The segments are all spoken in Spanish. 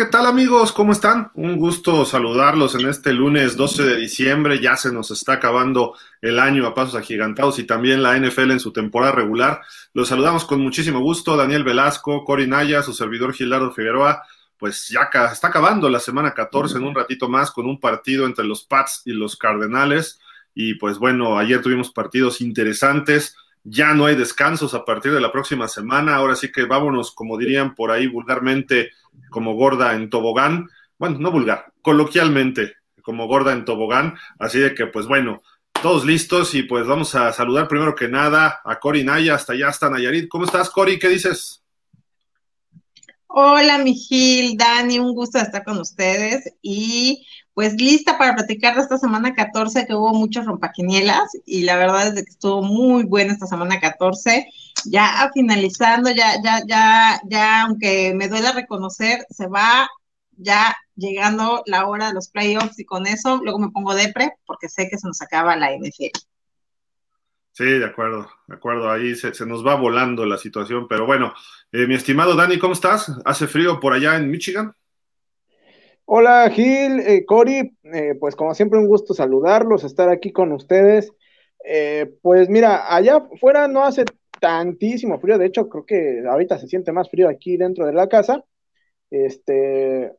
¿qué tal amigos? ¿Cómo están? Un gusto saludarlos en este lunes 12 de diciembre. Ya se nos está acabando el año a pasos agigantados y también la NFL en su temporada regular. Los saludamos con muchísimo gusto. Daniel Velasco, Cori Naya, su servidor Gilardo Figueroa. Pues ya está acabando la semana 14 en un ratito más con un partido entre los Pats y los Cardenales. Y pues bueno, ayer tuvimos partidos interesantes. Ya no hay descansos a partir de la próxima semana. Ahora sí que vámonos, como dirían por ahí vulgarmente, como gorda en tobogán. Bueno, no vulgar, coloquialmente, como gorda en tobogán. Así de que, pues bueno, todos listos y pues vamos a saludar primero que nada a Cori Naya, hasta allá está Nayarit. ¿Cómo estás, Cori? ¿Qué dices? Hola, Mijil, Dani, un gusto estar con ustedes y pues lista para platicar de esta semana 14 que hubo muchos rompaquinielas y la verdad es que estuvo muy buena esta semana 14. Ya finalizando, ya, ya, ya, ya, aunque me duele reconocer, se va ya llegando la hora de los playoffs y con eso luego me pongo depre porque sé que se nos acaba la NFL. Sí, de acuerdo, de acuerdo, ahí se, nos va volando la situación, pero bueno, eh, mi estimado Dani, ¿cómo estás? ¿Hace frío por allá en Michigan? Hola Gil, eh, Cori, eh, pues como siempre un gusto saludarlos, estar aquí con ustedes. Eh, pues mira, allá afuera no hace tantísimo frío, de hecho creo que ahorita se siente más frío aquí dentro de la casa. Este,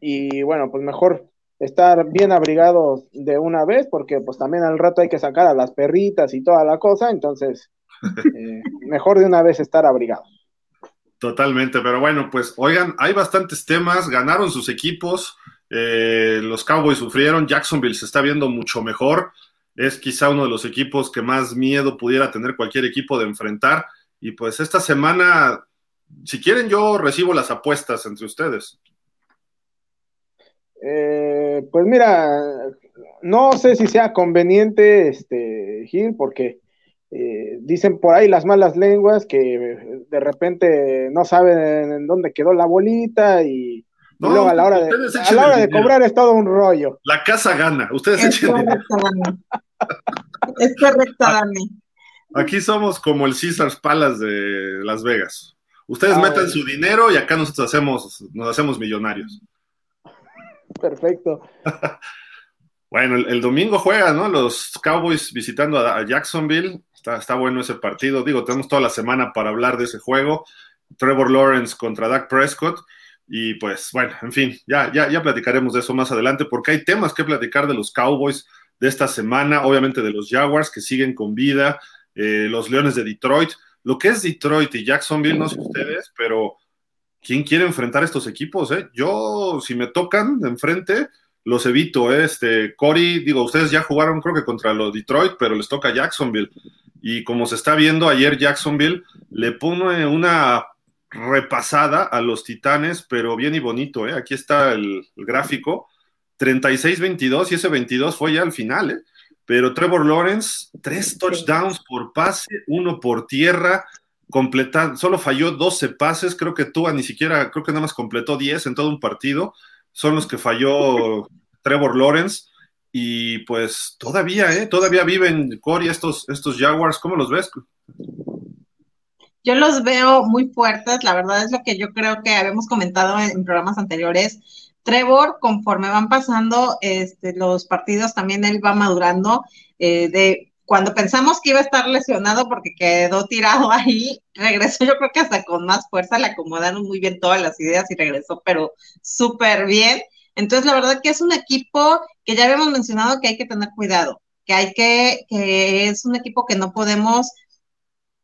y bueno, pues mejor estar bien abrigados de una vez, porque pues también al rato hay que sacar a las perritas y toda la cosa, entonces mejor de una vez estar abrigados. Totalmente, pero bueno, pues oigan, hay bastantes temas, ganaron sus equipos, eh, los Cowboys sufrieron, Jacksonville se está viendo mucho mejor, es quizá uno de los equipos que más miedo pudiera tener cualquier equipo de enfrentar, y pues esta semana, si quieren yo recibo las apuestas entre ustedes. Eh, pues mira, no sé si sea conveniente, este, Gil, porque eh, dicen por ahí las malas lenguas que de repente no saben en dónde quedó la bolita y, luego a la hora, de, a la hora de cobrar es todo un rollo. La casa gana, ustedes es echen Dani. Es correcto, Dani. Aquí somos como el Caesars Palace de Las Vegas. Ustedes ah, metan su dinero y acá nosotros hacemos, nos hacemos millonarios. Perfecto. bueno, el, domingo juegan, ¿no? Los Cowboys visitando a Jacksonville. Está, bueno ese partido. Digo, tenemos toda la semana para hablar de ese juego. Trevor Lawrence contra Dak Prescott. Y pues, bueno, en fin, ya, ya, ya platicaremos de eso más adelante, porque hay temas que platicar de los Cowboys de esta semana, obviamente de los Jaguars que siguen con vida, eh, los Leones de Detroit. Lo que es Detroit y Jacksonville, no sé ustedes, pero ¿quién quiere enfrentar estos equipos? Eh? Yo, si me tocan de enfrente, los evito. Eh. Este, Cory, digo, ustedes ya jugaron creo que contra los Detroit, pero les toca Jacksonville. Y como se está viendo ayer, Jacksonville le pone una repasada a los Titanes, pero bien y bonito, ¿eh? Aquí está el, gráfico. 36-22 y ese 22 fue ya al final, ¿eh? Pero Trevor Lawrence, tres touchdowns por pase, uno por tierra, completa, solo falló 12 pases, creo que Tua ni siquiera, creo que nada más completó 10 en todo un partido, son los que falló Trevor Lawrence. Y pues todavía, ¿eh? Todavía viven, Cory, estos, estos Jaguars, ¿cómo los ves? Yo los veo muy fuertes, la verdad es lo que yo creo que habíamos comentado en, programas anteriores. Trevor, conforme van pasando este, los partidos, también él va madurando. Eh, de cuando pensamos que iba a estar lesionado porque quedó tirado ahí, regresó yo creo que hasta con más fuerza, le acomodaron muy bien todas las ideas y regresó, pero súper bien. Entonces, la verdad que es un equipo que ya habíamos mencionado que hay que tener cuidado, que hay que, que es un equipo que no podemos,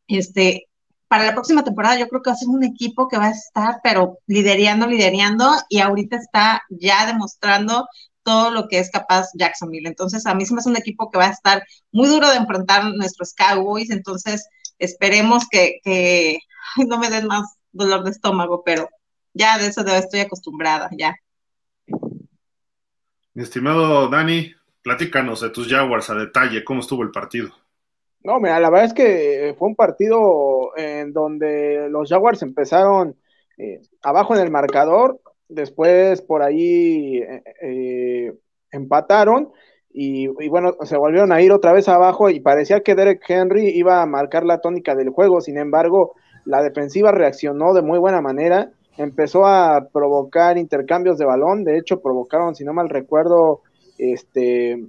este, para la próxima temporada yo creo que va a ser un equipo que va a estar, pero liderando, liderando, y ahorita está ya demostrando todo lo que es capaz Jacksonville. Entonces, a mí se me hace un equipo que va a estar muy duro de enfrentar nuestros Cowboys, entonces esperemos que, no me den más dolor de estómago, pero ya de eso estoy acostumbrada, ya. Mi estimado Dani, platícanos de tus Jaguars a detalle, cómo estuvo el partido. No, mira, la verdad es que fue un partido en donde los Jaguars empezaron eh, abajo en el marcador, después por ahí eh, eh, empataron y, y, bueno, se volvieron a ir otra vez abajo y parecía que Derek Henry iba a marcar la tónica del juego, sin embargo, la defensiva reaccionó de muy buena manera empezó a provocar intercambios de balón, de hecho provocaron, si no mal recuerdo, este,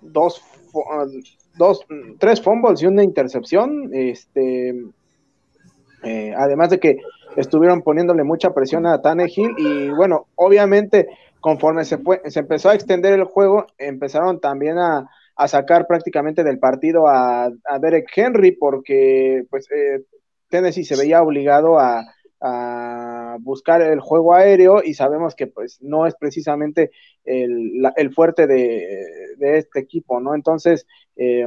dos, dos tres fumbles y una intercepción, este, eh, además de que estuvieron poniéndole mucha presión a Tannehill y bueno, obviamente conforme se, fue, se empezó a extender el juego, empezaron también a, sacar prácticamente del partido a, Derek Henry porque pues eh, Tennessee se veía obligado a, buscar el juego aéreo y sabemos que pues no es precisamente el, fuerte de, este equipo, ¿no? Entonces, eh,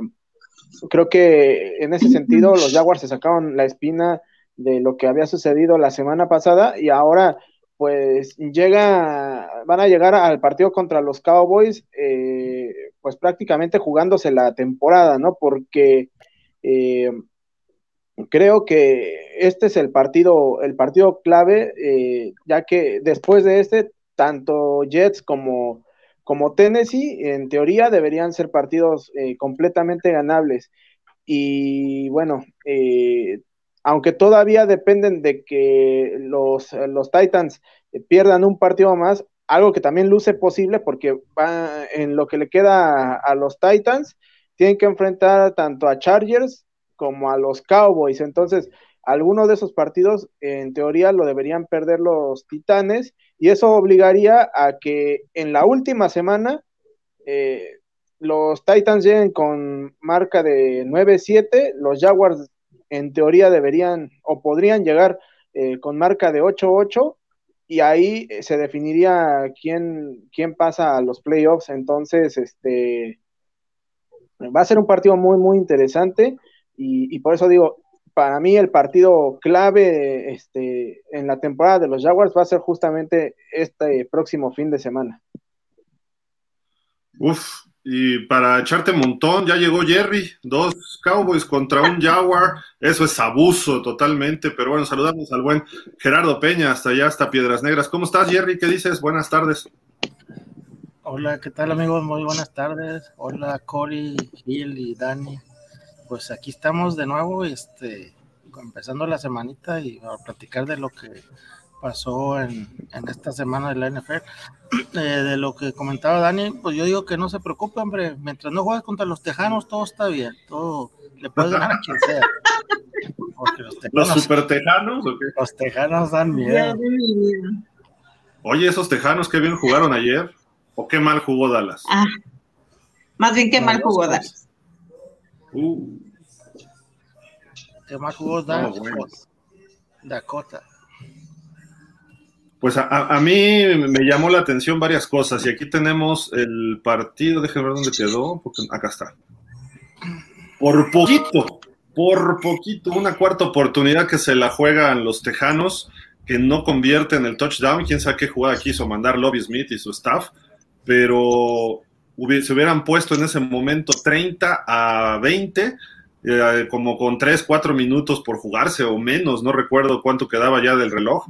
creo que en ese sentido los Jaguars se sacaron la espina de lo que había sucedido la semana pasada y ahora pues llega, van a llegar al partido contra los Cowboys, eh, pues prácticamente jugándose la temporada, ¿no? Porque eh, creo que este es el partido, el partido clave, eh, ya que después de este, tanto Jets como, como Tennessee, en teoría, deberían ser partidos completamente ganables. Y bueno, aunque todavía dependen de que los, los Titans pierdan un partido más, algo que también luce posible porque va, en lo que le queda a, los Titans, tienen que enfrentar tanto a Chargers como a los Cowboys. Entonces, alguno de esos partidos, en teoría, lo deberían perder los Titanes y eso obligaría a que en la última semana eh, los Titans lleguen con marca de 9-7, los Jaguars en teoría deberían o podrían llegar eh, con marca de 8-8 y ahí eh, se definiría quién, quién pasa a los playoffs. Entonces, este va a ser un partido muy, muy interesante y, por eso digo, para mí el partido clave este, en la temporada de los Jaguars va a ser justamente este próximo fin de semana. Uf, y para echarte montón, ya llegó Jerry, dos Cowboys contra un Jaguar, eso es abuso totalmente, pero bueno, saludamos al buen Gerardo Peña, hasta allá, hasta Piedras Negras. ¿Cómo estás, Jerry? ¿Qué dices? Buenas tardes. Hola, ¿qué tal amigos? Muy buenas tardes. Hola, Cory, Gil y Dani. Pues aquí estamos de nuevo, este, empezando la semanita y a platicar de lo que pasó en, esta semana de la NFL. Eh, de lo que comentaba Dani, pues yo digo que no se preocupe, hombre, mientras no juegues contra los tejanos, todo está bien, todo le puedes ganar a quien sea. los, super tejanos o qué? Los tejanos dan miedo. Oye, esos tejanos que bien jugaron ayer, o qué mal jugó Dallas. Ah, más bien qué mal jugó Dallas. Uh. Jugó Dallas. Dakota. Pues a, mí me llamó la atención varias cosas y aquí tenemos el partido, déjenme ver dónde quedó, porque acá está. Por poquito, por poquito, una cuarta oportunidad que se la juegan los Tejanos, que no convierten el touchdown, quién sabe qué jugada quiso mandar Lobby Smith y su staff, pero se hubieran puesto en ese momento 30 a 20, eh, como con 3, 4 minutos por jugarse o menos, no recuerdo cuánto quedaba ya del reloj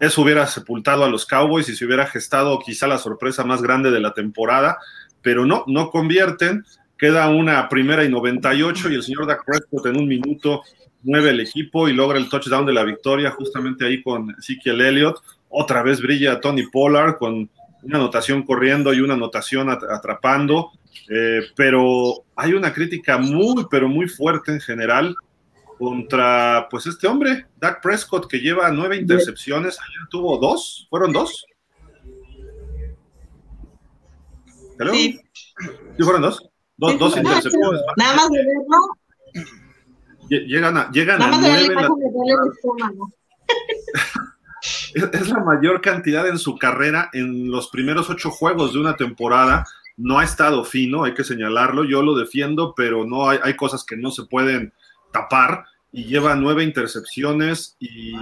eso hubiera sepultado a los Cowboys y se hubiera gestado quizá la sorpresa más grande de la temporada, pero no, no convierten. Queda una primera y 98 y el señor Dak Prescott en un minuto mueve el equipo y logra el touchdown de la victoria justamente ahí con Ezekiel Elliott. Otra vez brilla Tony Pollard con una anotación corriendo y una anotación atrapando. Eh, pero hay una crítica muy, pero muy fuerte en general contra pues este hombre, Dak Prescott, que lleva nueve intercepciones, ayer tuvo dos, ¿fueron dos? Sí. ¿Sí fueron dos? Dos, dos intercepciones. Nada más de verlo. Llegan a, llegan a nueve. es la mayor cantidad en su carrera en los primeros ocho juegos de una temporada. No ha estado fino, hay que señalarlo. Yo lo defiendo, pero no hay, hay cosas que no se pueden tapar y lleva nueve intercepciones y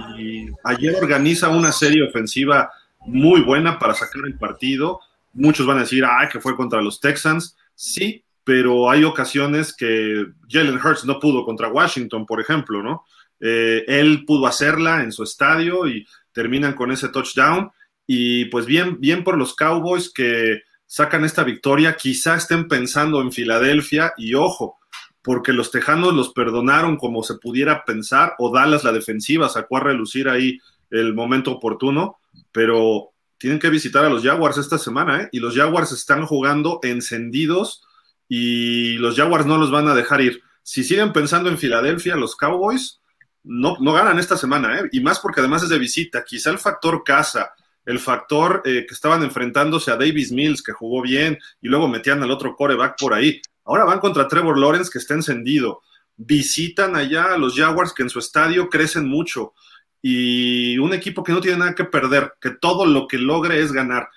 ayer organiza una serie ofensiva muy buena para sacar el partido. Muchos van a decir, ah, que fue contra los Texans. Sí, pero hay ocasiones que Jalen Hurts no pudo contra Washington, por ejemplo, ¿no? Eh, él pudo hacerla en su estadio y terminan con ese touchdown. Y pues bien, bien por los Cowboys que sacan esta victoria, quizá estén pensando en Filadelfia y ojo, porque los Tejanos los perdonaron como se pudiera pensar, o Dallas la defensiva sacó a relucir ahí el momento oportuno, pero tienen que visitar a los Jaguars esta semana, ¿eh? Y los Jaguars están jugando encendidos y los Jaguars no los van a dejar ir. Si siguen pensando en Filadelfia, los Cowboys no, no ganan esta semana, ¿eh? Y más porque además es de visita. Quizá el factor casa, el factor eh, que estaban enfrentándose a Davis Mills, que jugó bien, y luego metían al otro coreback por ahí. Ahora van contra Trevor Lawrence, que está encendido. Visitan allá a los Jaguars, que en su estadio crecen mucho y un equipo que no tiene nada que perder, que todo lo que logre es ganar.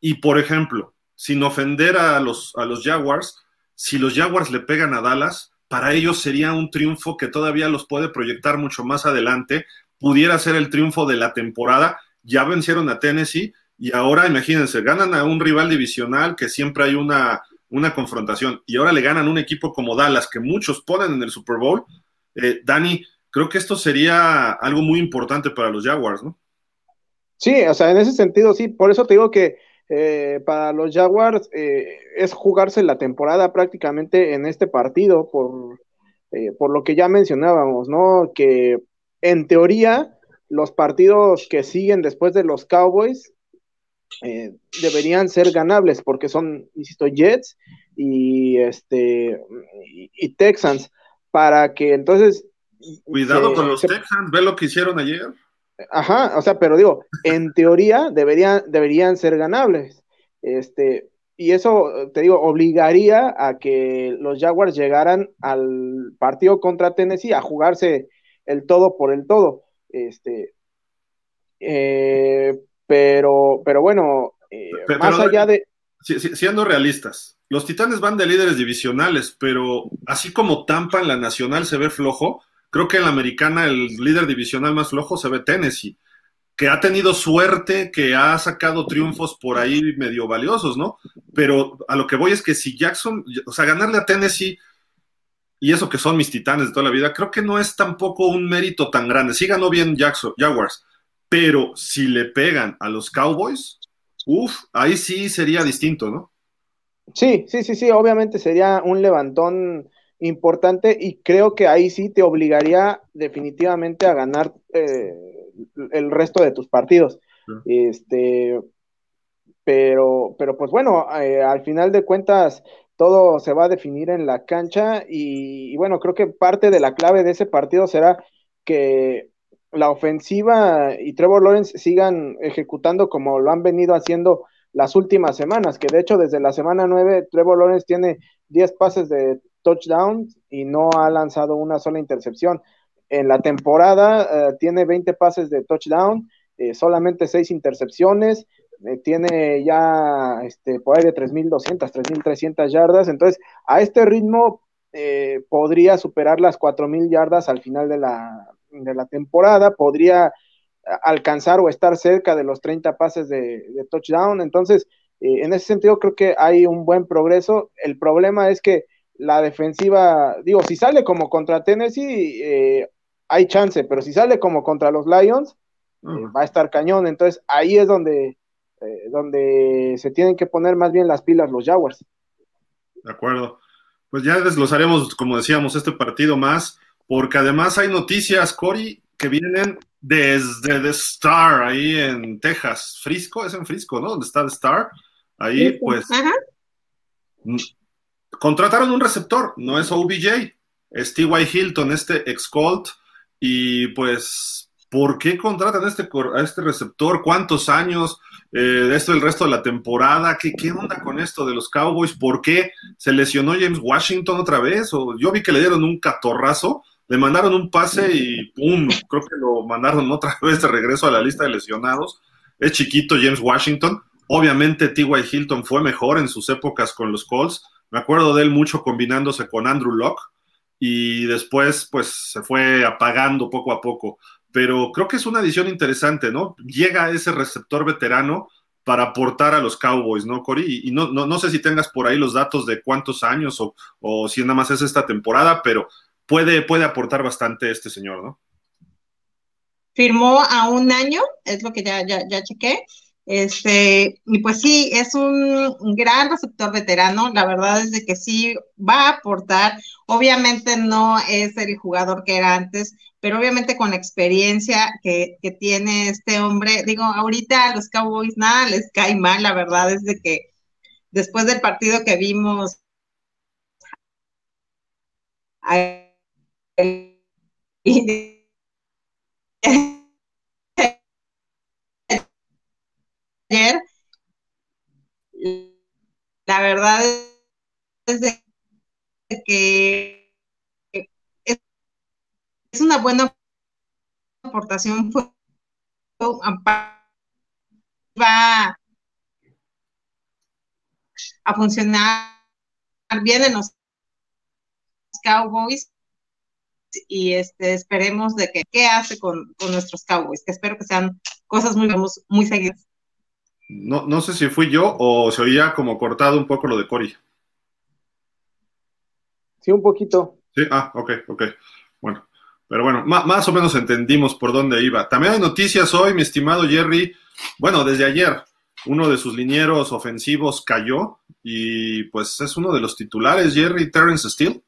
Y por ejemplo, sin ofender a los, a los Jaguars, si los Jaguars le pegan a Dallas, para ellos sería un triunfo que todavía los puede proyectar mucho más adelante, pudiera ser el triunfo de la temporada, ya vencieron a Tennessee y ahora imagínense, ganan a un rival divisional que siempre hay una, una confrontación y ahora le ganan un equipo como Dallas que muchos ponen en el Super Bowl. Eh, Dani, creo que esto sería algo muy importante para los Jaguars, ¿no? Sí, o sea, en ese sentido, sí, por eso te digo que eh, para los Jaguars eh, es jugarse la temporada prácticamente en este partido, por, eh, por lo que ya mencionábamos, ¿no? Que en teoría los partidos que siguen después de los Cowboys deberían ser ganables, porque son, insisto, Jets y, este, y Texans, para que entonces Cuidado con los Texans, ve lo que hicieron ayer. Ajá, o sea, pero digo, en teoría deberían, deberían ser ganables. Este, y eso, te digo, obligaría a que los Jaguars llegaran al partido contra Tennessee a jugarse el todo por el todo. Este, eh, pero, pero bueno, eh, más allá de. siendo realistas, los Titanes van de líderes divisionales, pero así como Tampa en la nacional se ve flojo, Creo que en la americana el líder divisional más flojo se ve Tennessee, que ha tenido suerte, que ha sacado triunfos por ahí medio valiosos, ¿no? Pero a lo que voy es que si Jackson, o sea, ganarle a Tennessee y eso que son mis titanes de toda la vida, creo que no es tampoco un mérito tan grande. Sí ganó bien Jackson, Jaguars, pero si le pegan a los Cowboys, uff, ahí sí sería distinto, ¿no? Sí, sí, sí, sí, obviamente sería un levantón importante y creo que ahí sí te obligaría definitivamente a ganar eh, el resto de tus partidos. Este, pero, pero pues bueno, eh, al final de cuentas todo se va a definir en la cancha y, bueno, creo que parte de la clave de ese partido será que la ofensiva y Trevor Lawrence sigan ejecutando como lo han venido haciendo las últimas semanas, que de hecho desde la semana 9 Trevor Lawrence tiene 10 pases de touchdown y no ha lanzado una sola intercepción. En la temporada eh, tiene 20 pases de touchdown, eh, solamente 6 intercepciones, eh, tiene ya este, por ahí de 3.200, 3.300 yardas. Entonces, a este ritmo podría superar las 4.000 yardas al final de la, de la temporada, podría alcanzar o estar cerca de los 30 pases de, de touchdown. Entonces, en ese sentido creo que hay un buen progreso. El problema es que la defensiva, digo, si sale como contra Tennessee, eh, hay chance, pero si sale como contra los Lions, eh, va a estar cañón. Entonces ahí es donde, eh, donde se tienen que poner más bien las pilas los Jaguars. De acuerdo. Pues ya desglosaremos, como decíamos, este partido más, porque además hay noticias, Cory, que vienen desde The Star, ahí en Texas. Frisco, es en Frisco, ¿no? Donde está The Star. Ahí, pues, contrataron un receptor, no es OBJ, es T.Y. Hilton, este ex Colt, y pues, ¿por qué contratan a este, a este receptor? ¿Cuántos años? Eh, esto el resto de la temporada, ¿Qué, ¿qué onda con esto de los Cowboys? ¿Por qué se lesionó James Washington otra vez? O, yo vi que le dieron un catorrazo, le mandaron un pase y ¡pum! Creo que lo mandaron otra vez de regreso a la lista de lesionados. Es chiquito James Washington. Obviamente T.Y. Hilton fue mejor en sus épocas con los Colts, me acuerdo de él mucho combinándose con Andrew Locke y después pues se fue apagando poco a poco. Pero creo que es una adición interesante, ¿no? Llega ese receptor veterano para aportar a los Cowboys, ¿no, Cory? Y, no, no, sé si tengas por ahí los datos de cuántos años o, o, si nada más es esta temporada, pero puede, puede aportar bastante este señor, ¿no? Firmó a un año, es lo que ya, ya, ya chequé, Este, y pues sí, es un gran receptor veterano. La verdad es de que sí va a aportar. Obviamente no es el jugador que era antes, pero obviamente con la experiencia que, que tiene este hombre, digo, ahorita a los Cowboys nada les cae mal, la verdad es de que después del partido que vimos ayer, la verdad es que es una buena aportación va a funcionar bien en los Cowboys y este esperemos de que qué hace con, nuestros Cowboys, que espero que sean cosas muy, muy seguidas. No, no sé si fui yo o se oía como cortado un poco lo de Cory. Sí, un poquito. Sí, ah, ok, ok. Bueno, pero bueno, más, o menos entendimos por dónde iba. También hay noticias hoy, mi estimado Jerry. Bueno, desde ayer, uno de sus linieros ofensivos cayó y pues es uno de los titulares, Jerry Terrence Steele.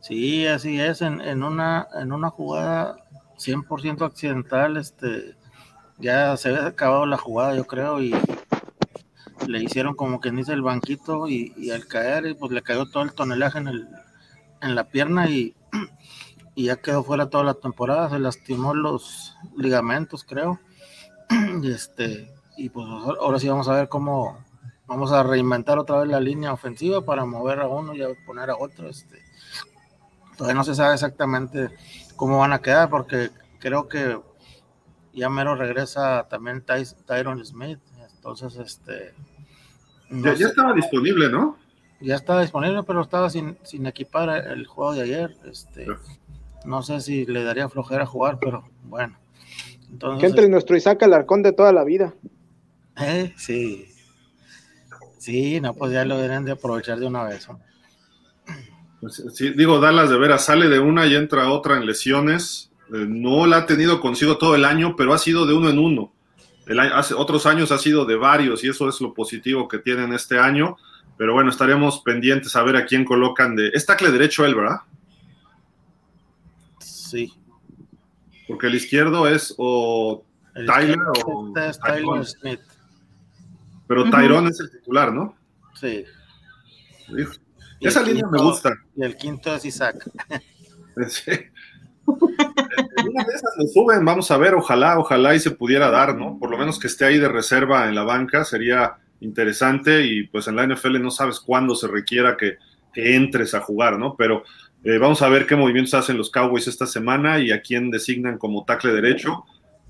Sí, así es, en, en, una, en una jugada 100% accidental, este, ya se había acabado la jugada, yo creo, y le hicieron como que dice el banquito y, al caer, pues le cayó todo el tonelaje en, el, en la pierna y, ya quedó fuera toda la temporada, se lastimó los ligamentos, creo, y este, y pues ahora sí vamos a ver cómo vamos a reinventar otra vez la línea ofensiva para mover a uno y poner a otro, este. Todavía no se sabe exactamente cómo van a quedar porque creo que ya mero regresa también Tyron Smith. Entonces, este... ya, estaba disponible, ¿no? Ya estaba disponible, pero estaba sin, sin equipar el juego de ayer. Este, no sé si le daría flojera jugar, pero bueno. Entonces, que entre nuestro Isaac Alarcón de toda la vida. Eh, sí. Sí, no, pues ya lo deberían de aprovechar de una vez. Pues, sí, digo, Dallas de veras sale de una y entra otra en lesiones. Eh, no la ha tenido consigo todo el año, pero ha sido de uno en uno. El hace, otros años ha sido de varios y eso es lo positivo que tienen este año. Pero bueno, estaremos pendientes a ver a quién colocan de. Es tacle derecho él, ¿verdad? Sí. Porque el izquierdo es o Tyler o. Tyler Smith. Pero Tyrone es el titular, ¿no? Sí. Esa línea me gusta. Y el quinto es Isaac. Sí. Una de esas lo suben, vamos a ver, ojalá, ojalá y se pudiera dar, ¿no? Por lo menos que esté ahí de reserva en la banca sería interesante y pues en la NFL no sabes cuándo se requiera que, entres a jugar, ¿no? Pero eh, vamos a ver qué movimientos hacen los Cowboys esta semana y a quién designan como tackle derecho.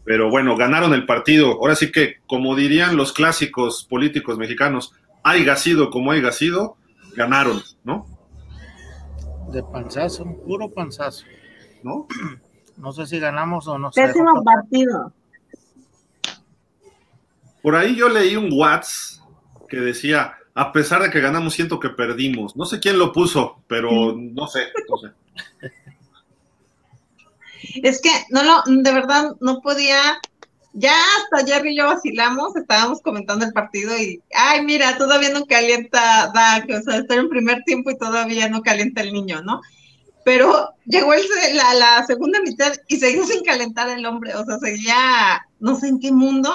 Pero bueno, ganaron el partido. Ahora sí que, como dirían los clásicos políticos mexicanos, haya sido como haya sido, ganaron, ¿no? De panzazo, puro panzazo. ¿No? No sé si ganamos o no. Pésimo partido. Por ahí yo leí un WhatsApp que decía, a pesar de que ganamos, siento que perdimos. No sé quién lo puso, pero no sé, no sé. Es que no lo, de verdad no podía ya hasta Jerry y yo vacilamos, estábamos comentando el partido y, ay, mira, todavía no calienta Dak, o sea, está en primer tiempo y todavía no calienta el niño, ¿no? Pero llegó el, la, la segunda mitad y seguía sin calentar el hombre, o sea, seguía, no sé en qué mundo,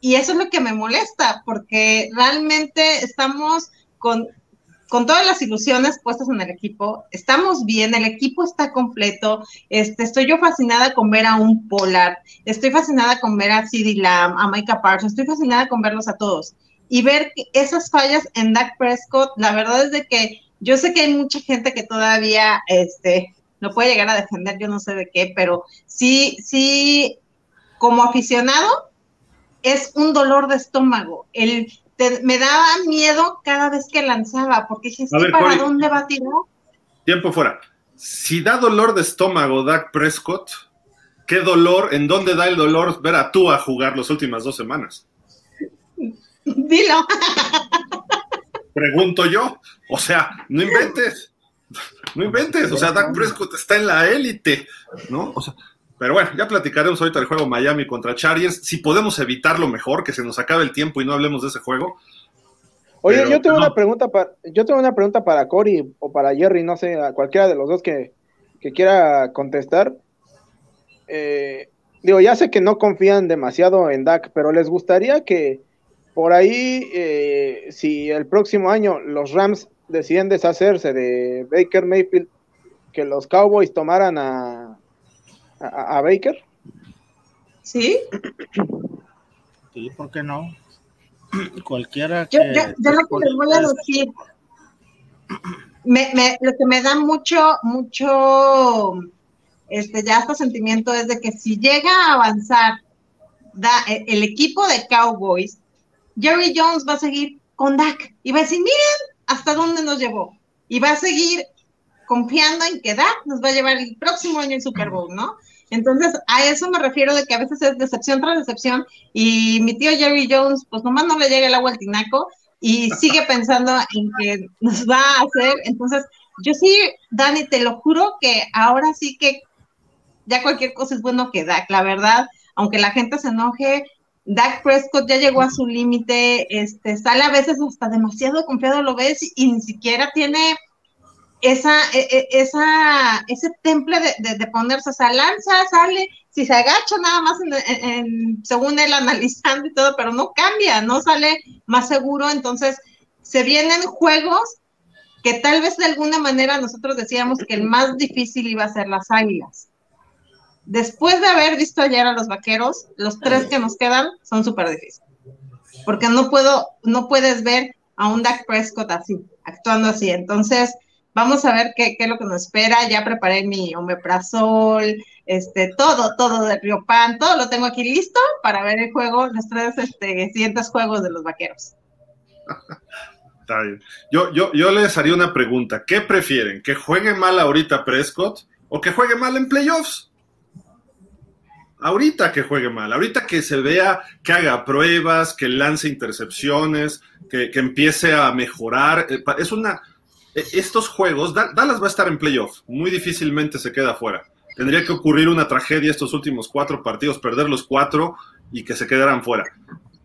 y eso es lo que me molesta, porque realmente estamos con con todas las ilusiones puestas en el equipo, estamos bien, el equipo está completo, este, estoy yo fascinada con ver a un Polar, estoy fascinada con ver a CD Lamb, a Micah Parsons, estoy fascinada con verlos a todos. Y ver esas fallas en Dak Prescott, la verdad es de que yo sé que hay mucha gente que todavía este, no puede llegar a defender, yo no sé de qué, pero sí, sí, como aficionado, es un dolor de estómago. El me daba miedo cada vez que lanzaba, porque dije, ¿para dónde va a tirar? Tiempo fuera. Si da dolor de estómago Dak Prescott, ¿qué dolor, en dónde da el dolor ver a tú a jugar las últimas dos semanas? Dilo. Pregunto yo. O sea, no inventes. No inventes. O sea, Dak Prescott está en la élite, ¿no? O sea, Pero bueno, ya platicaremos ahorita del juego Miami contra Chargers. Si podemos evitarlo mejor, que se nos acabe el tiempo y no hablemos de ese juego. Oye, yo tengo una pregunta para, yo tengo una pregunta para Cory o para Jerry, no sé, a cualquiera de los dos que, quiera contestar. Eh, digo, ya sé que no confían demasiado en Dak, pero les gustaría que por ahí, eh, si el próximo año los Rams deciden deshacerse de Baker Mayfield, que los Cowboys tomaran a, a, Baker. Sí. Sí, ¿por qué no? Cualquiera que. Yo, yo, lo que les voy a decir. Me, me, lo que me da mucho, mucho, este, ya hasta sentimiento es de que si llega a avanzar da, e, el equipo de Cowboys, Jerry Jones va a seguir con Dak y va a decir, miren hasta dónde nos llevó. Y va a seguir confiando en que Dak nos va a llevar el próximo año el Super Bowl, ¿no? Entonces, a eso me refiero de que a veces es decepción tras decepción y mi tío Jerry Jones, pues nomás no le llega el agua al tinaco y sigue pensando en que nos va a hacer. Entonces, yo sí, Dani, te lo juro que ahora sí que ya cualquier cosa es bueno que Dak, la verdad, aunque la gente se enoje, Dak Prescott ya llegó a su límite, este, sale a veces hasta demasiado confiado, lo ves, y ni siquiera tiene esa, e, e, esa, ese temple de, de, ponerse, o lanza, sale, si se agacha nada más en, según él analizando y todo, pero no cambia, no sale más seguro, entonces se vienen juegos que tal vez de alguna manera nosotros decíamos que el más difícil iba a ser las águilas. Después de haber visto ayer a los vaqueros, los tres que nos quedan son súper difíciles. Porque no puedo, no puedes ver a un Dak Prescott así, actuando así. Entonces, Vamos a ver qué, es lo que nos espera. Ya preparé mi omeprazol, este, todo, todo de Pan, todo lo tengo aquí listo para ver el juego, los tres este, siguientes juegos de los vaqueros. Está bien. Yo, yo, yo les haría una pregunta. ¿Qué prefieren? ¿Que juegue mal ahorita Prescott o que juegue mal en playoffs? Ahorita que juegue mal, ahorita que se vea, que haga pruebas, que lance intercepciones, que, que empiece a mejorar. Eh, es una, e, estos juegos, Dallas va a estar en playoff, muy difícilmente se queda fuera. Tendría que ocurrir una tragedia estos últimos cuatro partidos, perder los cuatro y que se quedaran fuera.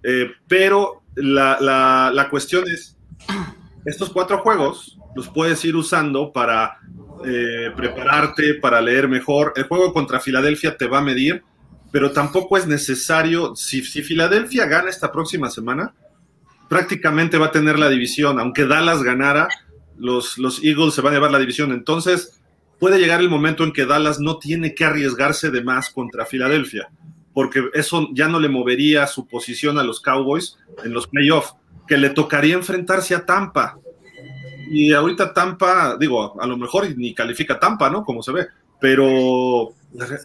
Eh, pero la, cuestión es, estos cuatro juegos los puedes ir usando para eh, prepararte, para leer mejor. El juego contra Filadelfia te va a medir, pero tampoco es necesario, si, si Filadelfia gana esta próxima semana, prácticamente va a tener la división, aunque Dallas ganara, los, los Eagles se van a llevar la división. Entonces, puede llegar el momento en que Dallas no tiene que arriesgarse de más contra Filadelfia, porque eso ya no le movería su posición a los Cowboys en los playoffs, que le tocaría enfrentarse a Tampa. Y ahorita Tampa, digo, a lo mejor ni califica Tampa, ¿no? Como se ve, pero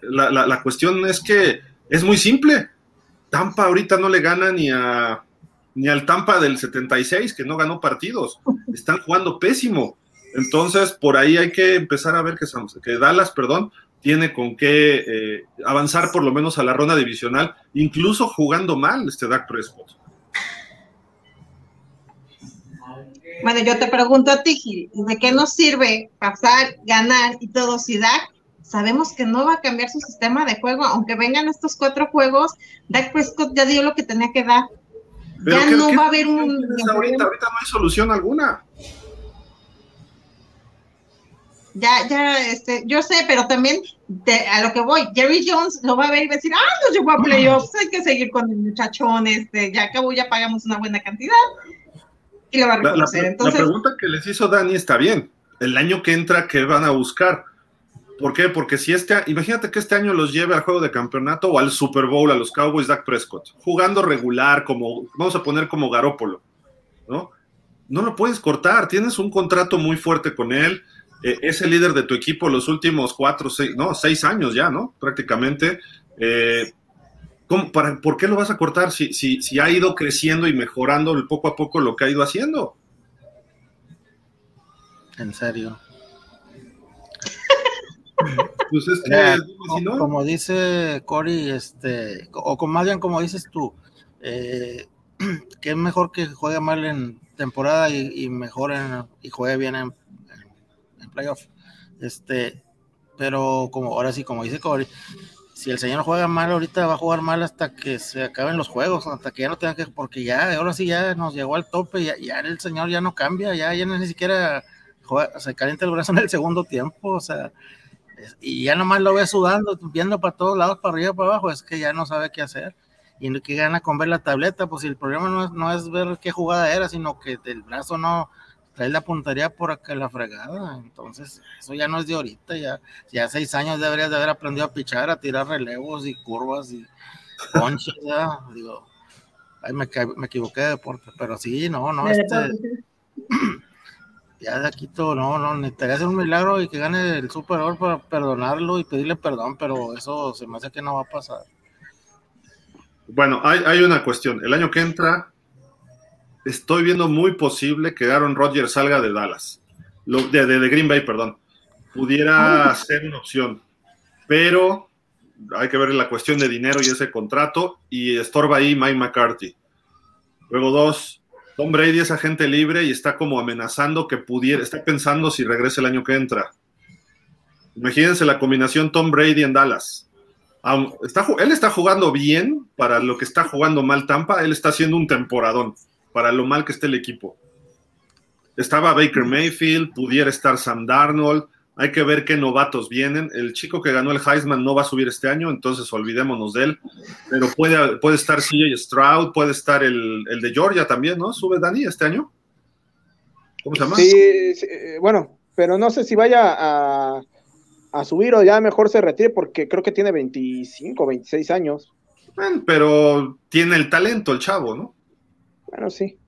la, la cuestión es que es muy simple. Tampa ahorita no le gana ni a ni al Tampa del 76, que no ganó partidos. Están jugando pésimo. Entonces, por ahí hay que empezar a ver que, que Dallas, perdón, tiene con qué eh, avanzar por lo menos a la ronda divisional, incluso jugando mal este Dak Prescott. Bueno, yo te pregunto a ti, Gil, ¿de qué nos sirve pasar, ganar y todo si Dak sabemos que no va a cambiar su sistema de juego, aunque vengan estos cuatro juegos, Dak Prescott ya dio lo que tenía que dar ya no va a haber un. Ahorita, ahorita no hay solución alguna. Ya, ya, este, yo sé, pero también a lo que voy, Jerry Jones lo va a ver y va a decir, ah, no llegó a playoffs, hay que seguir con el muchachón, este, ya acabó, ya pagamos una buena cantidad y lo va a reconocer. Entonces, la pregunta que les hizo Dani está bien. El año que entra, ¿qué van a buscar? ¿Por qué? Porque si este, imagínate que este año los lleve al juego de campeonato o al Super Bowl a los Cowboys Dak Prescott, jugando regular, como, vamos a poner como Garópolo, ¿no? No lo puedes cortar, tienes un contrato muy fuerte con él, eh, es el líder de tu equipo los últimos cuatro, seis, no, seis años ya, ¿no? Prácticamente. Eh, ¿Por qué lo vas a cortar si, si, si ha ido creciendo y mejorando poco a poco lo que ha ido haciendo? En serio. Pues como dice Cory, este, o como, más bien como dices tú, eh, que es mejor que juegue mal en temporada y, mejor en, y juegue bien en, en, playoff. Este, pero como ahora sí, como dice Cory, si el señor juega mal ahorita, va a jugar mal hasta que se acaben los juegos, hasta que ya no tenga que, porque ya, ahora sí ya nos llegó al tope, ya, ya el señor ya no cambia, ya, ya ni siquiera se calienta el brazo en el segundo tiempo, o sea, y ya nomás lo ve sudando, viendo para todos lados, para arriba, para abajo, es que ya no sabe qué hacer. Y que gana con ver la tableta, pues el problema no es, no es ver qué jugada era, sino que el brazo no trae la puntería por acá la fregada. Entonces, eso ya no es de ahorita, ya, ya seis años deberías de haber aprendido a pichar, a tirar relevos y curvas y conchas, ya, digo, ay, me, me equivoqué de deporte, pero sí, no, no, este, ya de aquí todo, no, no, necesitaría hacer un milagro y que gane el Super Bowl para perdonarlo y pedirle perdón, pero eso se me hace que no va a pasar. Bueno, hay, hay una cuestión. El año que entra, estoy viendo muy posible que Aaron Rodgers salga de Dallas, de, de, Green Bay, perdón. Pudiera ser una opción, pero hay que ver la cuestión de dinero y ese contrato, y estorba ahí Mike McCarthy. Luego dos, Tom Brady es agente libre y está como amenazando que pudiera, está pensando si regresa el año que entra. Imagínense la combinación Tom Brady en Dallas. Está, él está jugando bien para lo que está jugando mal Tampa, él está haciendo un temporadón para lo mal que esté el equipo. Estaba Baker Mayfield, pudiera estar Sam Darnold, hay que ver qué novatos vienen. El chico que ganó el Heisman no va a subir este año, entonces olvidémonos de él. Pero puede, puede estar CJ Stroud, puede estar el, de Georgia también, ¿no? ¿Sube Dani este año? ¿Cómo se llama? Sí, eh, bueno, pero no sé si vaya a, a, subir o ya mejor se retire porque creo que tiene 25, 26 años. pero tiene el talento el chavo, ¿no? Bueno, sí.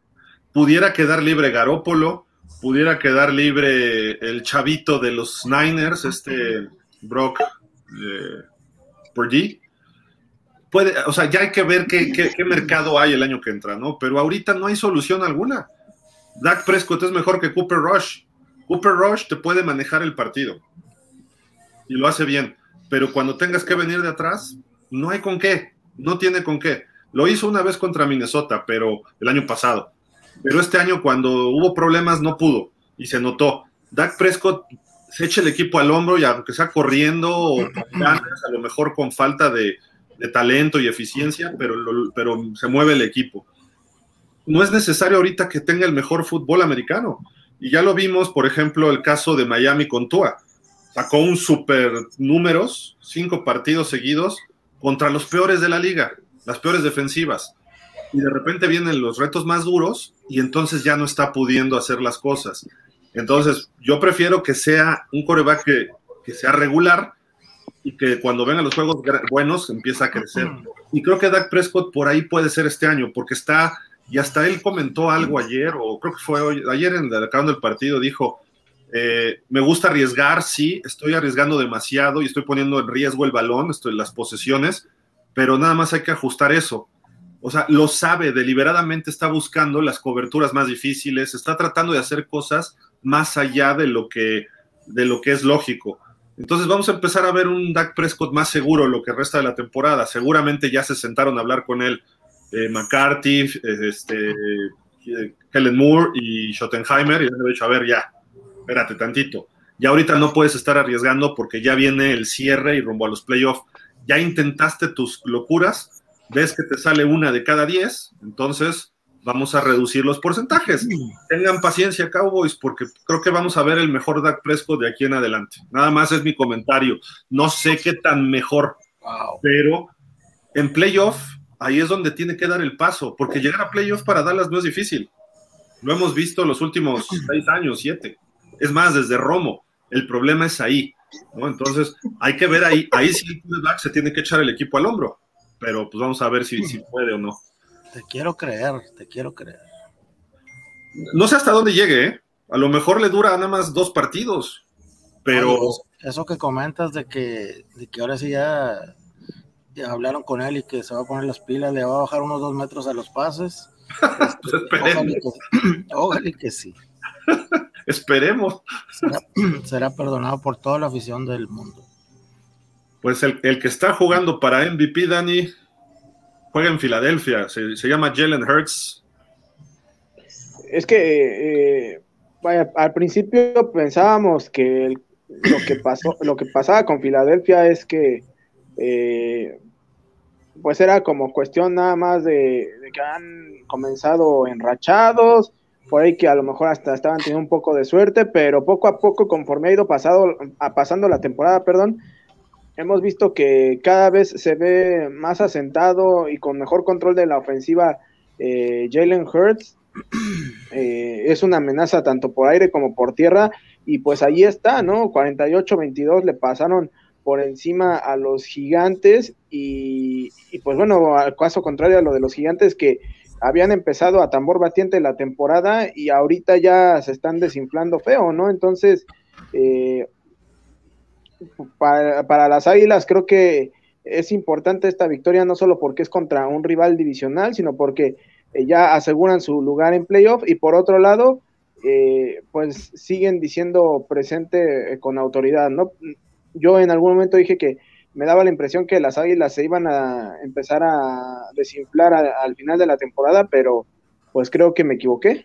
Pudiera quedar libre Garópolo pudiera quedar libre el chavito de los Niners, este Brock eh, Purdy. Puede, o sea, ya hay que ver qué, qué, mercado hay el año que entra, ¿no? Pero ahorita no hay solución alguna. Dak Prescott es mejor que Cooper Rush. Cooper Rush te puede manejar el partido y lo hace bien, pero cuando tengas que venir de atrás, no hay con qué, no tiene con qué. Lo hizo una vez contra Minnesota, pero el año pasado pero este año cuando hubo problemas no pudo y se notó. Dak Prescott se echa el equipo al hombro y aunque sea corriendo o a lo mejor con falta de, talento y eficiencia, pero, pero se mueve el equipo. No es necesario ahorita que tenga el mejor fútbol americano. Y ya lo vimos, por ejemplo, el caso de Miami con Tua. Sacó un super números, cinco partidos seguidos, contra los peores de la liga, las peores defensivas y de repente vienen los retos más duros y entonces ya no está pudiendo hacer las cosas. Entonces, yo prefiero que sea un coreback que, sea regular y que cuando vengan los juegos buenos empieza a crecer. Y creo que Dak Prescott por ahí puede ser este año, porque está, y hasta él comentó algo ayer, o creo que fue hoy, ayer en el, acabando el partido, dijo, eh, me gusta arriesgar, sí, estoy arriesgando demasiado y estoy poniendo en riesgo el balón, estoy, las posesiones, pero nada más hay que ajustar eso o sea, lo sabe, deliberadamente está buscando las coberturas más difíciles, está tratando de hacer cosas más allá de lo que, de lo que es lógico. Entonces vamos a empezar a ver un Dak Prescott más seguro lo que resta de la temporada. Seguramente ya se sentaron a hablar con él eh, McCarthy, eh, este, Helen Moore y Schottenheimer y han dicho, a ver, ya, espérate tantito. Ya ahorita no puedes estar arriesgando porque ya viene el cierre y rumbo a los playoffs. Ya intentaste tus locuras, ves que te sale una de cada diez, entonces vamos a reducir los porcentajes. Tengan paciencia, Cowboys, porque creo que vamos a ver el mejor Dak Prescott de aquí en adelante. Nada más es mi comentario. No sé qué tan mejor, pero en playoff, ahí es donde tiene que dar el paso, porque llegar a playoff para Dallas no es difícil. Lo hemos visto los últimos seis años, siete. Es más, desde Romo. El problema es ahí. Entonces, hay que ver ahí, ahí sí el se tiene que echar el equipo al hombro pero pues vamos a ver si, si puede o no. Te quiero creer, te quiero creer. No sé hasta dónde llegue, ¿eh? A lo mejor le dura nada más dos partidos, pero... Pues, eso que comentas de que, de que ahora sí ya, hablaron con él y que se va a poner las pilas, le va a bajar unos dos metros a los pases. Este, ojalá, que, sí. Esperemos. será, perdonado por toda la afición del mundo. Pues el, que está jugando para MVP, Dani, juega en Filadelfia, se, llama Jalen Hurts. Es que, eh, vaya, al principio pensábamos que lo, que pasó, lo que pasaba con Filadelfia es que eh, pues era como cuestión nada más de, que han comenzado enrachados, por ahí que a lo mejor hasta estaban teniendo un poco de suerte, pero poco a poco, conforme ha ido pasado, pasando la temporada, perdón, hemos visto que cada vez se ve más asentado y con mejor control de la ofensiva eh, Jalen Hurts. Eh, es una amenaza tanto por aire como por tierra y pues ahí está, ¿no? 48-22 le pasaron por encima a los gigantes y, pues bueno, al caso contrario a lo de los gigantes que habían empezado a tambor batiente la temporada y ahorita ya se están desinflando feo, ¿no? Entonces, eh, para, para, las Águilas creo que es importante esta victoria no solo porque es contra un rival divisional, sino porque eh, ya aseguran su lugar en playoff y por otro lado, eh, pues siguen diciendo presente con autoridad, ¿no? yo en algún momento dije que me daba la impresión que las águilas se iban a empezar a desinflar al final de la temporada, pero pues creo que me equivoqué.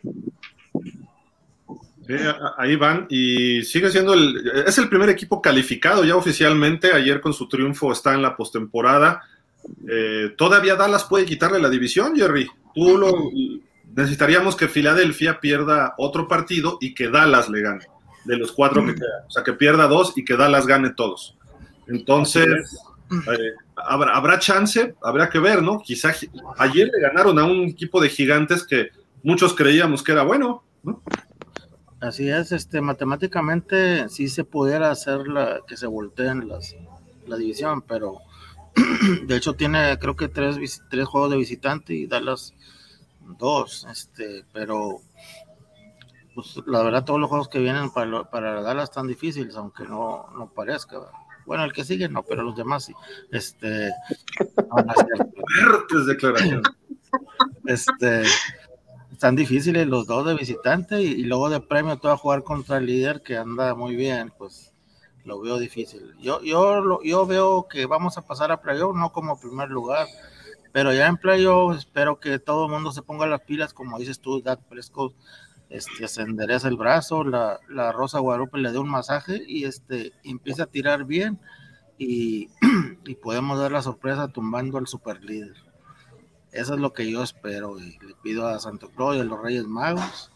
Ahí van y sigue siendo el, es el primer equipo calificado ya oficialmente, ayer con su triunfo está en la postemporada. Eh, todavía Dallas puede quitarle la división, Jerry. Tú lo, necesitaríamos que Filadelfia pierda otro partido y que Dallas le gane de los cuatro que quedan. O sea, que pierda dos y que Dallas gane todos. Entonces, eh, habrá, chance, habrá que ver, ¿no? Quizá ayer le ganaron a un equipo de gigantes que muchos creíamos que era bueno, ¿no? Así es, este, matemáticamente sí se pudiera hacer la, que se volteen las, la división, pero de hecho tiene creo que tres, tres juegos de visitante y Dallas dos, este, pero pues la verdad todos los juegos que vienen para, para Dallas están difíciles, aunque no, no parezca. Bueno, el que sigue no, pero los demás sí. Este, declaraciones. Este, están difíciles los dos de visitante y, luego de premio tú a jugar contra el líder que anda muy bien, pues lo veo difícil. Yo, yo, yo veo que vamos a pasar a playoff, no como primer lugar, pero ya en playoff espero que todo el mundo se ponga las pilas, como dices tú, Dak Prescott este, se endereza el brazo, la, Rosa Guadalupe le da un masaje y este, empieza a tirar bien y, podemos dar la sorpresa tumbando al super líder. Eso es lo que yo espero y le pido a Santo Claus y a los Reyes Magos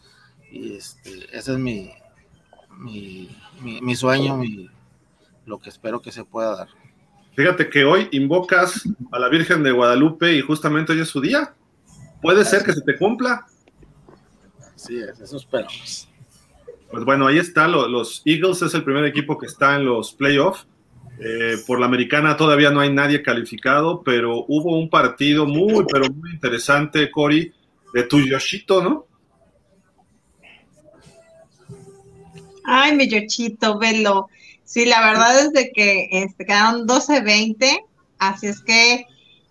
y este, ese es mi, mi, sueño, lo que espero que se pueda dar. Fíjate que hoy invocas a la Virgen de Guadalupe y justamente hoy es su día. ¿Puede ser que se te cumpla? Sí, eso esperamos. Pues bueno, ahí está, los Eagles es el primer equipo que está en los playoffs. Eh, por la americana todavía no hay nadie calificado, pero hubo un partido muy, pero muy interesante, Cory, de tu Yoshito, ¿no? Ay, mi Yoshito, velo. Sí, la verdad es de que este, quedaron 12-20, así es que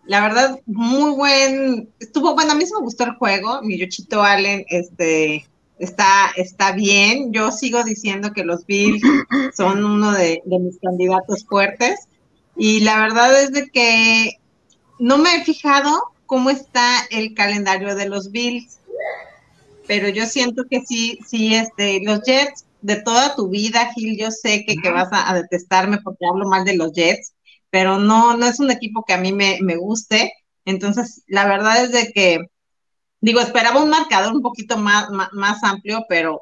la verdad, muy buen, estuvo, bueno, a mí sí me gustó el juego, mi Yochito Allen, este, está, está bien, yo sigo diciendo que los Bills son uno de, mis candidatos fuertes, y la verdad es de que no me he fijado cómo está el calendario de los Bills, pero yo siento que sí, sí, este, los Jets, de toda tu vida, Gil, yo sé que, que vas a detestarme porque hablo mal de los Jets, pero no, no es un equipo que a mí me, guste. Entonces, la verdad es de que, digo, esperaba un marcador un poquito más, más, amplio, pero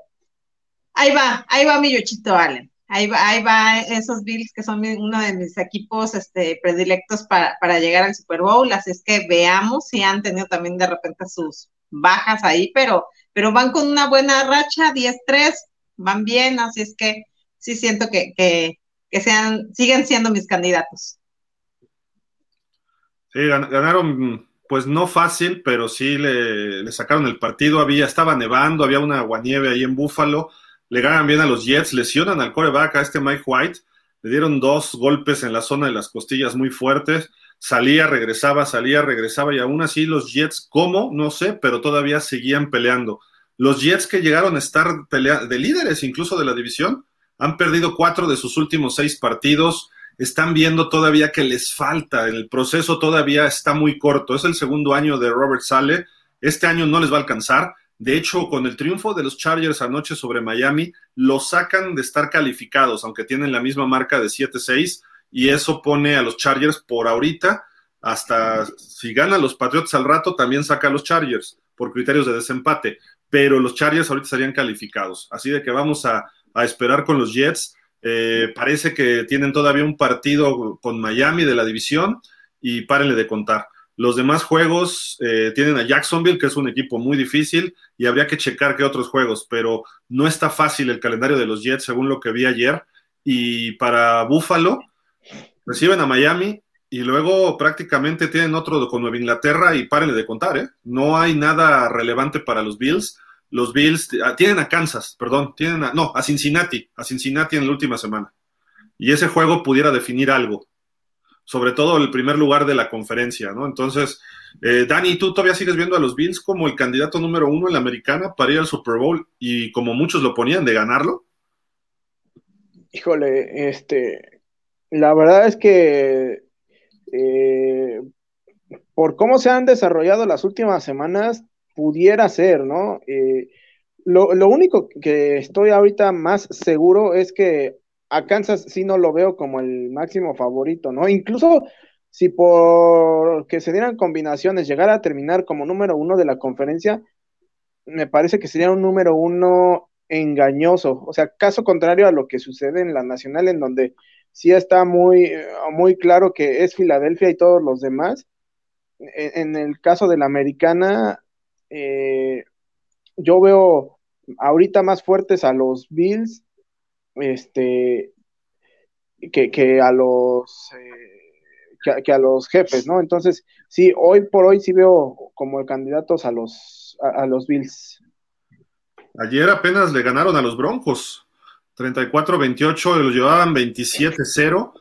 ahí va, ahí va mi Yochito Allen. Ahí va, ahí va esos Bills que son uno de mis equipos este, predilectos para, para llegar al Super Bowl. Así es que veamos si han tenido también de repente sus bajas ahí, pero, pero van con una buena racha, 10-3, van bien, así es que sí siento que, que, que sean, siguen siendo mis candidatos. Sí, ganaron, pues no fácil, pero sí le, sacaron el partido. Había, estaba nevando, había una aguanieve ahí en Búfalo. Le ganan bien a los Jets, lesionan al coreback a este Mike White. Le dieron dos golpes en la zona de las costillas muy fuertes. Salía, regresaba, salía, regresaba. Y aún así los Jets, ¿cómo? No sé, pero todavía seguían peleando. Los Jets que llegaron a estar de líderes incluso de la división, han perdido cuatro de sus últimos seis partidos están viendo todavía que les falta, el proceso todavía está muy corto, es el segundo año de Robert Sale, este año no les va a alcanzar, de hecho con el triunfo de los Chargers anoche sobre Miami, lo sacan de estar calificados, aunque tienen la misma marca de 7-6, y eso pone a los Chargers por ahorita, hasta si ganan los Patriots al rato, también saca a los Chargers por criterios de desempate, pero los Chargers ahorita estarían calificados, así de que vamos a, esperar con los Jets. Eh, parece que tienen todavía un partido con Miami de la división y párenle de contar. Los demás juegos eh, tienen a Jacksonville, que es un equipo muy difícil, y habría que checar qué otros juegos, pero no está fácil el calendario de los Jets, según lo que vi ayer. Y para Buffalo, reciben a Miami y luego prácticamente tienen otro con Nueva Inglaterra y párenle de contar, ¿eh? No hay nada relevante para los Bills. Los Bills ah, tienen a Kansas, perdón, tienen a, no, a Cincinnati, a Cincinnati en la última semana. Y ese juego pudiera definir algo sobre todo el primer lugar de la conferencia, ¿no? Entonces, eh, Dani, ¿tú todavía sigues viendo a los Bills como el candidato número uno en la americana para ir al Super Bowl y como muchos lo ponían de ganarlo? Híjole, este, la verdad es que eh, por cómo se han desarrollado las últimas semanas, pudiera ser, ¿no? Eh, lo, lo, único que estoy ahorita más seguro es que a Kansas sí no lo veo como el máximo favorito, ¿no? Incluso si por que se dieran combinaciones llegara a terminar como número uno de la conferencia, me parece que sería un número uno engañoso. O sea, caso contrario a lo que sucede en la nacional, en donde sí está muy, muy claro que es Filadelfia y todos los demás. En, el caso de la americana, eh, yo veo ahorita más fuertes a los Bills este, que, a los eh, que, a los jefes, ¿no? Entonces, sí, hoy por hoy sí veo como candidatos a los, a, los Bills. Ayer apenas le ganaron a los Broncos, 34-28, los llevaban 27-0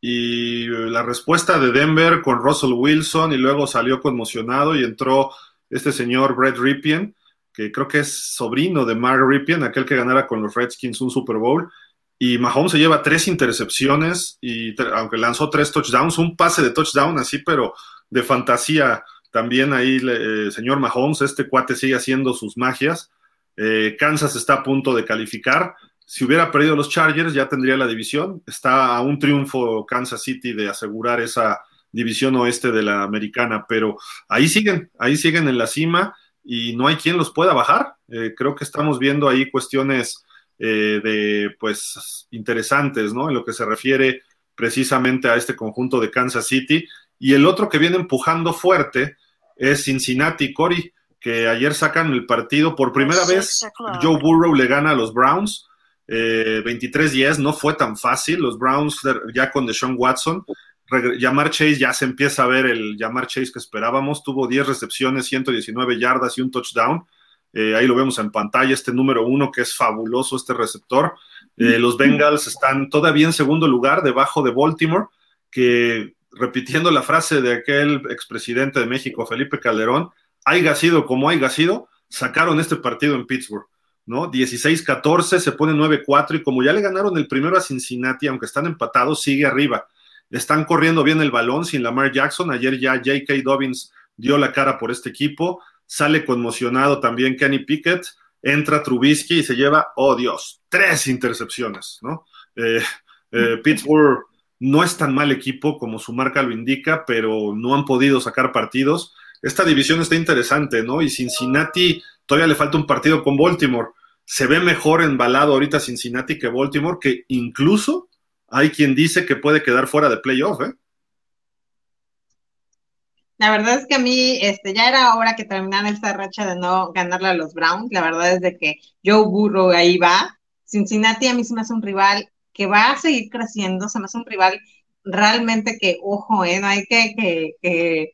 y la respuesta de Denver con Russell Wilson y luego salió conmocionado y entró este señor Brett Ripien que creo que es sobrino de Mark Ripien, aquel que ganara con los Redskins un Super Bowl. Y Mahomes se lleva tres intercepciones y aunque lanzó tres touchdowns, un pase de touchdown así, pero de fantasía también ahí, eh, señor Mahomes, este cuate sigue haciendo sus magias. Eh, Kansas está a punto de calificar. Si hubiera perdido los Chargers, ya tendría la división. Está a un triunfo Kansas City de asegurar esa división oeste de la americana, pero ahí siguen, ahí siguen en la cima y no hay quien los pueda bajar. Eh, creo que estamos viendo ahí cuestiones eh, de, pues, interesantes, ¿no? En lo que se refiere precisamente a este conjunto de Kansas City. Y el otro que viene empujando fuerte es Cincinnati, Cory, que ayer sacan el partido por primera vez. Joe Burrow le gana a los Browns. 23-10, eh, no fue tan fácil. Los Browns ya con Deshaun Watson Yamar Chase ya se empieza a ver el Yamar Chase que esperábamos. Tuvo 10 recepciones, 119 yardas y un touchdown. Eh, ahí lo vemos en pantalla, este número uno que es fabuloso, este receptor. Eh, los Bengals están todavía en segundo lugar, debajo de Baltimore, que repitiendo la frase de aquel expresidente de México, Felipe Calderón, haya sido como haya sido, sacaron este partido en Pittsburgh. ¿no? 16-14, se pone 9-4 y como ya le ganaron el primero a Cincinnati, aunque están empatados, sigue arriba. Están corriendo bien el balón sin Lamar Jackson. Ayer ya J.K. Dobbins dio la cara por este equipo. Sale conmocionado también Kenny Pickett. Entra Trubisky y se lleva, oh Dios, tres intercepciones, ¿no? Eh, eh, Pittsburgh no es tan mal equipo como su marca lo indica, pero no han podido sacar partidos. Esta división está interesante, ¿no? Y Cincinnati todavía le falta un partido con Baltimore. Se ve mejor embalado ahorita Cincinnati que Baltimore, que incluso hay quien dice que puede quedar fuera de playoff, ¿eh? La verdad es que a mí este, ya era hora que terminara esta racha de no ganarle a los Browns. La verdad es de que Joe Burrow ahí va. Cincinnati a mí se me hace un rival que va a seguir creciendo, se me hace un rival realmente que, ojo, ¿eh? no hay que, que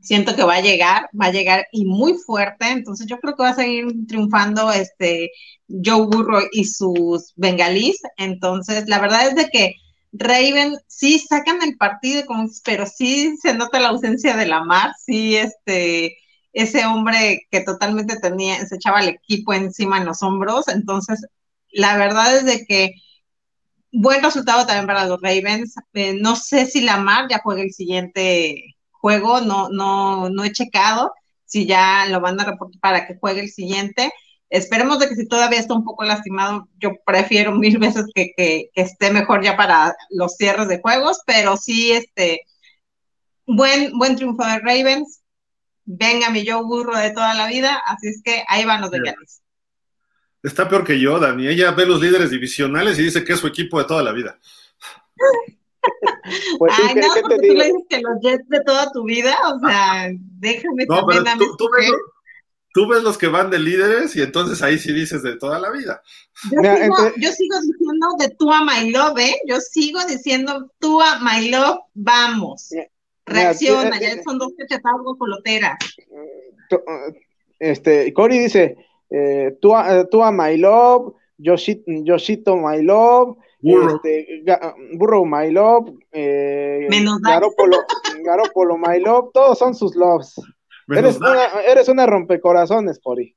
siento que va a llegar, va a llegar y muy fuerte, entonces yo creo que va a seguir triunfando este Joe Burrow y sus bengalís, entonces la verdad es de que Raven sí sacan el partido, pero sí se nota la ausencia de la mar, sí este ese hombre que totalmente tenía, se echaba el equipo encima en los hombros, entonces la verdad es de que buen resultado también para los Ravens, eh, no sé si la mar ya juega el siguiente juego, no, no, no he checado si ya lo van a reportar para que juegue el siguiente, Esperemos de que si todavía está un poco lastimado, yo prefiero mil veces que, que, esté mejor ya para los cierres de juegos, pero sí, este, buen, buen triunfo de Ravens. Venga mi yo burro de toda la vida, así es que ahí van los Bengalis. Está peor que yo, Dani. Ella ve los líderes divisionales y dice que es su equipo de toda la vida. Pues Ay, no, porque tú le dices que los Jets de toda tu vida, o sea, déjame no, también a tú, tú, ves, los que van de líderes y entonces ahí sí dices de toda la vida. Yo, sigo, yo sigo, diciendo de tú a My Love, ¿eh? Yo sigo diciendo tú a My Love, vamos. Reacciona, ya son dos cachetadas coloteras. Este, Cory dice, eh, tú, a, tú a My Love, Yoshito My Love, Burro, este, Burro My Love, eh, Garopolo, My Love, todos son sus loves. eres una, eres una rompecorazones, Cory.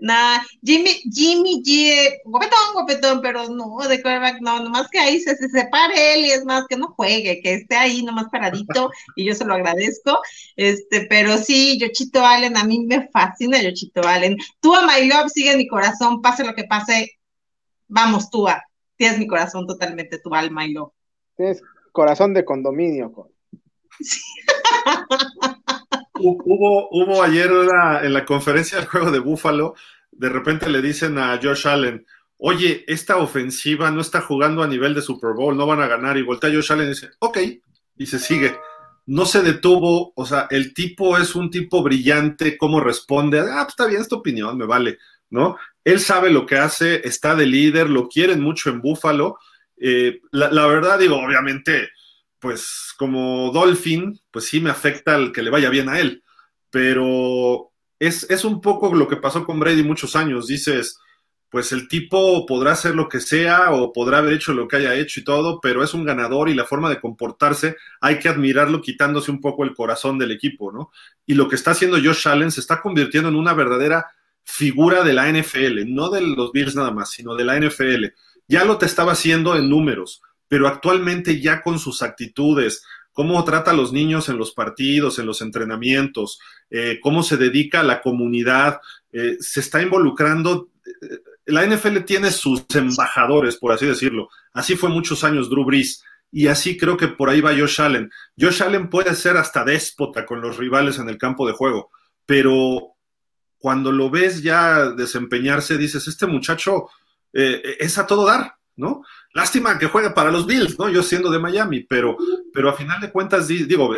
Nah, Jimmy, Jimmy G, eh, guapetón, guapetón, pero no, de quarterback, no, nomás que ahí se, se separe él y es más que no juegue, que esté ahí nomás paradito y yo se lo agradezco, este, pero sí, Yochito Allen, a mí me fascina Yochito Allen. Tú a My Love sigue en mi corazón, pase lo que pase, vamos, tú a, tienes mi corazón totalmente, tú al My Love. Tienes corazón de condominio, con. Sí. Hubo, hubo ayer en la conferencia del juego de Búfalo, de repente le dicen a Josh Allen, oye, esta ofensiva no está jugando a nivel de Super Bowl, no van a ganar. Y voltea Josh Allen y dice, ok, y se sigue. No se detuvo, o sea, el tipo es un tipo brillante, cómo responde, ah, pues está bien, esta opinión, me vale, ¿no? Él sabe lo que hace, está de líder, lo quieren mucho en Búfalo. Eh, la, verdad, digo, obviamente, pues como Dolphin, pues sí me afecta el que le vaya bien a él, pero es, es, un poco lo que pasó con Brady muchos años, dices, pues el tipo podrá hacer lo que sea o podrá haber hecho lo que haya hecho y todo, pero es un ganador y la forma de comportarse hay que admirarlo quitándose un poco el corazón del equipo, ¿no? Y lo que está haciendo Josh Allen se está convirtiendo en una verdadera figura de la NFL, no de los Bills nada más, sino de la NFL. Ya lo te estaba haciendo en números pero actualmente ya con sus actitudes, cómo trata a los niños en los partidos, en los entrenamientos, eh, cómo se dedica a la comunidad, eh, se está involucrando. Eh, la NFL tiene sus embajadores, por así decirlo. Así fue muchos años Drew Brees. Y así creo que por ahí va Josh Allen. Josh Allen puede ser hasta déspota con los rivales en el campo de juego, pero cuando lo ves ya desempeñarse, dices, este muchacho es a todo dar, ¿no? Lástima que juegue para los Bills, ¿no? Yo siendo de Miami, pero, pero a final de cuentas, digo,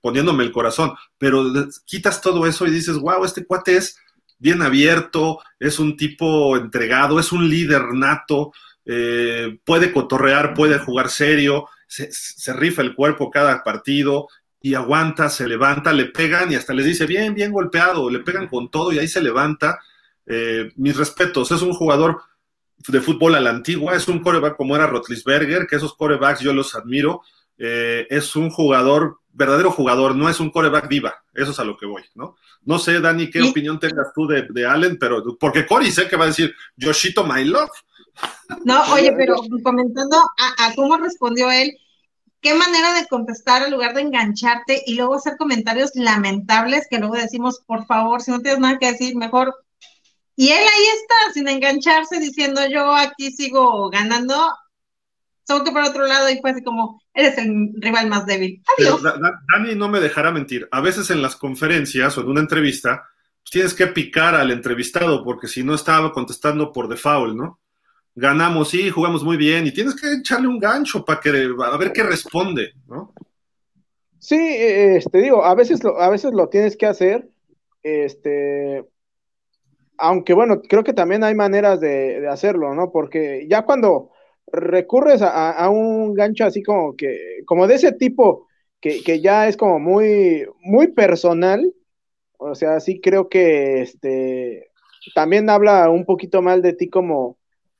poniéndome el corazón, pero quitas todo eso y dices, wow, este cuate es bien abierto, es un tipo entregado, es un líder nato, eh, puede cotorrear, puede jugar serio, se, rifa el cuerpo cada partido y aguanta, se levanta, le pegan y hasta le dice, bien, bien golpeado, le pegan con todo y ahí se levanta. Eh, mis respetos, es un jugador de fútbol a la antigua, es un coreback como era Rotlisberger, que esos corebacks yo los admiro, eh, es un jugador, verdadero jugador, no es un coreback diva, eso es a lo que voy, ¿no? No sé, Dani, qué opinión tengas tú de, Allen, pero porque Cory sé que va a decir Yoshito My Love. No, oye, pero comentando a, a, cómo respondió él, qué manera de contestar en lugar de engancharte y luego hacer comentarios lamentables que luego decimos, por favor, si no tienes nada que decir, mejor y él ahí está, sin engancharse, diciendo yo aquí sigo ganando. Solo que por otro lado, y fue así como, eres el rival más débil. Adiós. Dani no me dejará mentir. A veces en las conferencias o en una entrevista, pues tienes que picar al entrevistado, porque si no estaba contestando por default, ¿no? Ganamos, sí, jugamos muy bien, y tienes que echarle un gancho para que a ver qué responde, ¿no? Sí, este digo, a veces lo, a veces lo tienes que hacer, este, aunque bueno, creo que también hay maneras de, hacerlo, ¿no? Porque ya cuando recurres a, un gancho así como que, como de ese tipo, que, ya es como muy, muy personal, o sea, sí creo que este también habla un poquito mal de ti como,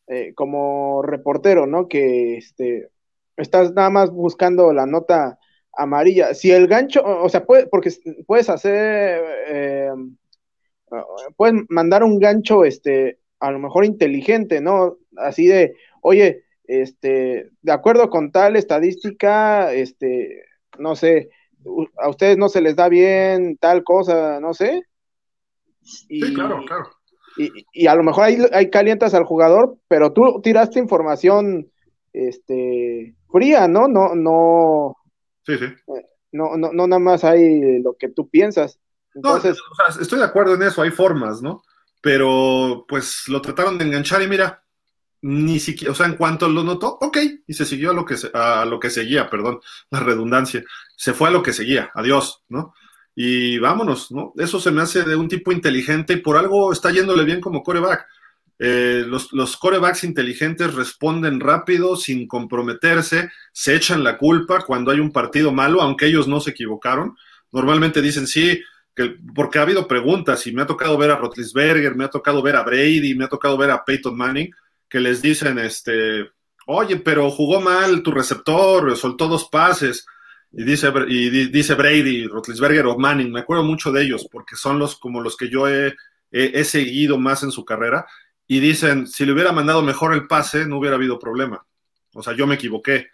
eh, como reportero, ¿no? Que este estás nada más buscando la nota amarilla. Si el gancho, o sea, puede, porque puedes hacer eh, puedes mandar un gancho, este, a lo mejor inteligente, ¿no? Así de, oye, este, de acuerdo con tal estadística, este, no sé, a ustedes no se les da bien tal cosa, no sé. sí, claro, claro. Y, a lo mejor ahí, ahí, calientas al jugador, pero tú tiraste información este, fría, ¿no? No, no. Sí, sí. No, no, no nada más hay lo que tú piensas. Entonces, estoy de acuerdo en eso, hay formas, ¿no? Pero pues lo trataron de enganchar y mira, ni siquiera, o sea, en cuanto lo notó, ok, y se siguió a lo que, a lo que seguía, perdón, la redundancia, se fue a lo que seguía, adiós, ¿no? Y vámonos, ¿no? Eso se me hace de un tipo inteligente y por algo está yéndole bien como coreback. Eh, los, los corebacks inteligentes responden rápido, sin comprometerse, se echan la culpa cuando hay un partido malo, aunque ellos no se equivocaron. Normalmente dicen, sí, porque ha habido preguntas y me ha tocado ver a Rotlisberger, me ha tocado ver a Brady, me ha tocado ver a Peyton Manning, que les dicen, este, oye, pero jugó mal tu receptor, soltó dos pases. Y dice, y dice Brady, Rotlisberger o Manning, me acuerdo mucho de ellos, porque son los como los que yo he, he, seguido más en su carrera. Y dicen, si le hubiera mandado mejor el pase, no hubiera habido problema. O sea, yo me equivoqué.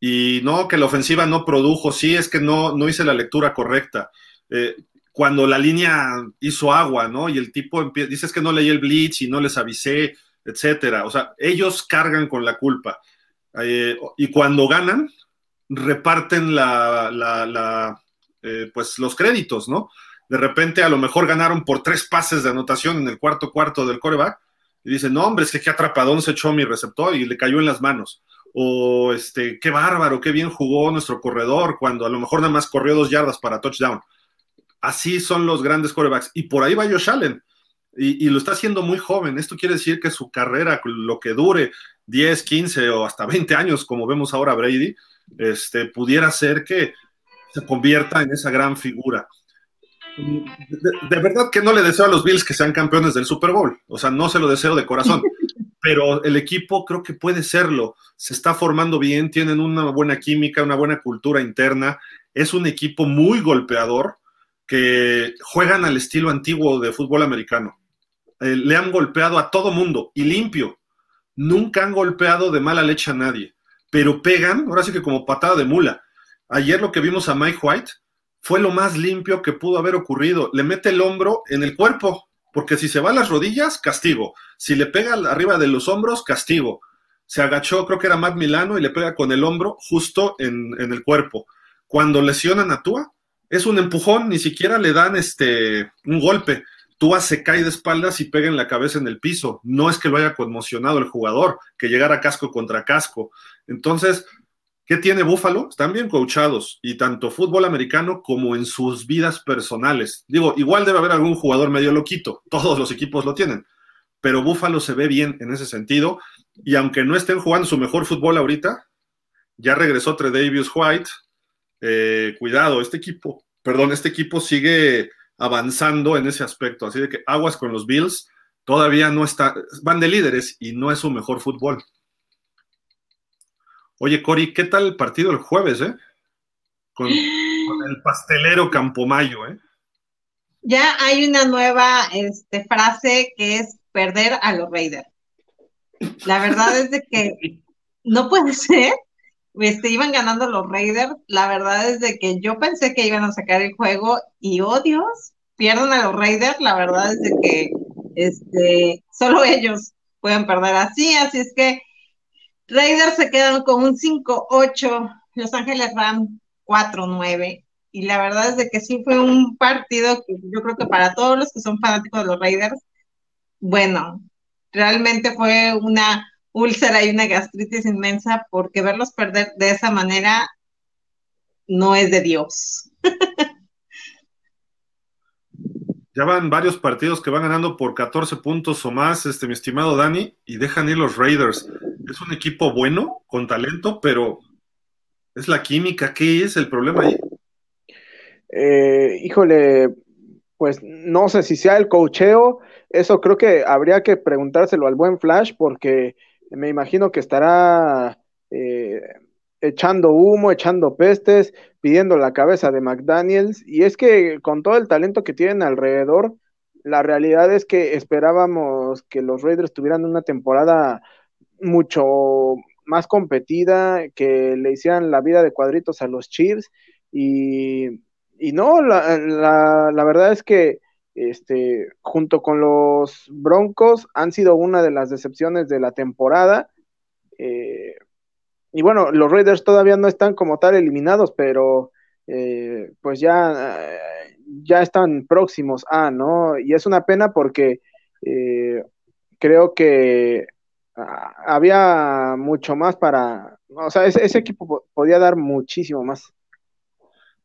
Y no, que la ofensiva no produjo, sí, es que no, no hice la lectura correcta. Eh, cuando la línea hizo agua, ¿no? Y el tipo dices que no leí el blitz y no les avisé, etcétera. O sea, ellos cargan con la culpa. Eh, y cuando ganan, reparten la, la, eh, pues los créditos, ¿no? De repente a lo mejor ganaron por tres pases de anotación en el cuarto cuarto del coreback y dicen, no, hombre, es que qué atrapadón se echó mi receptor y le cayó en las manos. O este, qué bárbaro, qué bien jugó nuestro corredor cuando a lo mejor nada más corrió dos yardas para touchdown. Así son los grandes corebacks. Y por ahí va Josh Allen. Y, lo está haciendo muy joven. Esto quiere decir que su carrera, lo que dure 10, 15 o hasta 20 años, como vemos ahora Brady, este, pudiera ser que se convierta en esa gran figura. De, verdad que no le deseo a los Bills que sean campeones del Super Bowl. O sea, no se lo deseo de corazón. Pero el equipo creo que puede serlo. Se está formando bien, tienen una buena química, una buena cultura interna. Es un equipo muy golpeador que juegan al estilo antiguo de fútbol americano. Eh, le han golpeado a todo mundo y limpio. Nunca han golpeado de mala leche a nadie, pero pegan, ahora sí que como patada de mula. Ayer lo que vimos a Mike White fue lo más limpio que pudo haber ocurrido. Le mete el hombro en el cuerpo, porque si se va a las rodillas, castigo. Si le pega arriba de los hombros, castigo. Se agachó, creo que era Matt Milano, y le pega con el hombro justo en, en el cuerpo. Cuando lesionan a Tua, es un empujón, ni siquiera le dan este un golpe. Tua se cae de espaldas y pega en la cabeza en el piso. No es que lo haya conmocionado el jugador, que llegara casco contra casco. Entonces, ¿qué tiene Búfalo? Están bien coachados y tanto fútbol americano como en sus vidas personales. Digo, igual debe haber algún jugador medio loquito, todos los equipos lo tienen, pero Búfalo se ve bien en ese sentido y aunque no estén jugando su mejor fútbol ahorita, ya regresó Tredavious White, eh, cuidado, este equipo, perdón, este equipo sigue avanzando en ese aspecto, así de que aguas con los Bills, todavía no está, van de líderes y no es su mejor fútbol. Oye, Cori, ¿qué tal el partido el jueves, eh? Con, el pastelero Campomayo, ¿eh? Ya hay una nueva este, frase que es perder a los Raiders. La verdad es de que no puede ser este, iban ganando los Raiders. La verdad es de que yo pensé que iban a sacar el juego y, oh pierden a los Raiders. La verdad es de que este, solo ellos pueden perder así. Así es que Raiders se quedan con un 5-8, Los Ángeles Ram 4-9. Y la verdad es de que sí fue un partido que yo creo que para todos los que son fanáticos de los Raiders, bueno, realmente fue una úlcera y una gastritis inmensa, porque verlos perder de esa manera no es de Dios. ya van varios partidos que van ganando por 14 puntos o más, este, mi estimado Dani, y dejan ir los Raiders. Es un equipo bueno, con talento, pero es la química. ¿Qué es el problema ahí? Eh, híjole, pues no sé si sea el cocheo, eso creo que habría que preguntárselo al buen Flash, porque me imagino que estará eh, echando humo, echando pestes, pidiendo la cabeza de McDaniels. Y es que con todo el talento que tienen alrededor, la realidad es que esperábamos que los Raiders tuvieran una temporada mucho más competida, que le hicieran la vida de cuadritos a los Chiefs. Y, y no, la, la, la verdad es que este, junto con los Broncos, han sido una de las decepciones de la temporada. Eh, y bueno, los Raiders todavía no están como tal eliminados, pero eh, pues ya, ya están próximos a, ¿no? Y es una pena porque creo que ah, había mucho más para, o sea, ese equipo podía dar muchísimo más.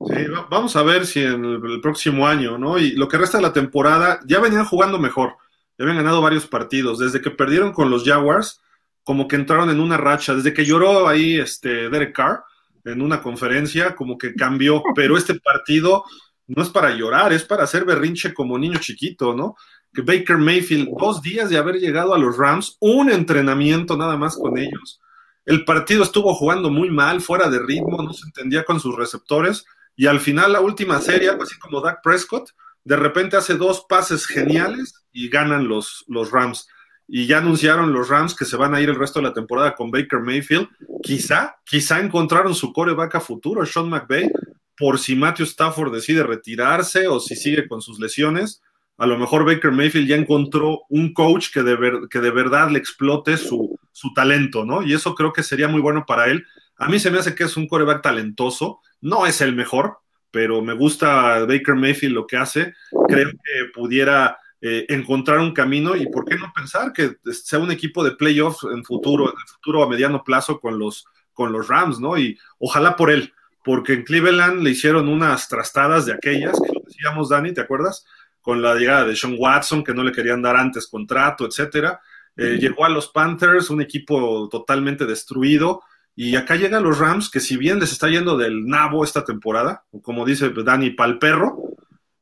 Sí, vamos a ver si en el, próximo año, ¿no? Y lo que resta de la temporada, ya venían jugando mejor, ya habían ganado varios partidos. Desde que perdieron con los Jaguars, como que entraron en una racha. Desde que lloró ahí este Derek Carr en una conferencia, como que cambió. Pero este partido no es para llorar, es para hacer berrinche como niño chiquito, ¿no? Que Baker Mayfield, dos días de haber llegado a los Rams, un entrenamiento nada más con ellos. El partido estuvo jugando muy mal, fuera de ritmo, no se entendía con sus receptores y al final, la última serie, algo así como Dak Prescott, de repente hace dos pases geniales y ganan los, los Rams. Y ya anunciaron los Rams que se van a ir el resto de la temporada con Baker Mayfield. Quizá, quizá encontraron su coreback a futuro, Sean McVay, por si Matthew Stafford decide retirarse o si sigue con sus lesiones. A lo mejor Baker Mayfield ya encontró un coach que de, que de verdad le explote su, su talento, ¿no? Y eso creo que sería muy bueno para él. A mí se me hace que es un coreback talentoso no es el mejor, pero me gusta Baker Mayfield lo que hace. Creo que pudiera eh, encontrar un camino y por qué no pensar que sea un equipo de playoffs en futuro, en futuro a mediano plazo con los, con los Rams, ¿no? Y ojalá por él, porque en Cleveland le hicieron unas trastadas de aquellas que lo decíamos, Dani, ¿te acuerdas? Con la llegada de Sean Watson, que no le querían dar antes contrato, etcétera. Eh, llegó a los Panthers, un equipo totalmente destruido y acá llegan los Rams, que si bien les está yendo del nabo esta temporada, como dice Dani, pal perro,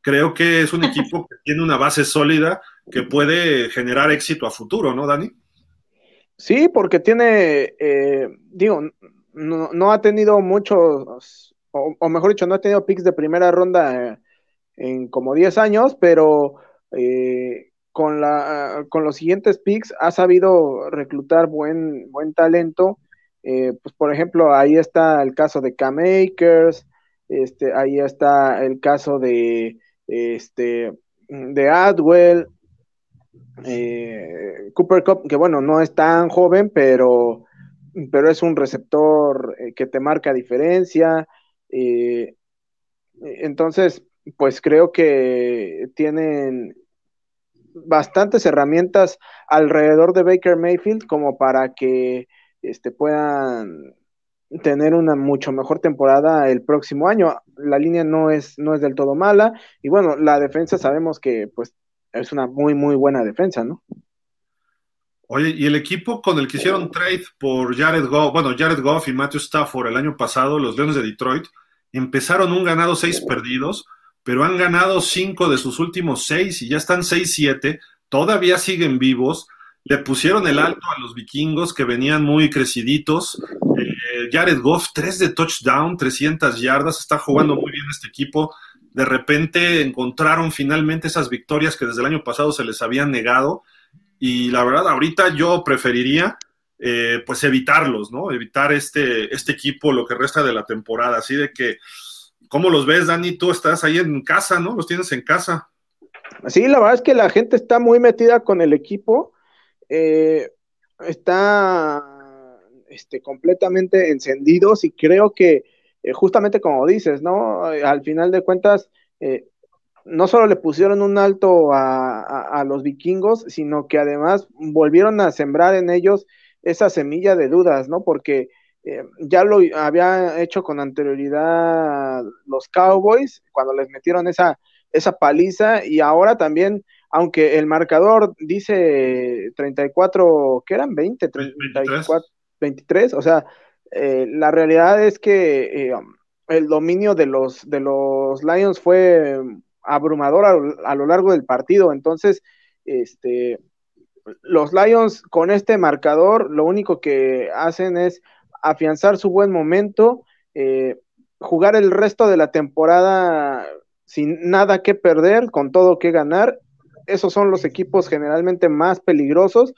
creo que es un equipo que tiene una base sólida que puede generar éxito a futuro, ¿no, Dani? Sí, porque tiene, eh, digo, no, ha tenido muchos, o, mejor dicho, no ha tenido picks de primera ronda eh, en como 10 años, pero eh, con, la, con los siguientes picks ha sabido reclutar buen, buen talento eh, pues por ejemplo, ahí está el caso de K-Makers, este, ahí está el caso de, este, de Adwell, eh, Cooper Cup, que bueno, no es tan joven, pero, pero es un receptor eh, que te marca diferencia. entonces, pues creo que tienen bastantes herramientas alrededor de Baker Mayfield como para que este, puedan tener una mucho mejor temporada el próximo año. La línea no es, no es del todo mala y bueno, la defensa sabemos que pues es una muy, muy buena defensa, ¿no? Oye, y el equipo con el que hicieron trade por Jared Goff, bueno, Jared Goff y Matthew Stafford el año pasado, los Leones de Detroit, empezaron un ganado, seis perdidos, pero han ganado cinco de sus últimos seis y ya están seis, siete, todavía siguen vivos le pusieron el alto a los vikingos que venían muy creciditos. Eh, Jared Goff, 3 de touchdown, 300 yardas, está jugando muy bien este equipo. De repente encontraron finalmente esas victorias que desde el año pasado se les habían negado. Y la verdad, ahorita yo preferiría eh, pues evitarlos, ¿no? Evitar este, este equipo lo que resta de la temporada. Así de que, ¿cómo los ves, Dani? Tú estás ahí en casa, ¿no? Los tienes en casa. Sí, la verdad es que la gente está muy metida con el equipo eh, está este, completamente encendidos y creo que eh, justamente como dices, ¿no? Al final de cuentas, eh, no solo le pusieron un alto a, los vikingos, sino que además volvieron a sembrar en ellos esa semilla de dudas, ¿no? Porque ya lo había hecho con anterioridad los Cowboys cuando les metieron esa, esa paliza y ahora también aunque el marcador dice 34, ¿qué eran? 20, 34, 23, o sea, eh, la realidad es que eh, el dominio de los, de los Lions fue abrumador a, lo largo del partido, entonces, este, los Lions con este marcador lo único que hacen es afianzar su buen momento, eh, jugar el resto de la temporada sin nada que perder, con todo que ganar esos son los equipos generalmente más peligrosos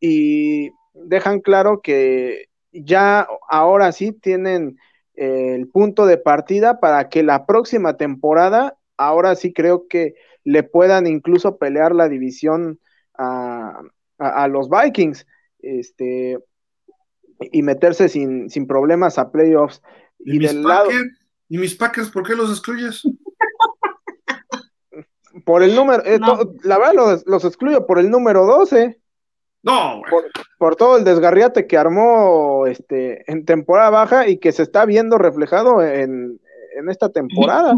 y dejan claro que ya ahora sí tienen eh, el punto de partida para que la próxima temporada, ahora sí creo que le puedan incluso pelear la división a, los Vikings este, y meterse sin, sin problemas a playoffs. ¿Y, del lado... ¿Y mis Packers por qué los excluyes? por el número, eh, la verdad los, los, excluyo por el número 12. No, Por, todo el desgarriate que armó este, en temporada baja y que se está viendo reflejado en, esta temporada.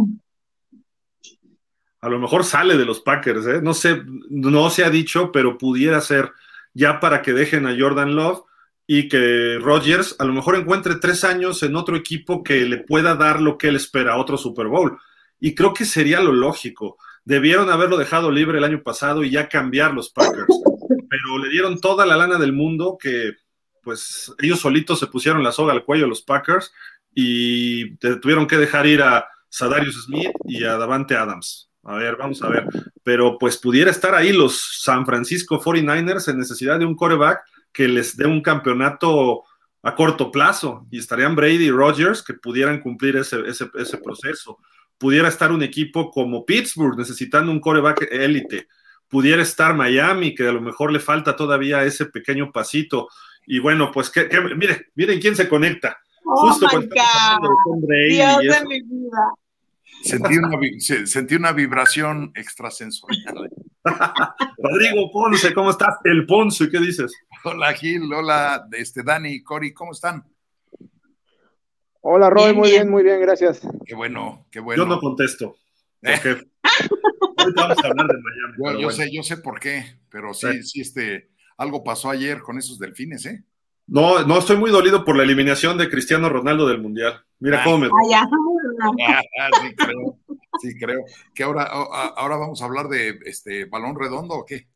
A lo mejor sale de los Packers, ¿eh? No sé, no se ha dicho, pero pudiera ser ya para que dejen a Jordan Love y que Rodgers a lo mejor encuentre tres años en otro equipo que le pueda dar lo que él espera, otro Super Bowl. Y creo que sería lo lógico. Debieron haberlo dejado libre el año pasado y ya cambiar los Packers pero le dieron toda la lana del mundo que pues ellos solitos se pusieron la soga al cuello a los Packers y tuvieron que dejar ir a Sadarius Smith y a Davante Adams. A ver, vamos a ver. Pero pues pudiera estar ahí los San Francisco 49ers en necesidad de un quarterback que les dé un campeonato a corto plazo y estarían Brady y Rodgers que pudieran cumplir ese, ese, ese proceso. Pudiera estar un equipo como Pittsburgh necesitando un quarterback élite pudiera estar Miami, que a lo mejor le falta todavía ese pequeño pasito. Y bueno, pues que, mire, miren quién se conecta. Oh Justo my God. Dios de mi vida. Sentí una, sentí una vibración extrasensorial. Rodrigo Ponce, ¿cómo estás? El Ponce, ¿qué dices? Hola Gil, hola este, Dani, Cori, ¿cómo están? Hola Roy, muy bien, muy bien, gracias. Qué bueno, qué bueno. Yo no contesto. Porque vamos a hablar de Miami. Yo, sé, yo sé por qué, pero sí, sí, este, algo pasó ayer con esos delfines, ¿eh? No, no, estoy muy dolido por la eliminación de Cristiano Ronaldo del Mundial. Mira ah. cómo me. Ah, ah, sí, creo, sí, creo. Que ahora, ahora vamos a hablar de este balón redondo o qué?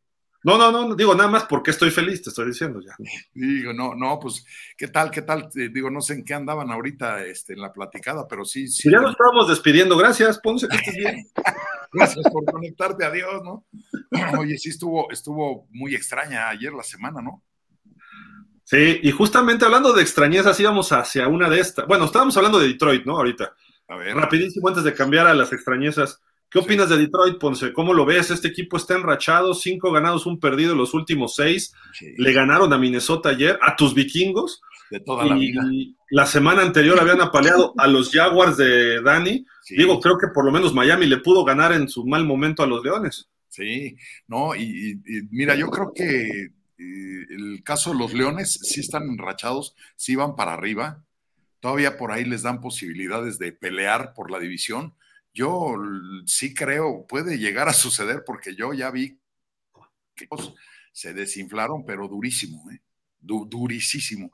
No, no, no, digo nada más porque estoy feliz, te estoy diciendo ya. Digo, no, no, pues, ¿qué tal, qué tal? Eh, digo, no sé en qué andaban ahorita este, en la platicada, pero sí. sí ya nos estábamos despidiendo, gracias, Ponce, que estés bien. gracias por conectarte, adiós, ¿no? Oye, sí estuvo, estuvo muy extraña ayer la semana, ¿no? Sí, y justamente hablando de extrañezas, íbamos hacia una de estas. Bueno, estábamos hablando de Detroit, ¿no? Ahorita. A ver. Rapidísimo, antes de cambiar a las extrañezas. ¿Qué opinas de Detroit, Ponce? ¿Cómo lo ves? Este equipo está enrachado, cinco ganados, un perdido en los últimos seis. Le ganaron a Minnesota ayer, a tus vikingos. De toda la vida. La semana anterior habían apaleado a los Jaguars de Dani. Digo, creo que por lo menos Miami le pudo ganar en su mal momento a los Leones. Sí, no, y, mira, yo creo que eh, el caso de los Leones sí están enrachados, sí van para arriba. Todavía por ahí les dan posibilidades de pelear por la división yo sí creo, puede llegar a suceder porque yo ya vi que se desinflaron, pero durísimo, ¿eh? durísimo.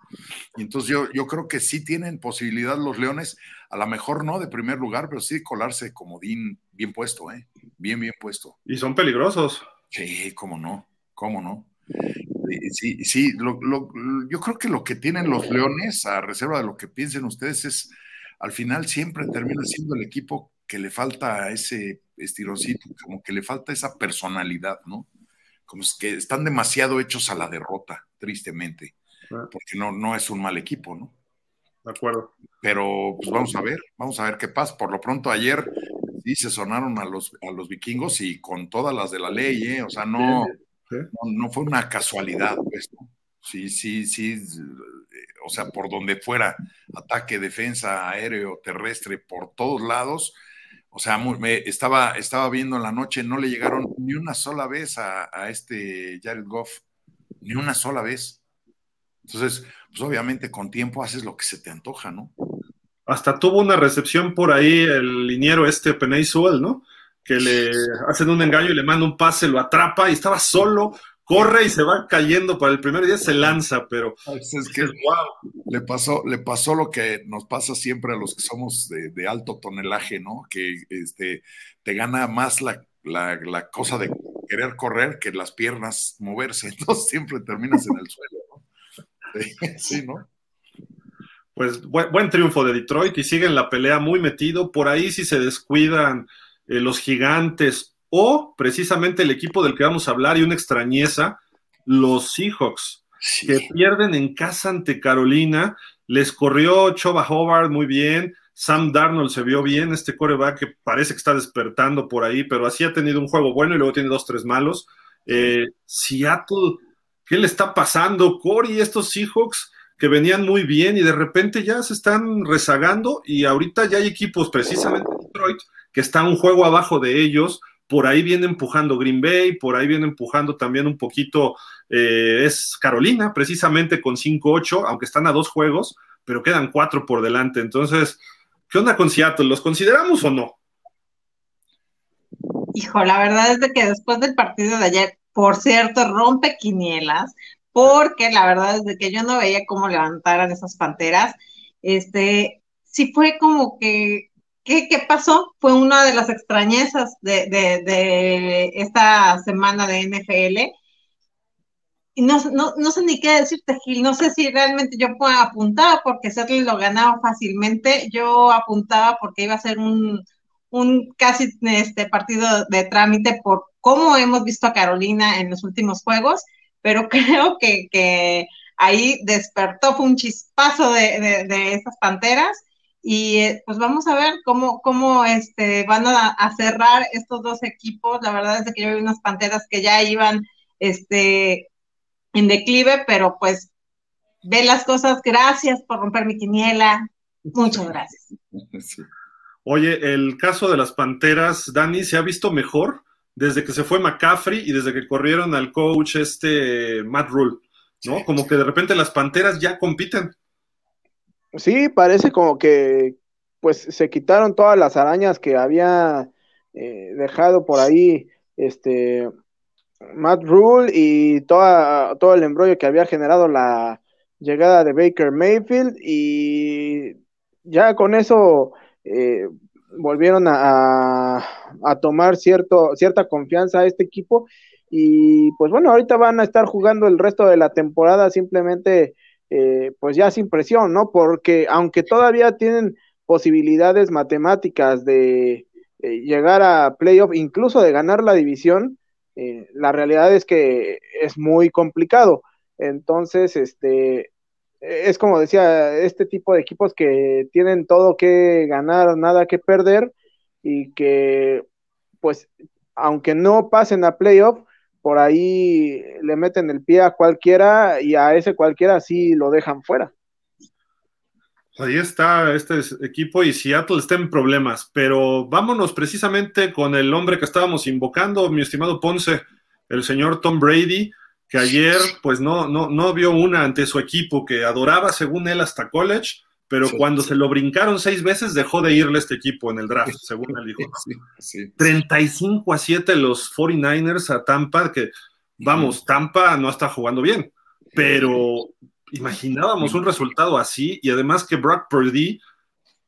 Y entonces yo, yo creo que sí tienen posibilidad los Leones, a lo mejor no de primer lugar, pero sí colarse como Dean bien puesto, ¿eh? bien, bien puesto. Y son peligrosos. Sí, cómo no, cómo no. Sí, sí, yo creo que lo que tienen los Leones, a reserva de lo que piensen ustedes, es al final siempre termina siendo el equipo que le falta ese estironcito, como que le falta esa personalidad, ¿no? Como que están demasiado hechos a la derrota, tristemente, ah. porque no, no es un mal equipo, ¿no? De acuerdo. Pero pues vamos a ver, vamos a ver qué pasa. Por lo pronto ayer sí se sonaron a los, a los vikingos y con todas las de la ley, ¿eh? O sea, no, no, fue una casualidad, pues, Sí, sí, sí, o sea, por donde fuera, ataque, defensa, aéreo, terrestre, por todos lados, o sea, me, estaba, estaba viendo en la noche, no le llegaron ni una sola vez a, este Jared Goff, ni una sola vez. Entonces, pues obviamente con tiempo haces lo que se te antoja, ¿no? Hasta tuvo una recepción por ahí el liniero este Penay Sewell, ¿no? Que le hacen un engaño y le manda un pase, lo atrapa y estaba solo, corre y se va cayendo para el primer día se lanza, pero es que le pasó, le pasó lo que nos pasa siempre a los que somos de, alto tonelaje, ¿no? Que este te gana más la, la, cosa de querer correr que las piernas moverse, entonces siempre terminas en el suelo, ¿no? Sí, ¿no? Pues buen, triunfo de Detroit y siguen la pelea muy metido. Por ahí si se descuidan eh, los gigantes o precisamente el equipo del que vamos a hablar y una extrañeza, los Seahawks, que pierden en casa ante Carolina. Les corrió Choba Hobart muy bien, Sam Darnold se vio bien, este coreback que parece que está despertando por ahí, pero así ha tenido un juego bueno y luego tiene dos, tres malos. Eh, Seattle, ¿qué le está pasando? Corey, estos Seahawks que venían muy bien y de repente ya se están rezagando y ahorita ya hay equipos, precisamente Detroit, que está un juego abajo de ellos. Por ahí viene empujando Green Bay, por ahí viene empujando también un poquito, eh, es Carolina, precisamente con 5-8, aunque están a dos juegos, pero quedan cuatro por delante. Entonces, ¿qué onda con Seattle? ¿Los consideramos o no? Hijo, la verdad es de que después del partido de ayer, por cierto, rompe quinielas, porque la verdad es de que yo no veía cómo levantaran esas panteras. Este, sí fue como que, ¿qué, qué pasó? Fue una de las extrañezas de, de, de esta semana de NFL y no, no, no, sé ni qué decirte, Gil, no sé si realmente yo apuntar porque Seattle lo ganaba fácilmente, yo apuntaba porque iba a ser un, un casi este partido de trámite por cómo hemos visto a Carolina en los últimos juegos, pero creo que, que ahí despertó, fue un chispazo de, de, esas panteras y eh, pues vamos a ver cómo, cómo este, van a, a, cerrar estos dos equipos. La verdad es que yo vi unas panteras que ya iban este, en declive, pero pues ve las cosas. Gracias por romper mi quiniela. Muchas gracias. Oye, el caso de las Panteras, Dani, ¿se ha visto mejor desde que se fue McCaffrey y desde que corrieron al coach este Matt Rule? ¿No? Como que de repente las Panteras ya compiten. Sí, parece como que pues se quitaron todas las arañas que había eh, dejado por ahí este Matt Rule y toda, todo el embrollo que había generado la llegada de Baker Mayfield y ya con eso eh, volvieron a, a, tomar cierto, cierta confianza a este equipo y pues bueno, ahorita van a estar jugando el resto de la temporada simplemente eh, pues ya sin presión, ¿no? Porque aunque todavía tienen posibilidades matemáticas de eh, llegar a playoff, incluso de ganar la división, eh, la realidad es que es muy complicado. Entonces, este, es como decía, este tipo de equipos que tienen todo que ganar, nada que perder y que, pues, aunque no pasen a playoff, por ahí le meten el pie a cualquiera y a ese cualquiera sí lo dejan fuera. Ahí está este equipo y Seattle está en problemas, pero vámonos precisamente con el hombre que estábamos invocando, mi estimado Ponce, el señor Tom Brady, que ayer pues no, no, no vio una ante su equipo que adoraba según él hasta college, pero cuando se lo brincaron seis veces dejó de irle este equipo en el draft, según él dijo. 35 a 7 los 49ers a Tampa, que vamos, Tampa no está jugando bien, pero imaginábamos un resultado así y además que Brock Purdy,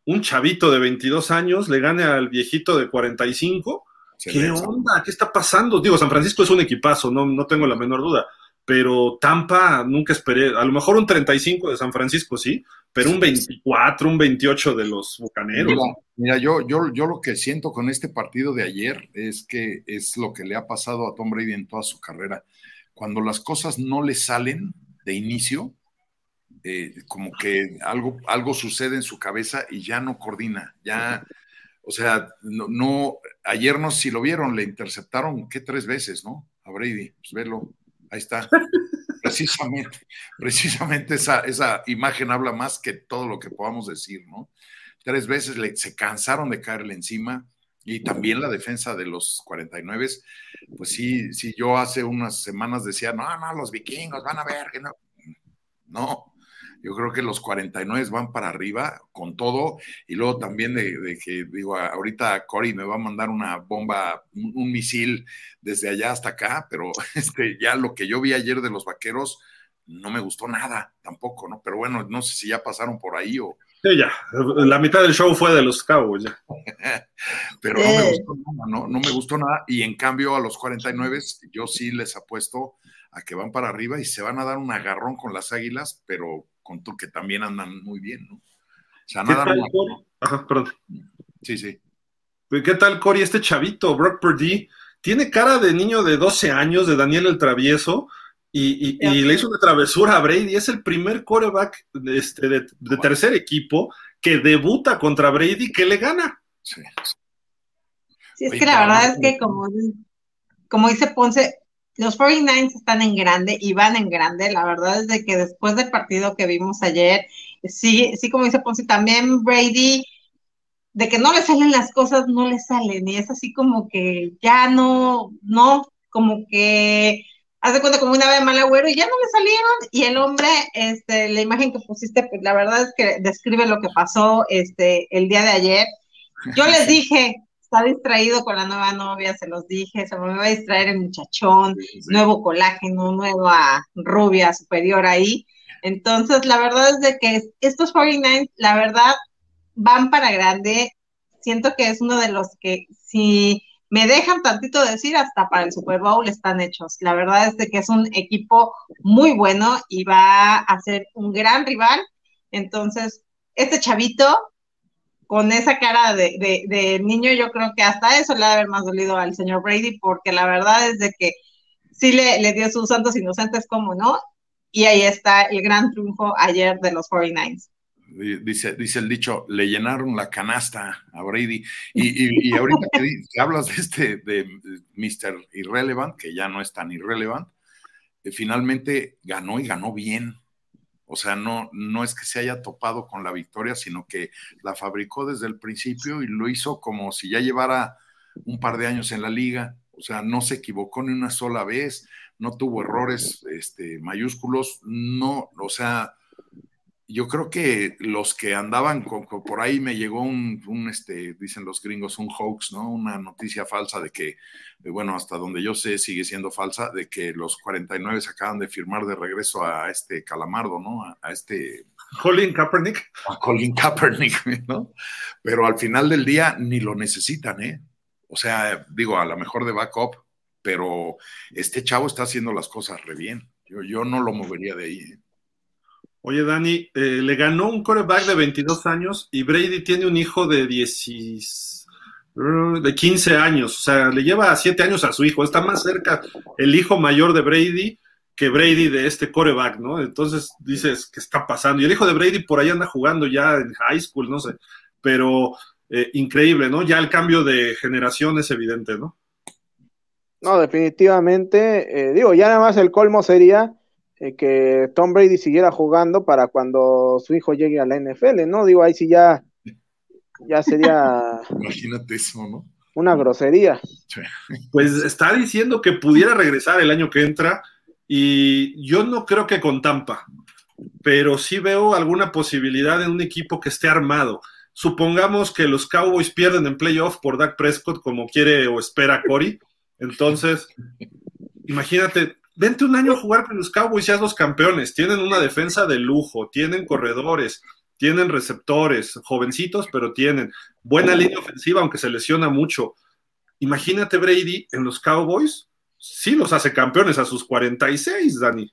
un chavito de 22 años, le gane al viejito de 45. ¿Qué onda? ¿Qué está pasando? Digo, San Francisco es un equipazo, no, no tengo la menor duda, pero Tampa nunca esperé, a lo mejor un 35 de San Francisco sí, pero un 24, un 28 de los Bucaneros. Mira, mira, yo, yo, yo lo que siento con este partido de ayer es que es lo que le ha pasado a Tom Brady en toda su carrera. Cuando las cosas no le salen de inicio, eh, como que algo, algo sucede en su cabeza y ya no coordina, ya, o sea, no, ayer no, si lo vieron, le interceptaron, ¿qué? Tres veces, ¿no? A Brady, pues velo, ahí está. Precisamente, precisamente esa, esa imagen habla más que todo lo que podamos decir, ¿no? Tres veces se cansaron de caerle encima y también la defensa de los 49, pues sí, sí, yo hace unas semanas decía, no, no, los vikingos van a ver que no. No, yo creo que los 49 van para arriba con todo. Y luego también de, que, digo, ahorita Cory me va a mandar una bomba, un, misil desde allá hasta acá, pero este, ya lo que yo vi ayer de los vaqueros no me gustó nada tampoco, ¿no? Pero bueno, no sé si ya pasaron por ahí o. Sí, ya. La mitad del show fue de los Cowboys, ya. pero no me gustó nada, ¿no? No me gustó nada. Y en cambio, a los 49 yo sí les apuesto a que van para arriba y se van a dar un agarrón con las águilas, pero con tú que también andan muy bien, ¿no? O sea, nada tal, Ajá, perdón. Sí, sí. ¿Qué tal, Cory? Este chavito, Brock Purdy, tiene cara de niño de 12 años, de Daniel el Travieso, y, le hizo una travesura a Brady. Es el primer coreback este, de, de tercer equipo que debuta contra Brady que le gana. Sí. Sí, es que la verdad es que como, como dice Ponce, los 49 están en grande y van en grande. La verdad es de que después del partido que vimos ayer, sí, sí, como dice Ponce, también Brady, de que no le salen las cosas, no le salen. Y es así como que ya no, no, como que hace cuenta como una vez mal agüero y ya no le salieron. Y el hombre, este, la imagen que pusiste, pues la verdad es que describe lo que pasó este, el día de ayer. Yo les dije, está distraído con la nueva novia, se los dije, se me va a distraer el muchachón, nuevo colágeno, nueva rubia superior ahí. Entonces, la verdad es de que estos 49, la verdad, van para grande. Siento que es uno de los que, si me dejan tantito decir, hasta para el Super Bowl están hechos. La verdad es de que es un equipo muy bueno y va a ser un gran rival. Entonces, este chavito con esa cara de, niño, yo creo que hasta eso le va a haber más dolido al señor Brady, porque la verdad es de que sí le, le dio sus santos inocentes, como no, y ahí está el gran triunfo ayer de los 49ers. Dice, dice el dicho, le llenaron la canasta a Brady. Y, ahorita que, hablas de este, de Mr. Irrelevant, que ya no es tan irrelevant, eh, finalmente ganó y ganó bien. O sea, no, no es que se haya topado con la victoria, sino que la fabricó desde el principio y lo hizo como si ya llevara un par de años en la liga. O sea, no se equivocó ni una sola vez, no tuvo errores este, mayúsculos, no, o sea, yo creo que los que andaban por ahí me llegó un, este, dicen los gringos, un hoax, ¿no? Una noticia falsa de que, bueno, hasta donde yo sé sigue siendo falsa, de que los 49 se acaban de firmar de regreso a este Calamardo, ¿no? A, este... Colin Kaepernick. A Colin Kaepernick, ¿no? Pero al final del día ni lo necesitan, ¿eh? O sea, digo, a lo mejor de backup, pero este chavo está haciendo las cosas re bien. Yo, yo no lo movería de ahí. ¿eh? Oye, Dani, eh, le ganó un coreback de 22 años y Brady tiene un hijo de, 10, de 15 años. O sea, le lleva 7 años a su hijo. Está más cerca el hijo mayor de Brady que Brady de este coreback, ¿no? Entonces dices, ¿qué está pasando? Y el hijo de Brady por ahí anda jugando ya en high school, no sé. Pero eh, increíble, ¿no? Ya el cambio de generación es evidente, ¿no? No, definitivamente. Eh, digo, ya nada más el colmo sería eh, que Tom Brady siguiera jugando para cuando su hijo llegue a la NFL, ¿no? Digo, ahí sí ya, ya sería. Imagínate eso, ¿no? Una grosería. Pues está diciendo que pudiera regresar el año que entra y yo no creo que con Tampa, pero sí veo alguna posibilidad en un equipo que esté armado. Supongamos que los Cowboys pierden en playoff por Dak Prescott como quiere o espera Cory. Entonces, imagínate, vente un año a jugar con los Cowboys y los campeones. Tienen una defensa de lujo, tienen corredores, tienen receptores, jovencitos, pero tienen buena línea ofensiva, aunque se lesiona mucho. Imagínate Brady en los Cowboys, sí los hace campeones a sus 46, Dani.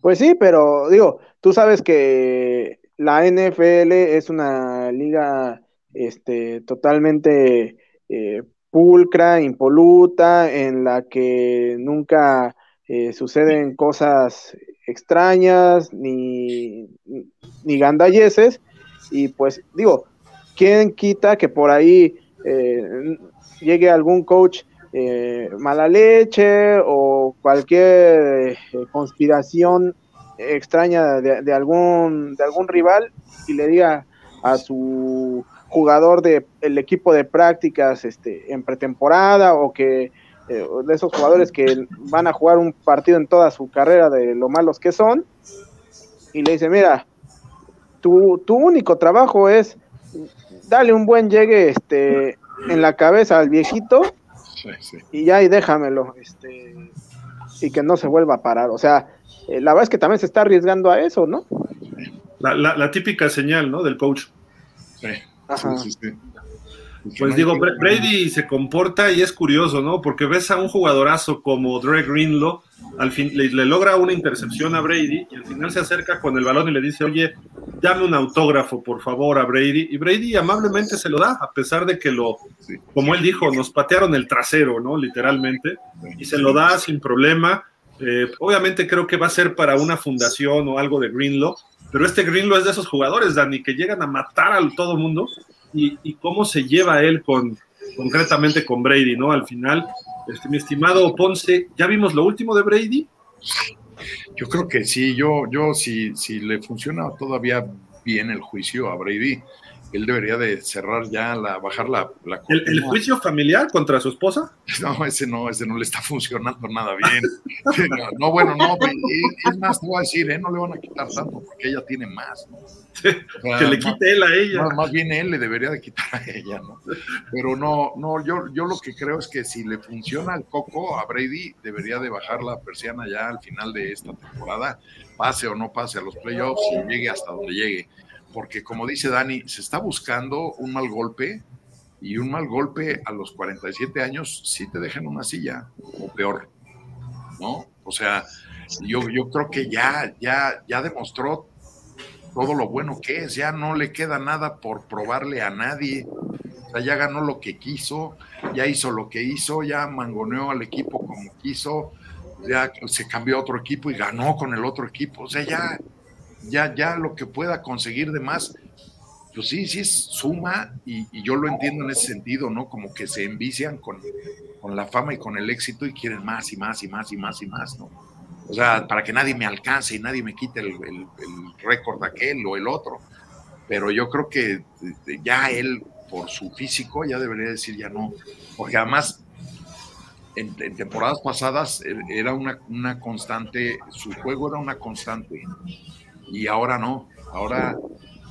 Pues sí, pero digo, tú sabes que la NFL es una liga este, totalmente eh, pulcra, impoluta, en la que nunca eh, suceden cosas extrañas ni, ni gandalleces y pues digo, ¿quién quita que por ahí eh, llegue algún coach eh, mala leche o cualquier conspiración extraña de, algún, de algún rival y le diga a su jugador del el equipo de prácticas este, en pretemporada o que eh, de esos jugadores que van a jugar un partido en toda su carrera de lo malos que son, y le dice, mira, tu, tu único trabajo es darle un buen llegue este, en la cabeza al viejito y ya y déjamelo, este, y que no se vuelva a parar. O sea, eh, la verdad es que también se está arriesgando a eso, ¿no? La, la, típica señal, ¿no? Del coach. Sí. Ajá. sí, sí. Pues digo, Brady se comporta y es curioso, ¿no? Porque ves a un jugadorazo como Dre Greenlow, al fin le, logra una intercepción a Brady y al final se acerca con el balón y le dice, oye, dame un autógrafo, por favor, a Brady. Y Brady amablemente se lo da, a pesar de que lo, como él dijo, nos patearon el trasero, ¿no? Literalmente, y se lo da sin problema. Eh, obviamente creo que va a ser para una fundación o algo de Greenlow, pero este Greenlow es de esos jugadores, Dani, que llegan a matar a todo mundo y, y, cómo se lleva él con, concretamente con Brady, ¿no? Al final, este, mi estimado Ponce, ¿ya vimos lo último de Brady? Yo creo que sí, yo, yo si, si le funciona todavía bien el juicio a Brady, él debería de cerrar ya, la, bajar la... la ¿El, juicio familiar contra su esposa? No, ese no, ese no le está funcionando nada bien. no, bueno, no, es más, te voy a decir, ¿eh? no le van a quitar tanto porque ella tiene más. Que le quite él a ella. Más, bien él le debería de quitar a ella, ¿no? Pero no, no, yo, yo lo que creo es que si le funciona el coco a Brady, debería de bajar la persiana ya al final de esta temporada, pase o no pase a los playoffs y llegue hasta donde llegue porque como dice Dani, se está buscando un mal golpe y un mal golpe a los 47 años sí te dejan una silla o peor, ¿no? O sea, yo, yo creo que ya, ya, ya demostró todo lo bueno que es, ya no le queda nada por probarle a nadie, o sea, ya ganó lo que quiso, ya hizo lo que hizo, ya mangoneó al equipo como quiso, ya se cambió a otro equipo y ganó con el otro equipo, o sea, ya, ya, ya lo que pueda conseguir de más, pues sí, sí es suma y, yo lo entiendo en ese sentido, ¿no? Como que se envician con, con, la fama y con el éxito y quieren más y más y más y más y más, ¿no? O sea, para que nadie me alcance y nadie me quite el, el, récord aquel o el otro. Pero yo creo que eh, ya él, por su físico, ya debería decir ya no. Porque además, en, temporadas pasadas eh, era una, una constante, su juego era una constante y ahora no, ahora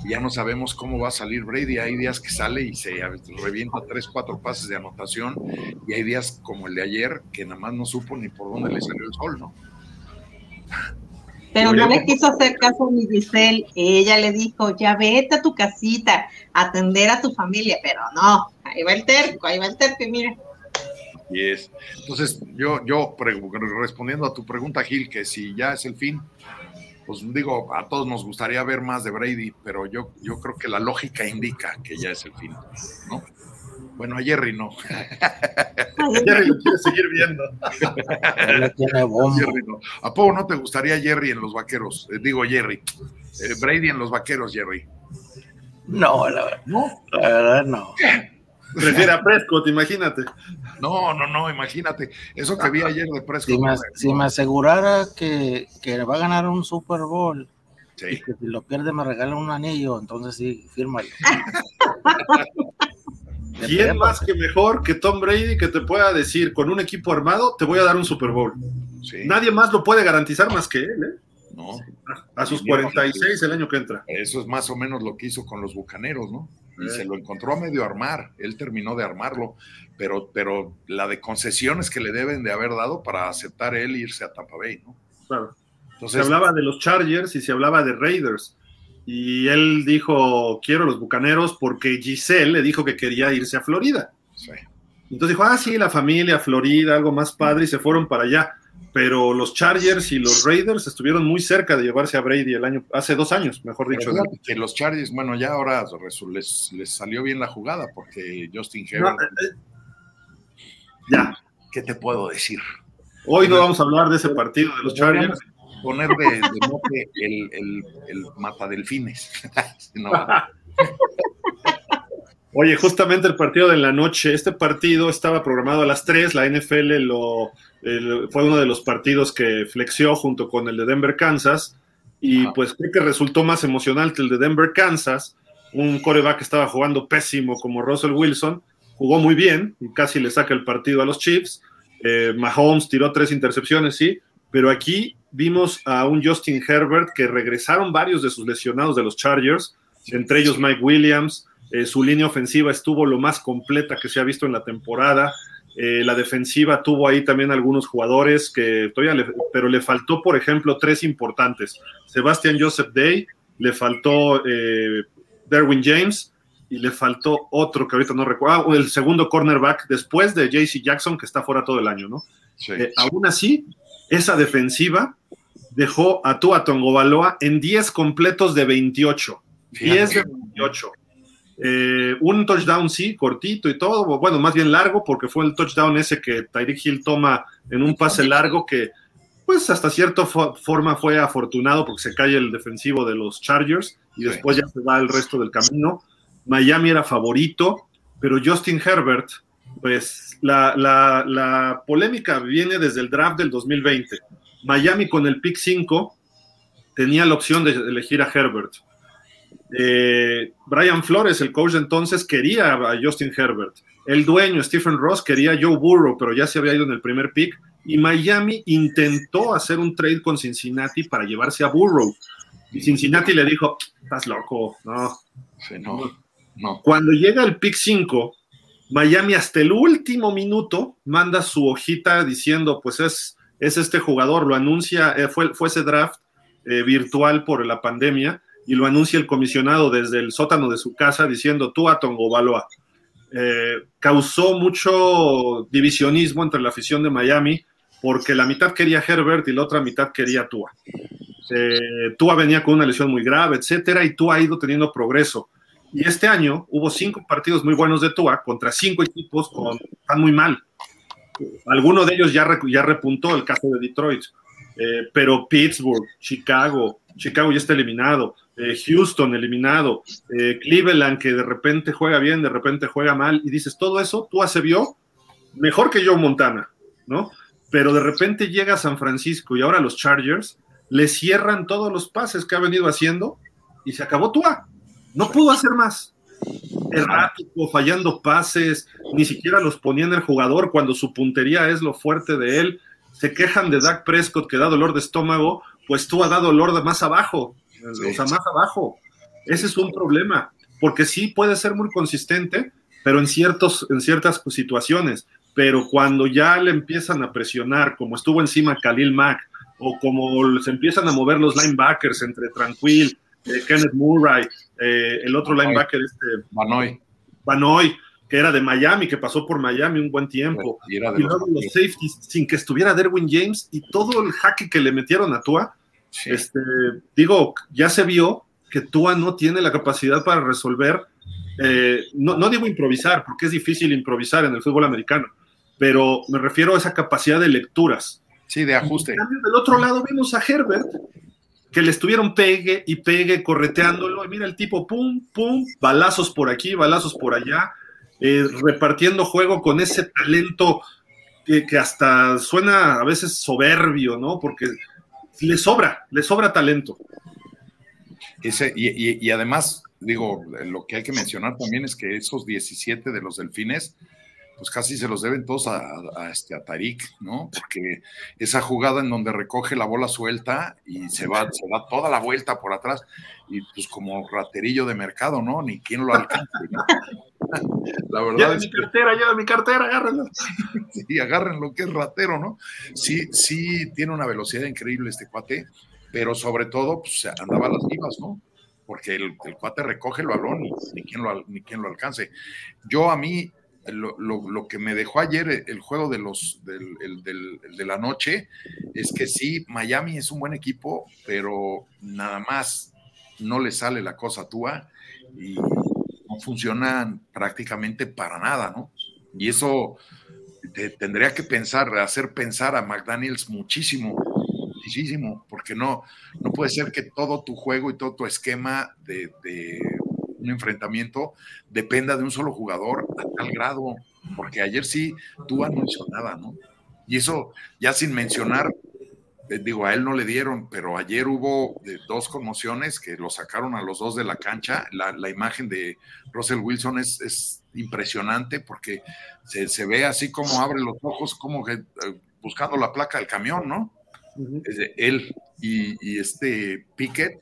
ya no sabemos cómo va a salir Brady. Hay días que sale y se revienta tres, cuatro pases de anotación y hay días como el de ayer que nada más no supo ni por dónde le salió el sol, ¿no? Pero no le quiso hacer caso a mi Giselle. Ella le dijo, ya vete a tu casita, atender a tu familia, pero no, ahí va el terco, ahí va el terco, mira. Y es. Entonces, yo, yo respondiendo a tu pregunta, Gil, que si ya es el fin, pues digo, a todos nos gustaría ver más de Brady, pero yo, yo creo que la lógica indica que ya es el fin, ¿no? Bueno, a Jerry no. Jerry lo quiere seguir viendo. Jerry no. ¿A poco no te gustaría Jerry en los vaqueros? Eh, digo Jerry. Eh, Brady en los vaqueros, Jerry. No, la verdad. ¿No? La verdad, no. Prefiere a Prescott, imagínate. No, no, no, imagínate. Eso que vi ayer de Prescott. Si me, asegurara que, va a ganar un Super Bowl y que si lo pierde me regala un anillo, entonces sí, fírmalo. ¿Quién más que mejor que Tom Brady que te pueda decir con un equipo armado te voy a dar un Super Bowl? Nadie más lo puede garantizar más que él, ¿eh? No. A sus 46 el año que entra. Eso es más o menos lo que hizo con los Bucaneros, ¿no? y se lo encontró a medio armar, él terminó de armarlo, pero, pero la de concesiones que le deben de haber dado para aceptar él irse a Tampa Bay, ¿no? Claro. Entonces, se hablaba de los Chargers y se hablaba de Raiders. Y él dijo, quiero los Bucaneros porque Giselle le dijo que quería irse a Florida. Sí. Entonces dijo, ah, sí, la familia, Florida, algo más padre, y se fueron para allá pero los Chargers y los Raiders estuvieron muy cerca de llevarse a Brady el año, hace dos años, mejor dicho. Que los Chargers, bueno, ya ahora les, les, salió bien la jugada porque Justin Herbert. Eh, eh, ya. ¿Qué te puedo decir? Hoy no vamos a hablar de ese partido de los Chargers. Poner de, de el, el, el matadelfines. no. Oye, justamente el partido de la noche, este partido estaba programado a las 3, la NFL lo, fue uno de los partidos que flexió junto con el de Denver, Kansas, y pues creo que resultó más emocional que el de Denver, Kansas, un coreback que estaba jugando pésimo como Russell Wilson, jugó muy bien, y casi le saca el partido a los Chiefs, eh, Mahomes tiró tres intercepciones, sí, pero aquí vimos a un Justin Herbert que regresaron varios de sus lesionados de los Chargers, entre ellos Mike Williams, eh, su línea ofensiva estuvo lo más completa que se ha visto en la temporada. Eh, la defensiva tuvo ahí también algunos jugadores que todavía le, pero le faltó, por ejemplo, tres importantes. Sebastian Joseph Day, le faltó eh, Derwin James y le faltó otro que ahorita no recuerdo, ah, el segundo cornerback después de JC Jackson que está fuera todo el año, ¿no? aún así, esa defensiva dejó a Tua Tongobaloa en 10 completos de 28. 10 de 28. Eh, un touchdown, sí, cortito y todo, bueno, más bien largo, porque fue el touchdown ese que Tyreek Hill toma en un pase largo que pues hasta cierta forma fue afortunado porque se cae el defensivo de los Chargers y después ya se va el resto del camino. Miami era favorito, pero Justin Herbert, pues la, la polémica viene desde el draft del 2020. Miami con el pick 5 tenía la opción de elegir a Herbert. Eh, Brian Flores, el coach de entonces, quería a Justin Herbert. El dueño, Stephen Ross, quería a Joe Burrow, pero ya se había ido en el primer pick. Y Miami intentó hacer un trade con Cincinnati para llevarse a Burrow. Y Cincinnati le dijo, estás loco, no. no, Cuando llega el pick 5, Miami hasta el último minuto manda su hojita diciendo, pues es, es este jugador, lo anuncia, eh, fue, fue ese draft eh, virtual por la pandemia y lo anuncia el comisionado desde el sótano de su casa diciendo tú a. Eh, causó mucho divisionismo entre la afición de Miami porque la mitad quería Herbert y la otra mitad quería Tua. Eh, Tua venía con una lesión muy grave, etcétera, y Tua ha ido teniendo progreso. Y este año hubo cinco partidos muy buenos de Tua contra cinco equipos que están muy mal. Alguno de ellos ya, repuntó el caso de Detroit. Eh, pero Pittsburgh, Chicago, Chicago ya está eliminado, eh, Houston eliminado, eh, Cleveland que de repente juega bien, de repente juega mal, y dices, todo eso, tú hace vio mejor que Joe Montana, ¿no? Pero de repente llega a San Francisco y ahora los Chargers le cierran todos los pases que ha venido haciendo y se acabó Tua. No pudo hacer más. Errático, fallando pases, ni siquiera los ponía en el jugador cuando su puntería es lo fuerte de él se quejan de Dak Prescott que da dolor de estómago, pues tú has dado dolor de más abajo, o sea, más abajo. Ese es un problema, porque sí puede ser muy consistente, pero en, ciertos, en ciertas situaciones. Pero cuando ya le empiezan a presionar, como estuvo encima Khalil Mack, o como se empiezan a mover los linebackers entre Tranquil, eh, Kenneth Murray, eh, el otro linebacker, este. Banoy. Banoy que era de Miami, que pasó por Miami un buen tiempo. Y, luego los, safeties, sin que estuviera Derwin James y todo el jaque que le metieron a Tua. Este, digo, ya se vio que Tua no tiene la capacidad para resolver, eh, no, no digo improvisar, porque es difícil improvisar en el fútbol americano, pero me refiero a esa capacidad de lecturas. Sí, de ajuste. del otro lado vimos a Herbert, que le estuvieron pegue y pegue, correteándolo, y mira el tipo, pum, pum, balazos por aquí, balazos por allá, eh, repartiendo juego con ese talento que, hasta suena a veces soberbio, ¿no? Porque le sobra, le sobra talento. Ese, y, además, digo, lo que hay que mencionar también es que esos 17 de los delfines, pues casi se los deben todos a, este, a Tarik, ¿no? Porque esa jugada en donde recoge la bola suelta y se va, se da toda la vuelta por atrás, y pues como raterillo de mercado, ¿no? Ni quien lo alcance, ¿no? La verdad es mi cartera, ya mi cartera, agárrenlo. sí, agárrenlo, que es ratero, ¿no? Sí, sí, tiene una velocidad increíble este cuate, pero sobre todo, pues andaba a las vivas, ¿no? Porque el, cuate recoge el balón y ni quien lo, ni quien lo alcance. Yo a mí, lo, que me dejó ayer el juego de los del, de la noche es que sí, Miami es un buen equipo, pero nada más no le sale la cosa a y funcionan prácticamente para nada, ¿no? Y eso tendría que pensar, hacer pensar a McDaniels muchísimo, muchísimo, porque no, no puede ser que todo tu juego y todo tu esquema de, un enfrentamiento dependa de un solo jugador a tal grado, porque ayer sí tú nada, ¿no? Y eso ya sin mencionar eh, digo, a él no le dieron, pero ayer hubo eh, dos conmociones que lo sacaron a los dos de la cancha. La, imagen de Russell Wilson es, impresionante porque se, ve así como abre los ojos, como que eh, buscando la placa del camión, ¿no? Él y, este Piquet,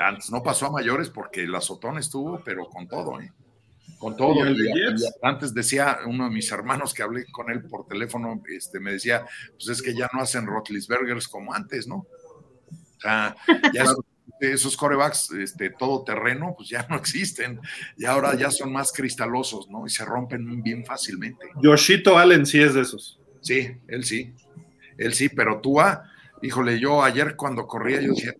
antes no pasó a mayores porque el azotón estuvo, pero con todo, ¿eh? con todo. antes decía uno de mis hermanos que hablé con él por teléfono, este, me decía, pues es que ya no hacen Rotlisbergers como antes, ¿no? O sea, ya esos, corebacks, este, todo terreno, pues ya no existen. Y ahora ya son más cristalosos, ¿no? Y se rompen bien fácilmente. Yoshito Allen sí es de esos. Sí, él sí. Él sí, pero tú, híjole, yo ayer cuando corría, yo decía,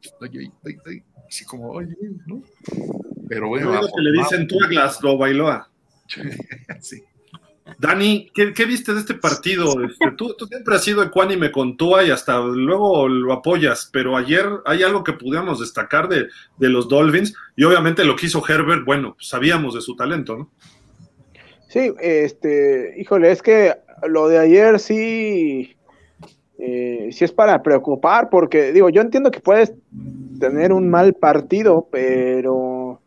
así como, oye, ¿no? Pero bueno. que le dicen tú a Glasgow Bailoa. sí. Dani, ¿qué, viste de este partido? Este, tú, siempre has sido ecuánime con Tua y hasta luego lo apoyas, pero ayer hay algo que pudiéramos destacar de, los Dolphins y obviamente lo que hizo Herbert, bueno, sabíamos de su talento, ¿no? Sí, este, híjole, es que lo de ayer sí, eh, sí es para preocupar, porque digo, yo entiendo que puedes tener un mal partido, pero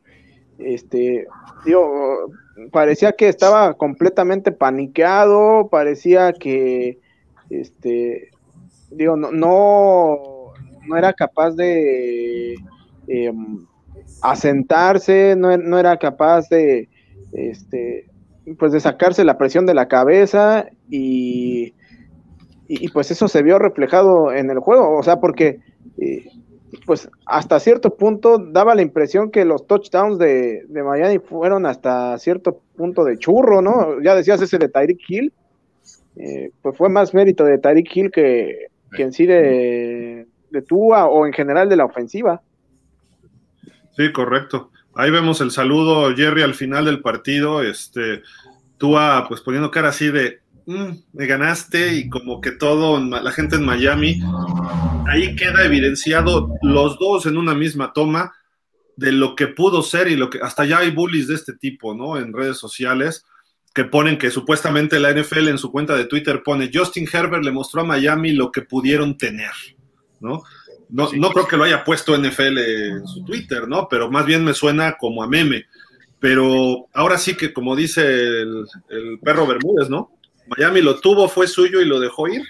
este, digo, parecía que estaba completamente paniqueado, parecía que, este, digo, no, no, era capaz de em, asentarse, no, no, era capaz de, este, pues de sacarse la presión de la cabeza y, y, pues eso se vio reflejado en el juego, o sea, porque eh, pues hasta cierto punto daba la impresión que los touchdowns de, Miami fueron hasta cierto punto de churro, ¿no? Ya decías ese de Tyreek Hill, eh, pues fue más mérito de Tyreek Hill que, en sí de, de Tua o en general de la ofensiva. Sí, correcto. Ahí vemos el saludo, Jerry, al final del partido, este, Tua pues poniendo cara así de, mm, me ganaste y como que todo, la gente en Miami ahí queda evidenciado los dos en una misma toma de lo que pudo ser y lo que hasta ya hay bullies de este tipo, ¿no? En redes sociales que ponen que supuestamente la NFL en su cuenta de Twitter pone Justin Herbert le mostró a Miami lo que pudieron tener, ¿no? No, no creo que lo haya puesto NFL en su Twitter, ¿no? Pero más bien me suena como a meme. Pero ahora sí que, como dice el, el perro Bermúdez, ¿no? Miami lo tuvo, fue suyo y lo dejó ir.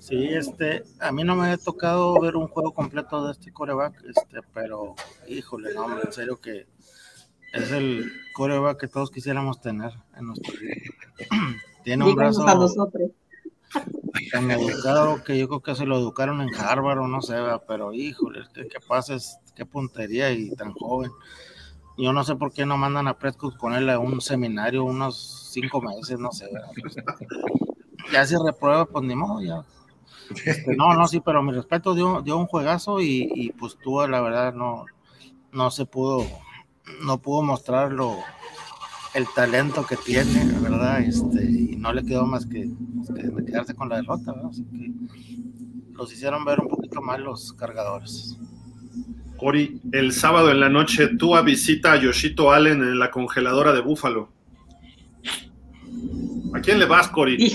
Sí, este, a mí no me ha tocado ver un juego completo de este coreback, este, pero híjole, no, en serio que es el coreback que todos quisiéramos tener en nuestro. Tiene un brazo tan educado que yo creo que se lo educaron en Harvard o no sé, pero híjole, qué, qué pases, qué puntería y tan joven. Yo no sé por qué no mandan a Prescott con él a un seminario unos cinco meses, no sé. Ya si reprueba, pues ni modo, ya este, no, no, sí, pero mi respeto dio, dio un juegazo y, pues tuvo, la verdad, no, no se pudo, no pudo mostrarlo el talento que tiene, ¿verdad? Este, y no le quedó más que, quedarse con la derrota, ¿verdad? Así que los hicieron ver un poquito mal los cargadores. Cori, el sábado en la noche tú a visita a Yoshito Allen en la congeladora de Búfalo. ¿A quién le vas, Cori?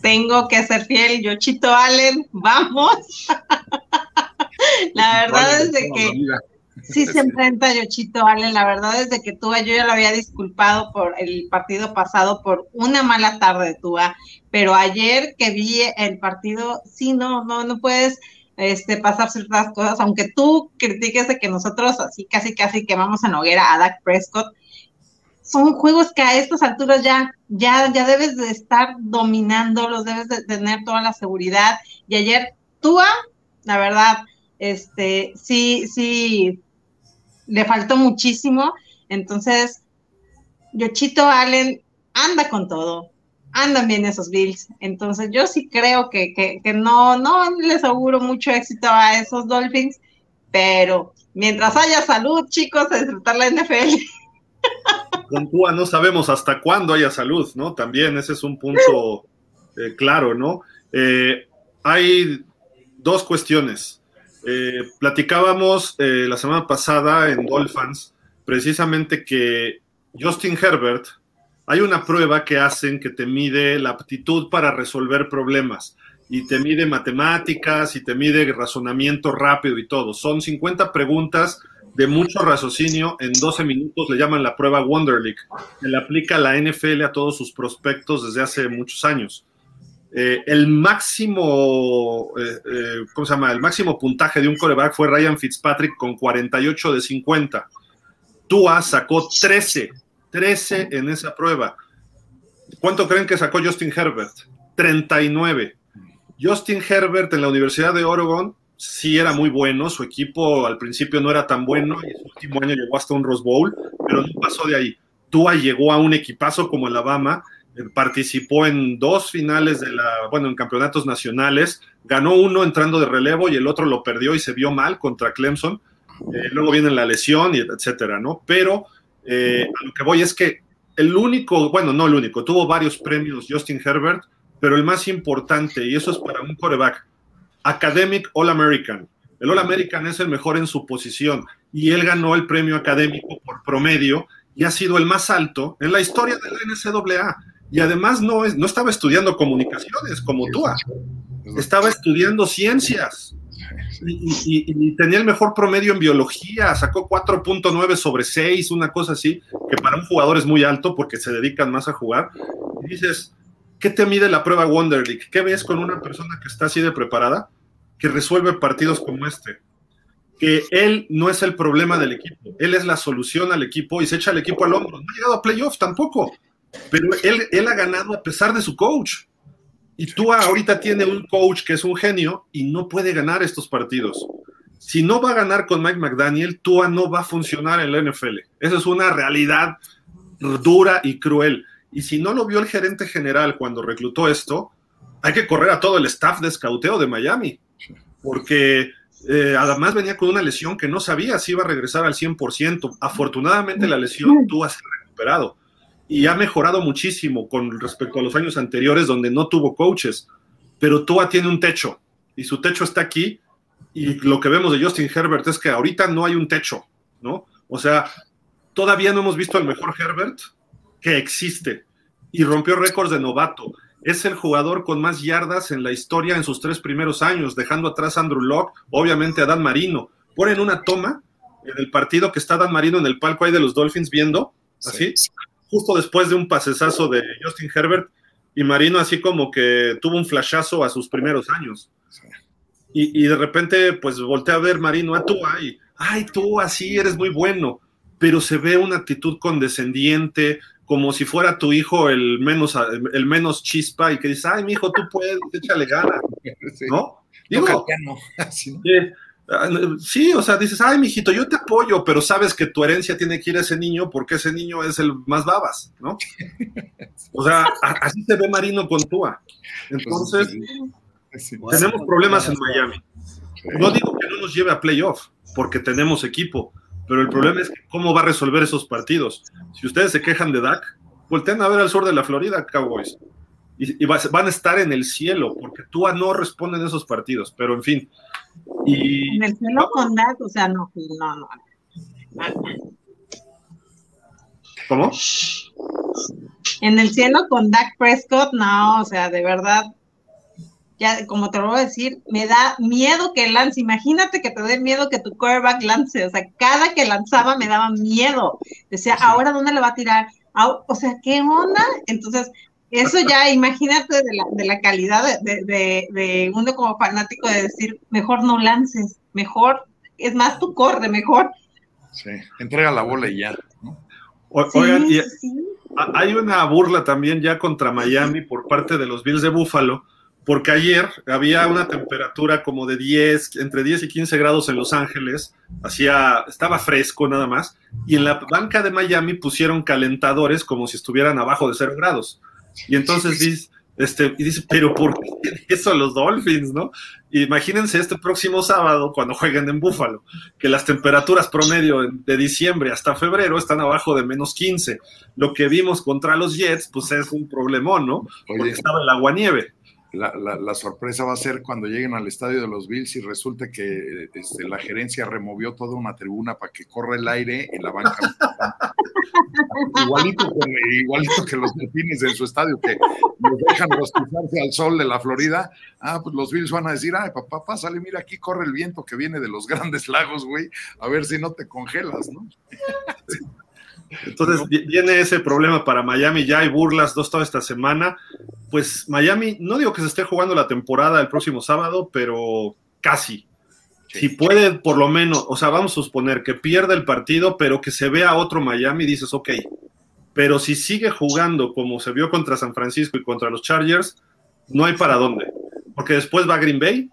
tengo que ser fiel, Yochito Allen, vamos. la verdad es de que sí se enfrenta Yochito Allen, la verdad es de que Tua, yo ya lo había disculpado por el partido pasado por una mala tarde de Tua, pero ayer que vi el partido, sí, no, no, no puedes este, pasar ciertas cosas, aunque tú critiques de que nosotros así casi casi quemamos en hoguera a Dak Prescott, son juegos que a estas alturas ya, ya, ya debes de estar dominándolos, debes de tener toda la seguridad. Y ayer, Tua, la verdad, este, sí, sí, le faltó muchísimo. Entonces, Yochito Allen anda con todo, andan bien esos Bills. Entonces, yo sí creo que, que, no, no les auguro mucho éxito a esos Dolphins, pero mientras haya salud, chicos, a disfrutar la NFL. con Tua no sabemos hasta cuándo haya salud, ¿no? También ese es un punto eh, claro, ¿no? Eh, hay dos cuestiones. Eh, platicábamos la semana pasada en Dolphins precisamente que Justin Herbert, hay una prueba que hacen que te mide la aptitud para resolver problemas y te mide matemáticas y te mide razonamiento rápido y todo. Son 50 preguntas de mucho raciocinio en 12 minutos, le llaman la prueba Wonder League, que le aplica la NFL a todos sus prospectos desde hace muchos años. Eh, el máximo, eh, eh, ¿cómo se llama? El máximo puntaje de un coreback fue Ryan Fitzpatrick con 48 de 50. Tua sacó 13, 13 en esa prueba. ¿Cuánto creen que sacó Justin Herbert? 39. Justin Herbert en la Universidad de Oregon sí era muy bueno, su equipo al principio no era tan bueno y su último año llegó hasta un Rose Bowl, pero no pasó de ahí. Tua llegó a un equipazo como Alabama, eh, participó en dos finales de la, bueno, en campeonatos nacionales, ganó uno entrando de relevo y el otro lo perdió y se vio mal contra Clemson. Eh, luego viene la lesión etcétera, ¿no? Pero Eh, a lo que voy es que el único, bueno, no el único, tuvo varios premios Justin Herbert, pero el más importante, y eso es para un coreback, Academic All American. El All American es el mejor en su posición y él ganó el premio académico por promedio y ha sido el más alto en la historia de la NCAA. Y además no, es, no estaba estudiando comunicaciones como tú, estaba estudiando ciencias. Y, tenía el mejor promedio en biología, sacó 4.9 sobre 6, una cosa así, que para un jugador es muy alto porque se dedican más a jugar. Y dices, ¿qué te mide la prueba Wonder League? ¿Qué ves con una persona que está así de preparada, que resuelve partidos como este? Que él no es el problema del equipo, él es la solución al equipo y se echa al equipo al hombro. No ha llegado a playoff tampoco, pero él, él ha ganado a pesar de su coach. Y Tua ahorita tiene un coach que es un genio y no puede ganar estos partidos. Si no va a ganar con Mike McDaniel, Tua no va a funcionar en la NFL. Esa es una realidad dura y cruel. Y si no lo vio el gerente general cuando reclutó esto, hay que correr a todo el staff de escauteo de Miami. Porque eh, además venía con una lesión que no sabía si iba a regresar al 100%. Afortunadamente la lesión Tua se ha recuperado y ha mejorado muchísimo con respecto a los años anteriores donde no tuvo coaches, pero Tua tiene un techo y su techo está aquí y lo que vemos de Justin Herbert es que ahorita no hay un techo, ¿no? O sea, todavía no hemos visto al mejor Herbert que existe y rompió récords de novato. Es el jugador con más yardas en la historia en sus tres primeros años, dejando atrás a Andrew Locke, obviamente a Dan Marino. Ponen una toma en el partido que está Dan Marino en el palco ahí de los Dolphins viendo, así, justo después de un pasesazo de Justin Herbert y Marino así como que tuvo un flashazo a sus primeros años. Y, de repente pues voltea a ver Marino a tú, ay, ay, tú así eres muy bueno, pero se ve una actitud condescendiente, como si fuera tu hijo el menos, el menos chispa y que dice, ay, mi hijo, tú puedes, échale ganas, ¿no? Digo, no, Ah, sí, o sea, dices, ay, mijito, yo te apoyo, pero sabes que tu herencia tiene que ir a ese niño porque ese niño es el más babas, ¿no? O sea, así se ve Marino con Tua. Entonces, tenemos problemas en Miami. No digo que no nos lleve a playoff, porque tenemos equipo, pero el problema es cómo va a resolver esos partidos. Si ustedes se quejan de Dak, volteen a ver al sur de la Florida, Cowboys. Y, van a estar en el cielo, porque Tua no responde en esos partidos, pero en fin. Y, en el cielo con Dak, o sea, no, no, no. ¿Cómo? En el cielo con Dak Prescott, no, o sea, de verdad, ya como te lo voy a decir, me da miedo que lance. Imagínate que te dé miedo que tu quarterback lance. O sea, cada que lanzaba me daba miedo. Decía, ahora dónde le va a tirar. O sea, ¿qué onda? Entonces, eso ya, imagínate de la, de la calidad de, de, de, uno como fanático de decir, mejor no lances, mejor, es más, tú corre, mejor. Sí, entrega la bola y ya. ¿no? oigan, hay una burla también ya contra Miami por parte de los Bills de Buffalo, porque ayer había una temperatura como de 10, entre 10 y 15 grados en Los Ángeles, hacía, estaba fresco nada más, y en la banca de Miami pusieron calentadores como si estuvieran abajo de 0 grados. Y entonces dice, este, y dice, pero ¿por qué eso los Dolphins, no? Imagínense este próximo sábado cuando jueguen en Búfalo, que las temperaturas promedio de diciembre hasta febrero están abajo de menos 15. Lo que vimos contra los Jets, pues es un problemón, ¿no? Porque estaba el agua nieve la, sorpresa va a ser cuando lleguen al estadio de los Bills y resulte que este, la gerencia removió toda una tribuna para que corra el aire en la banca. igualito, que, igualito que los delfines en su estadio, que los dejan rostizarse al sol de la Florida. Ah, pues los Bills van a decir, ay, papá, pásale, mira, aquí corre el viento que viene de los grandes lagos, güey, a ver si no te congelas, ¿no? Entonces viene ese problema para Miami, ya hay burlas dos toda esta semana. Pues Miami, no digo que se esté jugando la temporada el próximo sábado, pero casi. Si puede, por lo menos, o sea, vamos a suponer que pierda el partido, pero que se vea otro Miami, dices, ok. Pero si sigue jugando como se vio contra San Francisco y contra los Chargers, no hay para dónde. Porque después va a Green Bay,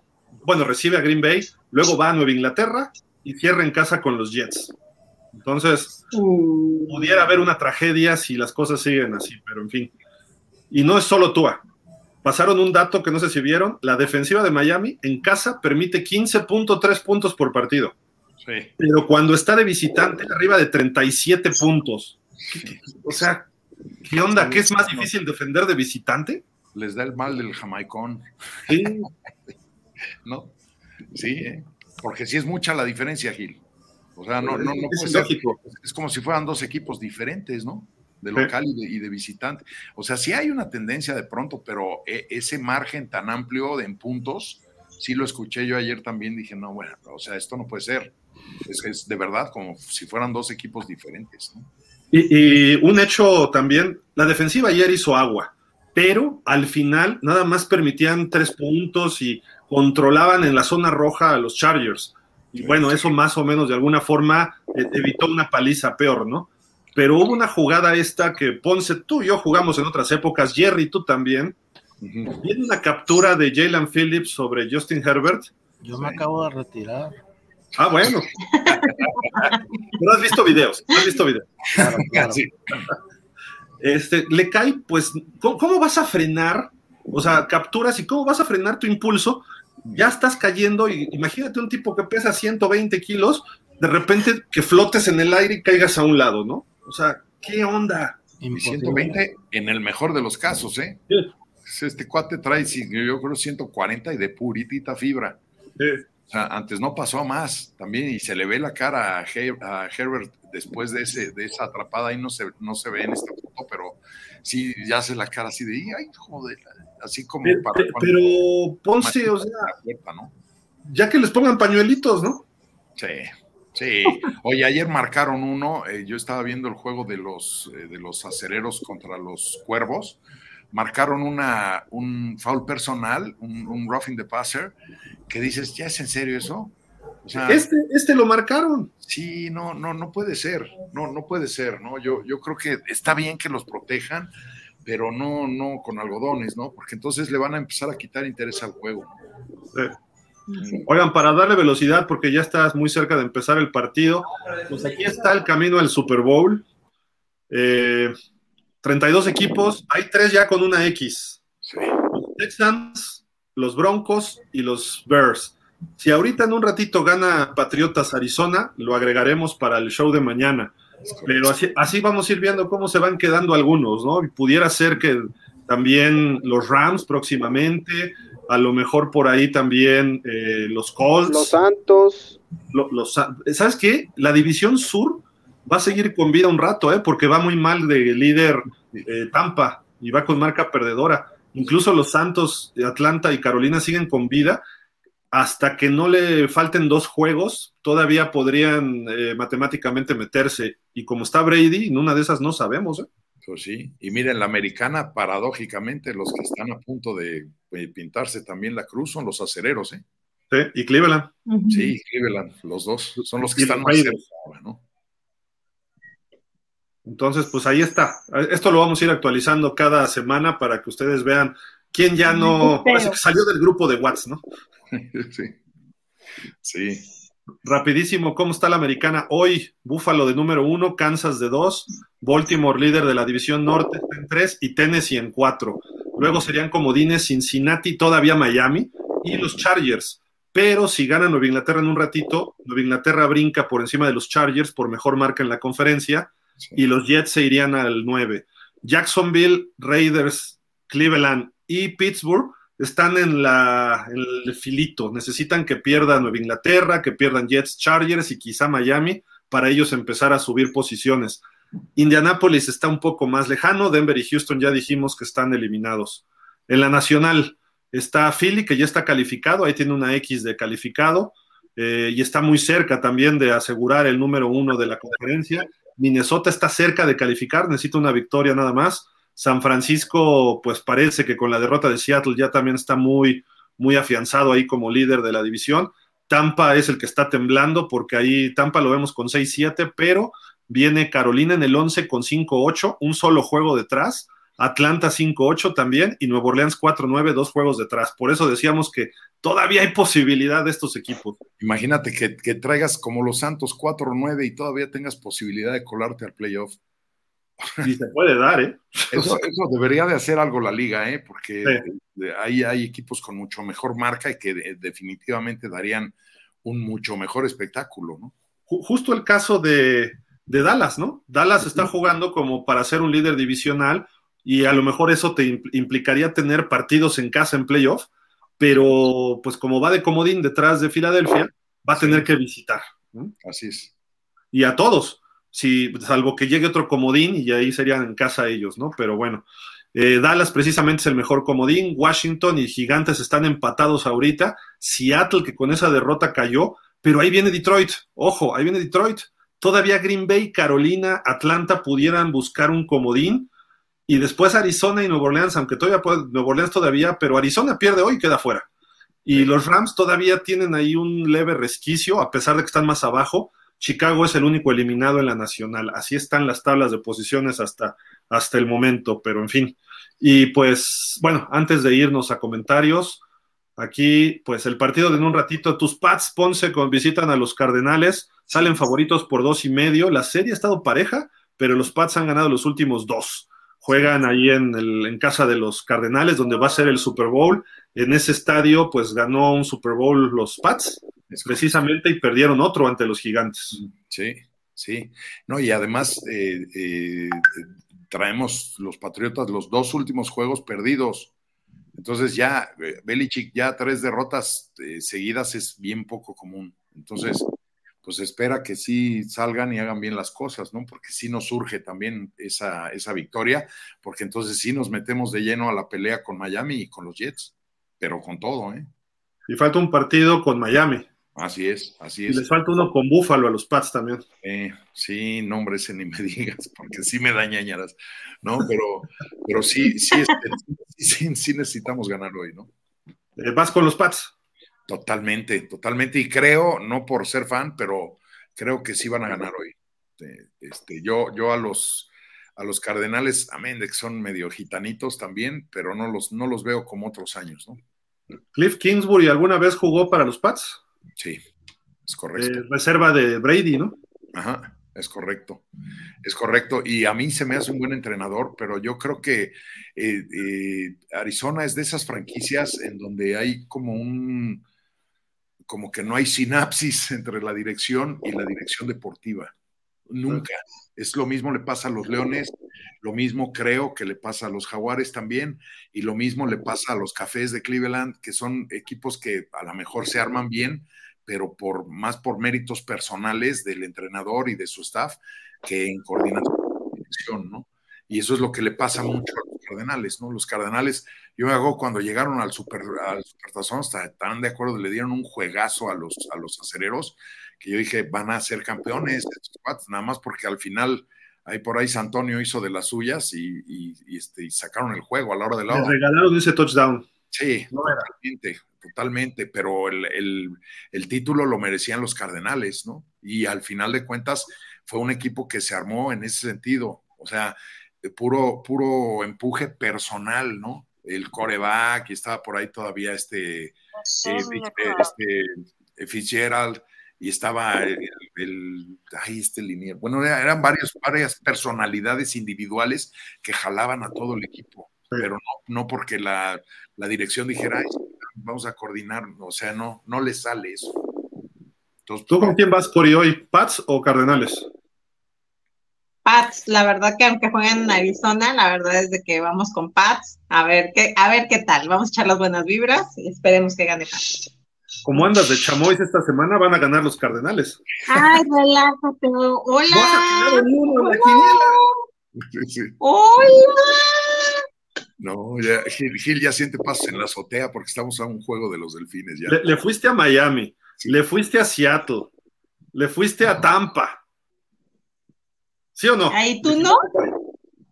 bueno, recibe a Green Bay, luego va a Nueva Inglaterra y cierra en casa con los Jets. Entonces, mm. pudiera haber una tragedia si las cosas siguen así, pero en fin. Y no es solo Tua. Pasaron un dato que no sé si vieron, la defensiva de Miami en casa permite 15.3 puntos por partido. Pero cuando está de visitante, arriba de 37 puntos. O sea, ¿qué onda? ¿Qué es más difícil defender de visitante? Les da el mal del jamaicón. Sí. ¿No? Sí, ¿eh? porque sí es mucha la diferencia, Gil. O sea, no, no, no es puede ser. lógico. Es como si fueran dos equipos diferentes, ¿no? De local y, de, y de visitante. O sea, sí hay una tendencia de pronto, pero e- ese margen tan amplio de en puntos, sí lo escuché yo ayer también, dije, no, bueno, o sea, esto no puede ser. Es, es de verdad como si fueran dos equipos diferentes, ¿no? Y, y un hecho también, la defensiva ayer hizo agua, pero al final nada más permitían tres puntos y controlaban en la zona roja a los Chargers. Y bueno, eso más o menos de alguna forma eh, evitó una paliza peor, ¿no? Pero hubo una jugada esta que Ponce, tú y yo jugamos en otras épocas, Jerry, tú también. Viene una captura de Jalen Phillips sobre Justin Herbert. Yo me acabo de retirar. Ah, bueno. Pero has visto videos, has visto videos. Claro, claro. Sí. este, le cae, pues, ¿cómo, cómo vas a frenar? O sea, capturas y cómo vas a frenar tu impulso. Ya estás cayendo y imagínate un tipo que pesa 120 kilos, de repente que flotes en el aire y caigas a un lado, ¿no? O sea, ¿qué onda? Y Imposible. 120 en el mejor de los casos, ¿eh? Sí. Este cuate trae, sí, yo creo, 140 y de puritita fibra. O sea, antes no pasó a más también y se le ve la cara a, Her- a Herbert después de, ese, de esa atrapada. Ahí no se, no se ve en esta foto, pero sí ya hace la cara así de, ay, joder, así como Pero, para pero, Ponce, o sea, la puerta, ¿no? ya que les pongan pañuelitos, ¿no? Sí, sí. Oye, ayer marcaron uno, eh, yo estaba viendo el juego de los, eh, de los acereros contra los cuervos, marcaron una, un foul personal, un, un roughing the passer, que dices, ¿ya es en serio eso? O sea, Este, este lo marcaron. sí, no, no, no puede ser, no, no puede ser, ¿no? Yo, yo creo que está bien que los protejan, pero no, no con algodones, ¿no? Porque entonces le van a empezar a quitar interés al juego. Eh, Oigan, para darle velocidad, porque ya estás muy cerca de empezar el partido, pues aquí está el camino al Super Bowl. Eh, 32 equipos, hay tres ya con una X. Sí. Los Texans, los Broncos y los Bears. Si ahorita en un ratito gana Patriotas Arizona, lo agregaremos para el show de mañana. Pero así, así vamos a ir viendo cómo se van quedando algunos, ¿no? Pudiera ser que también los Rams próximamente, a lo mejor por ahí también eh, los Colts. Los Santos. lo- los- ¿Sabes qué? La división sur va a seguir con vida un rato, ¿eh? Porque va muy mal de líder eh, Tampa y va con marca perdedora. Incluso los Santos, de Atlanta y Carolina siguen con vida. Hasta que no le falten dos juegos, todavía podrían eh, matemáticamente meterse. Y como está Brady, en una de esas no sabemos. ¿eh? Pues sí, y miren, la americana, paradójicamente, los que están a punto de eh, pintarse también la cruz son los acereros, ¿eh? Sí, Y Cleveland. Sí, Cleveland, los dos son los que Y están más cerca ahora, ¿no? Entonces, pues ahí está. Esto lo vamos a ir actualizando cada semana para que ustedes vean quién ya no salió del grupo de Watts, ¿no? sí. Sí, Rapidísimo, ¿cómo está la americana hoy? Búfalo de número uno, Kansas de dos, Baltimore líder de la división norte en tres y Tennessee en cuatro. Luego serían comodines Cincinnati, todavía Miami y los Chargers. Pero si gana Nueva Inglaterra en un ratito, Nueva Inglaterra brinca por encima de los Chargers por mejor marca en la conferencia sí. y los Jets se irían al 9. Jacksonville, Raiders, Cleveland y Pittsburgh están en, la, el filito. Necesitan que pierda Nueva Inglaterra, que pierdan Jets, Chargers y quizá Miami para ellos empezar a subir posiciones. Indianapolis está un poco más lejano, Denver y Houston ya dijimos que están eliminados. En la nacional está Philly, que ya está calificado, ahí tiene una X de calificado, eh, y está muy cerca también de asegurar el número uno de la conferencia. Minnesota está cerca de calificar, necesita una victoria nada más. San Francisco, pues parece que con la derrota de Seattle ya también está muy, muy afianzado ahí como líder de la división. Tampa es el que está temblando porque ahí Tampa lo vemos con 6-7, pero viene Carolina en el 11 con 5-8, un solo juego detrás. Atlanta 5-8 también y Nuevo Orleans 4-9, dos juegos detrás. Por eso decíamos que todavía hay posibilidad de estos equipos. Imagínate que, que traigas como los Santos 4-9 y todavía tengas posibilidad de colarte al playoff. Y se puede dar, ¿eh? Eso, eso debería de hacer algo la liga, ¿eh? Porque Sí. hay equipos con mucho mejor marca y que de- definitivamente darían un mucho mejor espectáculo, ¿no? Justo el caso de, de Dallas, ¿no? Dallas está jugando como para ser un líder divisional y a lo mejor eso te implicaría tener partidos en casa en playoff, pero pues como va de comodín detrás de Filadelfia, va a tener que visitar. Así es. Y a todos, si, salvo que llegue otro comodín y ahí serían en casa ellos, ¿no? Pero bueno, eh, Dallas precisamente es el mejor comodín, Washington y Gigantes están empatados ahorita, Seattle que con esa derrota cayó, pero ahí viene Detroit, ojo, ahí viene Detroit, todavía Green Bay, Carolina, Atlanta pudieran buscar un comodín y después Arizona y Nueva Orleans, aunque todavía puede, Nueva Orleans todavía, pero Arizona pierde hoy y queda fuera. Y los Rams todavía tienen ahí un leve resquicio, a pesar de que están más abajo. Chicago es el único eliminado en la nacional. Así están las tablas de posiciones hasta, hasta el momento, pero en fin. Y pues, bueno, antes de irnos a comentarios, aquí, pues el partido de en un ratito, tus Pats Ponce visitan a los Cardenales, salen favoritos por dos y medio. La serie ha estado pareja, pero los Pats han ganado los últimos dos juegan ahí en, el, en casa de los Cardenales, donde va a ser el Super Bowl. En ese estadio, pues ganó un Super Bowl los Pats, precisamente, y perdieron otro ante los Gigantes. Sí, sí. No, y además eh, eh, traemos los Patriotas los dos últimos juegos perdidos. Entonces ya, eh, Belichick, ya tres derrotas seguidas es bien poco común. Entonces, pues espera que sí salgan y hagan bien las cosas, ¿no? Porque sí nos surge también esa, esa victoria, porque entonces sí nos metemos de lleno a la pelea con Miami y con los Jets, pero con todo, ¿eh? Y falta un partido con Miami. Así es, así es. Y les falta uno con Búfalo a los Pats también. Eh, sí, no, hombre, ese ni me digas, porque sí me dañañaras, ¿no? Pero, pero sí, sí, sí, sí, necesitamos ganar hoy, ¿no? Eh, ¿Vas con los Pats? Totalmente, totalmente. Y creo, no por ser fan, pero creo que sí van a ganar hoy. Este, yo, yo a los a los Cardenales, amén, de que son medio gitanitos también, pero no los, no los veo como otros años, ¿no? Cliff Kingsbury alguna vez jugó para los Pats. Sí, es correcto. Eh, reserva de Brady, ¿no? Ajá, es correcto. Es correcto. Y a mí se me hace un buen entrenador, pero yo creo que eh, eh, Arizona es de esas franquicias en donde hay como un como que no hay sinapsis entre la dirección y la dirección deportiva. Nunca. Es lo mismo le pasa a los Leones, lo mismo creo que le pasa a los Jaguares también, y lo mismo le pasa a los Cafés de Cleveland, que son equipos que a lo mejor se arman bien, pero por más por méritos personales del entrenador y de su staff que en coordinación ¿no? Y eso es lo que le pasa mucho a los Cardenales, ¿no? Los Cardenales yo me hago cuando llegaron al Super, al Supertazón, estaban de acuerdo, le dieron un juegazo a los, a los acereros, que yo dije, van a ser campeones, nada más porque al final, ahí por ahí Santonio hizo de las suyas y, este, sacaron el juego a la hora de la hora. Le regalaron ese touchdown. Sí, totalmente, totalmente, pero el, el, título lo merecían los Cardenales, ¿no? Y al final de cuentas fue un equipo que se armó en ese sentido, o sea, de puro, puro empuje personal, ¿no? el coreback y estaba por ahí todavía este, eh, este eh, Fitzgerald y estaba el, ahí este linier. Bueno, eran varios, varias personalidades individuales que jalaban a todo el equipo, pero no, no porque la, dirección dijera, vamos a coordinar, o sea, no, no le sale eso. Entonces, ¿Tú con quién vas por hoy, Pats o Cardenales? Pats, la verdad que aunque jueguen en Arizona, la verdad es de que vamos con Pats, a ver qué, a ver qué tal, vamos a echar las buenas vibras y esperemos que gane Pats. Como andas de chamois esta semana, van a ganar los Cardenales. Ay, relájate. Hola. Hola. No, ya, Gil, ya siente pasos en la azotea porque estamos a un juego de los delfines. Ya. Le, fuiste a Miami, le fuiste a Seattle, le fuiste a Tampa. ¿Sí o no? ¿Ahí tú no?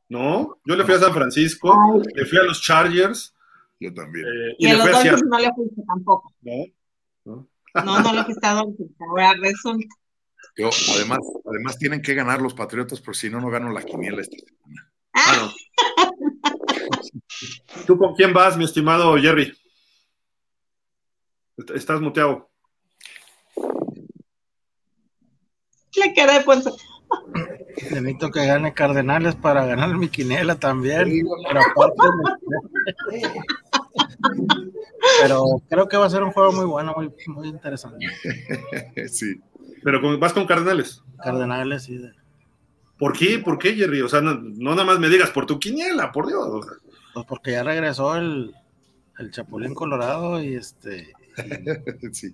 No, yo le fui a San Francisco, le fui a los Chargers. Yo también. Eh, y, a los Dolphins no le fuiste tampoco. No, no. No, fuiste a Dolphins. Ahora resulta. Yo, además, además tienen que ganar los Patriotas, porque si no, no gano la quiniela esta semana. Ah. ¿Tú con quién vas, mi estimado Jerry? Estás muteado. Le quedé pues Necesito que gane Cardenales para ganar mi quinela también. Pero creo que va a ser un juego muy bueno, muy, muy interesante. sí. Pero vas con Cardenales. Cardenales, sí. ¿Por qué? ¿Por qué, Jerry? O sea, no, nada más me digas por tu quiniela, por Dios. Pues porque ya regresó el, el Chapulín Colorado y este. sí.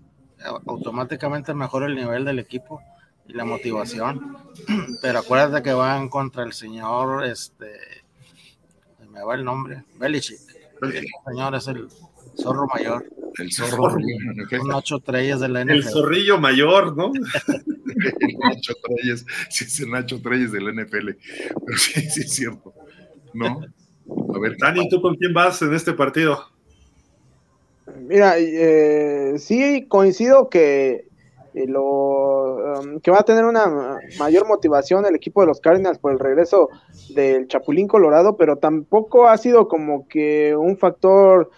Automáticamente mejora el nivel del equipo y la motivación. Pero acuérdate que van contra el señor, este. Me va el nombre, Belichick. El señor es el zorro mayor. El zorro. Un ocho treyes de la NFL. El zorrillo mayor, ¿no? el Nacho Treyes, sí es el Nacho Treyes del NFL. Pero sí, sí es cierto. ¿No? A ver, Dani, ¿tú con quién vas en este partido? Mira, eh, sí coincido que lo um, que va a tener una mayor motivación el equipo de los Cardinals por el regreso del Chapulín Colorado, pero tampoco ha sido como que un factor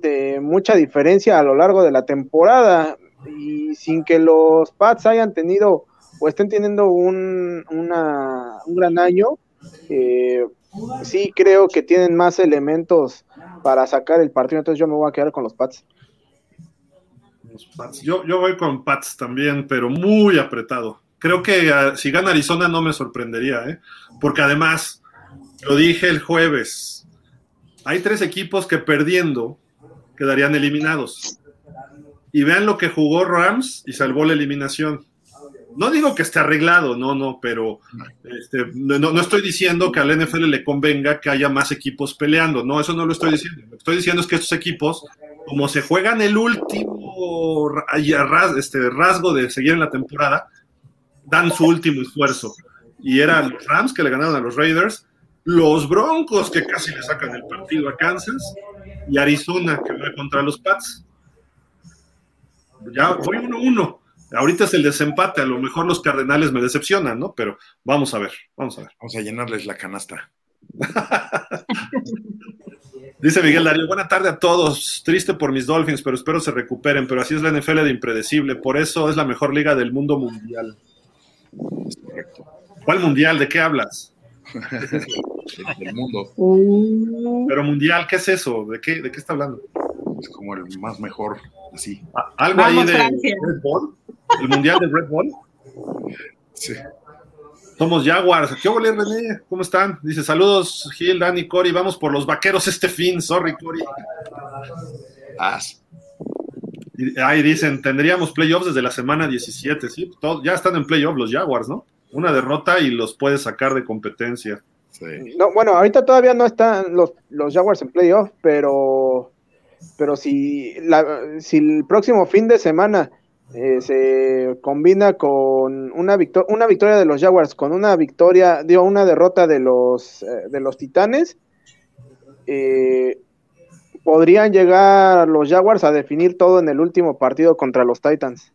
de mucha diferencia a lo largo de la temporada y sin que los Pats hayan tenido o estén teniendo un, una, un gran año, eh, sí creo que tienen más elementos para sacar el partido, entonces yo me voy a quedar con los Pats. Yo, yo voy con Pats también, pero muy apretado. Creo que uh, si gana Arizona no me sorprendería, ¿eh? porque además, lo dije el jueves, hay tres equipos que perdiendo quedarían eliminados. Y vean lo que jugó Rams y salvó la eliminación. No digo que esté arreglado, no, no, pero este, no, no, estoy diciendo que al NFL le convenga que haya más equipos peleando, no, eso no lo estoy diciendo. Lo que estoy diciendo es que estos equipos, como se juegan el último este, rasgo de seguir en la temporada, dan su último esfuerzo. Y eran los Rams que le ganaron a los Raiders, los Broncos que casi le sacan el partido a Kansas y Arizona que va contra los Pats. Ya voy 1-1. Ahorita es el desempate, a lo mejor los Cardenales me decepcionan, ¿no? Pero vamos a ver, vamos a ver. Vamos a llenarles la canasta. Dice Miguel Darío, buena tarde a todos. Triste por mis Dolphins, pero espero se recuperen. Pero así es la NFL de impredecible. Por eso es la mejor liga del mundo mundial. ¿Cuál mundial? ¿De qué hablas? del mundo. Pero mundial, ¿qué es eso? ¿De qué, de qué está hablando? Es como el más mejor, así. Ah, ¿Algo ahí de Red Bull? ¿El mundial de Red Bull? Sí. Somos Jaguars. ¿Qué huele, René? ¿Cómo están? Dice, saludos, Gil, Dani, Cory. Vamos por los vaqueros este fin. Sorry, Cory. Ahí dicen, tendríamos playoffs desde la semana 17, ¿sí? ya están en playoffs los Jaguars, ¿no? Una derrota y los puedes sacar de competencia. No, bueno, ahorita todavía no están los, los Jaguars en playoff, pero, pero si, la, si el próximo fin de semana eh, se combina con una, victoria una victoria de los Jaguars con una victoria, digo, una derrota de los, eh, de los Titanes, eh, podrían llegar los Jaguars a definir todo en el último partido contra los Titans.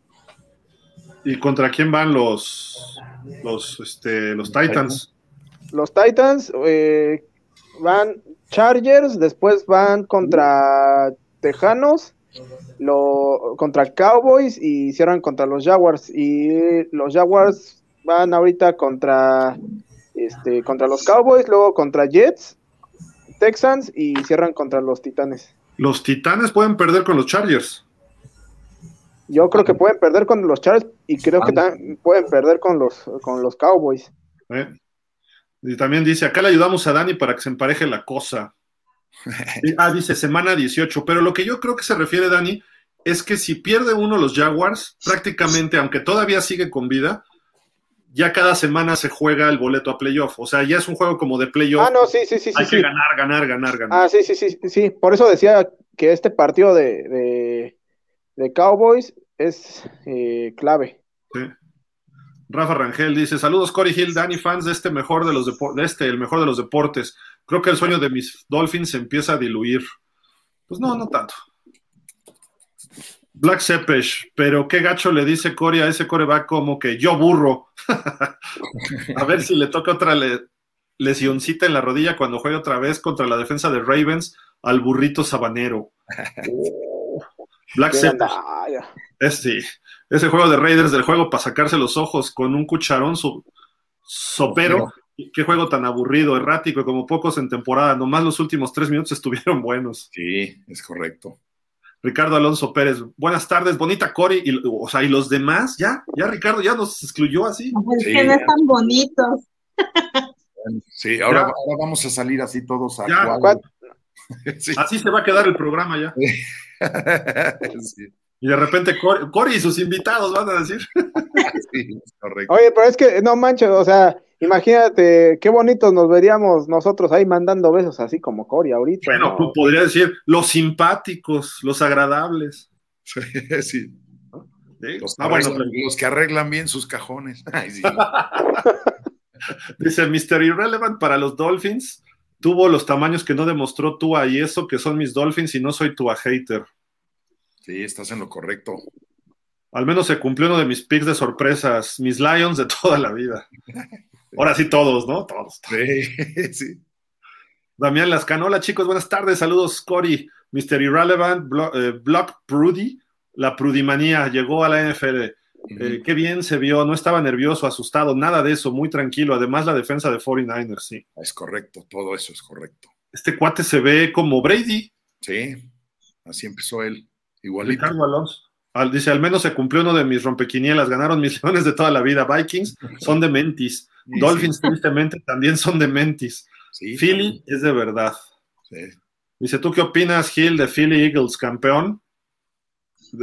¿Y contra quién van los, los, este, los Titans? los Titans eh, van Chargers, después van contra Tejanos, lo, contra Cowboys y cierran contra los Jaguars. Y los Jaguars van ahorita contra, este, contra los Cowboys, luego contra Jets, Texans y cierran contra los Titanes. Los Titanes pueden perder con los Chargers. Yo creo que pueden perder con los Chargers y creo que también pueden perder con los, con los Cowboys. ¿Eh? Y también dice, acá le ayudamos a Dani para que se empareje la cosa. ah, dice semana 18, pero lo que yo creo que se refiere, Dani, es que si pierde uno los Jaguars, prácticamente, aunque todavía sigue con vida, ya cada semana se juega el boleto a playoff. O sea, ya es un juego como de playoff. Ah, no, sí, sí, sí. Hay que ganar, ganar, ganar, ganar. Ah, sí, sí, sí, sí. Por eso decía que este partido de, de, Cowboys es eh, clave. Sí. Rafa Rangel dice: Saludos, Cory Hill, Danny, fans de este mejor de los de este, el mejor de los deportes. Creo que el sueño de mis Dolphins se empieza a diluir. Pues no, no tanto. Black Sepesh, pero qué gacho le dice Cory a ese Core va como que yo burro. a ver si le toca otra lesioncita en la rodilla cuando juegue otra vez contra la defensa de Ravens al burrito sabanero. Black Sepesh. Es sí ese juego de Raiders del juego para sacarse los ojos con un cucharón sopero Qué juego tan aburrido, errático y como pocos en temporada. Nomás los últimos tres minutos estuvieron buenos. Sí, es correcto. Ricardo Alonso Pérez, buenas tardes, bonita Cori. Y, o sea, ¿y los demás? ¿Ya? ¿Ya Ricardo ya nos excluyó así? Es que no están bonitos. Sí, ahora, ahora, vamos a salir así todos a ya, sí. Así se va a quedar el programa ya. sí. Y de repente Cori, y sus invitados van a decir. sí, correcto. Oye, pero es que no manches, o sea, imagínate qué bonitos nos veríamos nosotros ahí mandando besos así como Cori ahorita. Bueno, tú podrías decir los simpáticos, los agradables. Sí, sí. Los, ah, bueno, los, que arreglan bien sus cajones. Ay, sí. Dice Mr. Irrelevant para los Dolphins. Tuvo los tamaños que no demostró Tua y eso que son mis Dolphins y no soy Tua hater. Sí, estás en lo correcto. Al menos se cumplió uno de mis picks de sorpresas, mis Lions de toda la vida. Ahora sí todos, ¿no? Todos. Sí, sí. Damián Lascano, hola chicos, buenas tardes, saludos Cory, Mr. Irrelevant, eh, Block Prudy, la prudimanía llegó a la NFL. Eh, qué bien se vio, no estaba nervioso, asustado, nada de eso, muy tranquilo. Además, la defensa de 49ers, sí. Es correcto, todo eso es correcto. Este cuate se ve como Brady. Sí, así empezó él. Igualito. Ricardo Alonso. dice, al menos se cumplió uno de mis rompequinielas, ganaron millones de toda la vida. Vikings son de mentis. Dolphins, tristemente, también son de mentis. Philly es de verdad. Dice, ¿tú qué opinas, Gil, de Philly Eagles, campeón?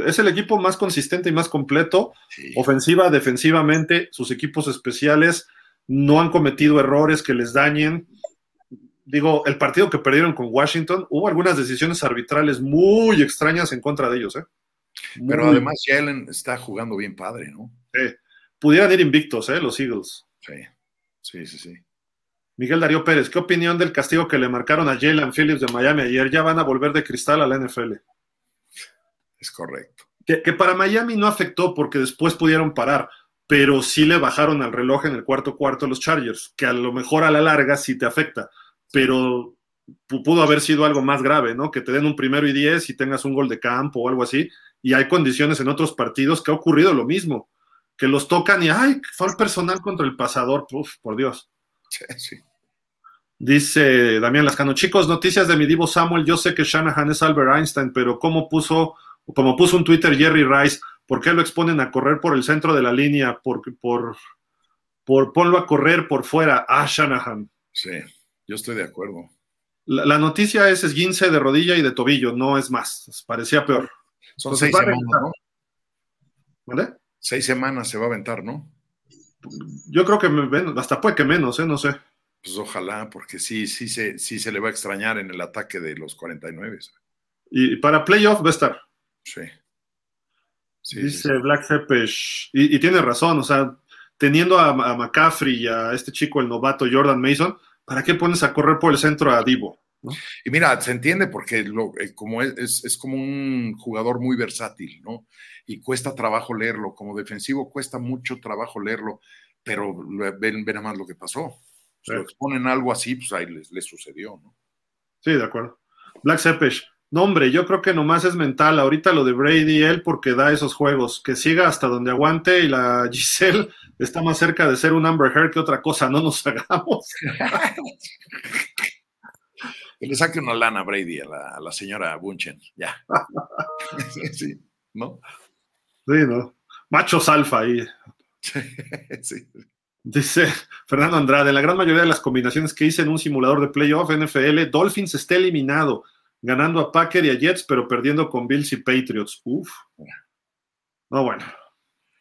es el equipo más consistente y más completo, ofensiva, defensivamente, sus equipos especiales no han cometido errores que les dañen. Digo, el partido que perdieron con Washington, hubo algunas decisiones arbitrales muy extrañas en contra de ellos, ¿eh? Pero además Jalen está jugando bien padre, ¿no? Sí. Pudieran ir invictos, ¿eh? Los Eagles. Sí, sí, sí, sí. Miguel Darío Pérez, ¿qué opinión del castigo que le marcaron a Jalen Phillips de Miami ayer? Ya van a volver de cristal a la NFL. Es correcto. Que, para Miami no afectó porque después pudieron parar, pero sí le bajaron al reloj en el cuarto cuarto los Chargers, que a lo mejor a la larga sí te afecta, pero pudo haber sido algo más grave, ¿no? Que te den un primero y diez y tengas un gol de campo o algo así, y hay condiciones en otros partidos que ha ocurrido lo mismo, que los tocan y, ay, fue el personal contra el pasador, Uf, por Dios. Sí, sí. Dice Damián Lascano, chicos, noticias de mi divo Samuel, yo sé que Shanahan es Albert Einstein, pero ¿cómo puso como puso un Twitter Jerry Rice, ¿por qué lo exponen a correr por el centro de la línea? Por, por, por ponlo a correr por fuera. Ah, Shanahan. Sí, yo estoy de acuerdo. La, noticia es esguince de rodilla y de tobillo, no es más. Parecía peor. Son seis semanas, ¿no? ¿Vale? Seis semanas se va a aventar, ¿no? Yo creo que hasta puede que menos, ¿eh? No sé. Pues ojalá, porque sí, sí se, sí se le va a extrañar en el ataque de los 49. Y para playoff va a estar. Sí. Dice Black Sepesh, y, tiene razón, o sea, teniendo a, McCaffrey y a este chico, el novato Jordan Mason, ¿para qué pones a correr por el centro a Divo? Y mira, se entiende porque lo, eh, como es, es, como un jugador muy versátil, ¿no? Y cuesta trabajo leerlo, como defensivo cuesta mucho trabajo leerlo, pero ven, ven a más lo que pasó. Si lo exponen algo así, pues ahí les, les sucedió, ¿no? Sí, de acuerdo. Black Sepesh, no, hombre, yo creo que nomás es mental. Ahorita lo de Brady, él porque da esos juegos. Que siga hasta donde aguante y la Giselle está más cerca de ser un Amber Heard que otra cosa. No nos hagamos. que le saque una lana a Brady a la, señora Bunchen. Ya. sí, ¿no? Sí, ¿no? Machos alfa ahí. sí. Dice Fernando Andrade, la gran mayoría de las combinaciones que hice en un simulador de playoff NFL, Dolphins está eliminado ganando a Packer y a Jets, pero perdiendo con Bills y Patriots. Uf. No, bueno.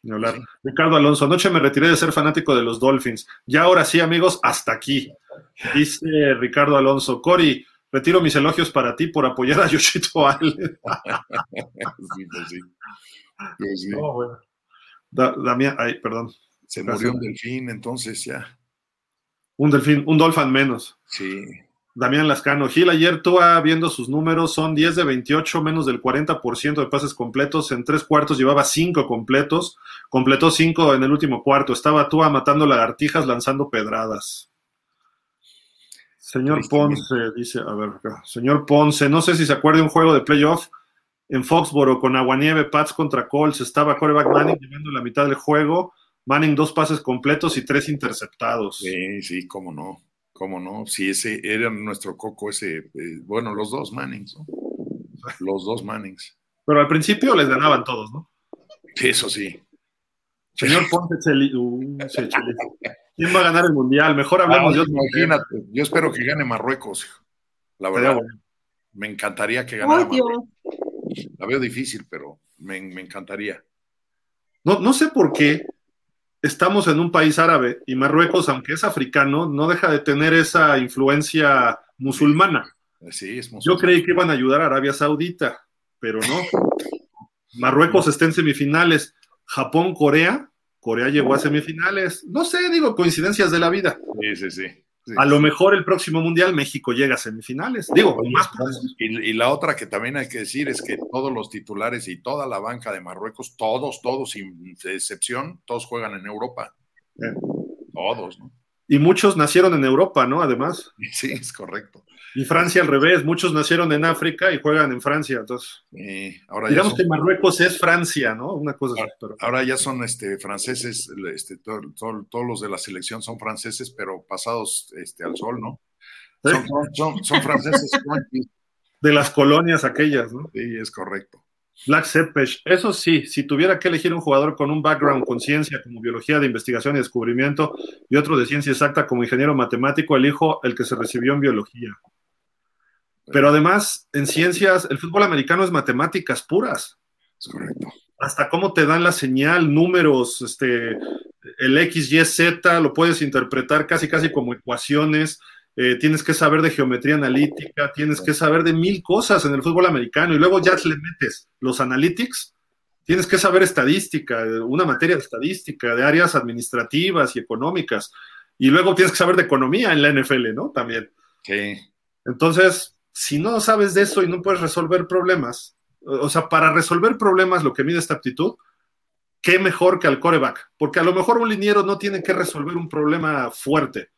Ni hablar. Ricardo Alonso, anoche me retiré de ser fanático de los Dolphins. Ya ahora sí, amigos, hasta aquí. Dice Ricardo Alonso, Cory, retiro mis elogios para ti por apoyar a Yoshito Allen. sí, pues sí. Pues sí. bueno. Damián, ay, perdón. Se murió un delfín, entonces ya. Un delfín, un dolphin menos. Sí. Damián Lascano, Gil ayer tú viendo sus números, son 10 de 28, menos del 40% de pases completos. En tres cuartos llevaba cinco completos, completó cinco en el último cuarto. Estaba Tua matando lagartijas, lanzando pedradas. Señor Ponce, dice, a ver, señor Ponce, no sé si se acuerda de un juego de playoff en Foxboro con Aguanieve, Pats contra Colts. Estaba Coreback Manning llevando la mitad del juego Manning dos pases completos y tres interceptados. Sí, sí, cómo no, cómo no. Sí, ese era nuestro coco, ese, eh, bueno, los dos Mannings, ¿no? Los dos Mannings. Pero al principio les ganaban todos, ¿no? Eso sí. Señor Ponte uh, ¿Quién va a ganar el mundial? Mejor hablemos de Imagínate, yo espero que gane Marruecos. La verdad, me encantaría que ganara. La veo difícil, pero me, encantaría. No, no sé por qué estamos en un país árabe y Marruecos, aunque es africano, no deja de tener esa influencia musulmana. Sí, es Yo creí que iban a ayudar a Arabia Saudita, pero no. Marruecos está en semifinales. Japón, Corea, Corea llegó a semifinales. No sé, digo, coincidencias de la vida. Sí, sí, sí. A lo mejor el próximo mundial México llega a semifinales. Digo, más y, y, la otra que también hay que decir es que todos los titulares y toda la banca de Marruecos, todos, todos, sin excepción, todos juegan en Europa. Todos, ¿no? Y muchos nacieron en Europa, ¿no? Además. Sí, es correcto. Y Francia al revés, muchos nacieron en África y juegan en Francia, entonces. ahora digamos que Marruecos es Francia, ¿no? Una cosa ahora, pero... ahora ya son este, franceses, este, todos los de la selección son franceses, pero pasados este, al sol, ¿no? Son, franceses de las colonias aquellas, ¿no? Sí, es correcto. Black Sepesh, eso sí, si tuviera que elegir un jugador con un background con ciencia como biología de investigación y descubrimiento y otro de ciencia exacta como ingeniero matemático, elijo el que se recibió en biología. Pero además, en ciencias, el fútbol americano es matemáticas puras. Es correcto. Hasta cómo te dan la señal, números, este, el X, Y, Z, lo puedes interpretar casi, casi como ecuaciones. Eh, tienes que saber de geometría analítica, tienes que saber de mil cosas en el fútbol americano y luego ya le metes los analytics, tienes que saber estadística, una materia de estadística, de áreas administrativas y económicas, y luego tienes que saber de economía en la NFL, ¿no? También. Sí. Entonces, si no sabes de eso y no puedes resolver problemas, o sea, para resolver problemas lo que mide esta aptitud, qué mejor que al coreback, porque a lo mejor un liniero no tiene que resolver un problema fuerte,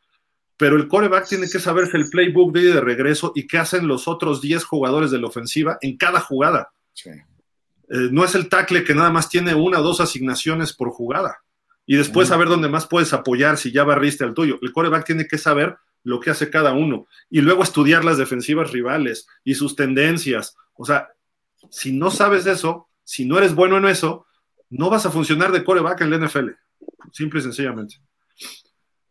pero el coreback tiene que saberse el playbook de, de regreso y qué hacen los otros 10 jugadores de la ofensiva en cada jugada. Eh, no es el tackle que nada más tiene una o dos asignaciones por jugada y después saber dónde más puedes apoyar si ya barriste al tuyo. El coreback tiene que saber lo que hace cada uno y luego estudiar las defensivas rivales y sus tendencias. O sea, si no sabes eso, si no eres bueno en eso, no vas a funcionar de coreback en la NFL. Simple y sencillamente.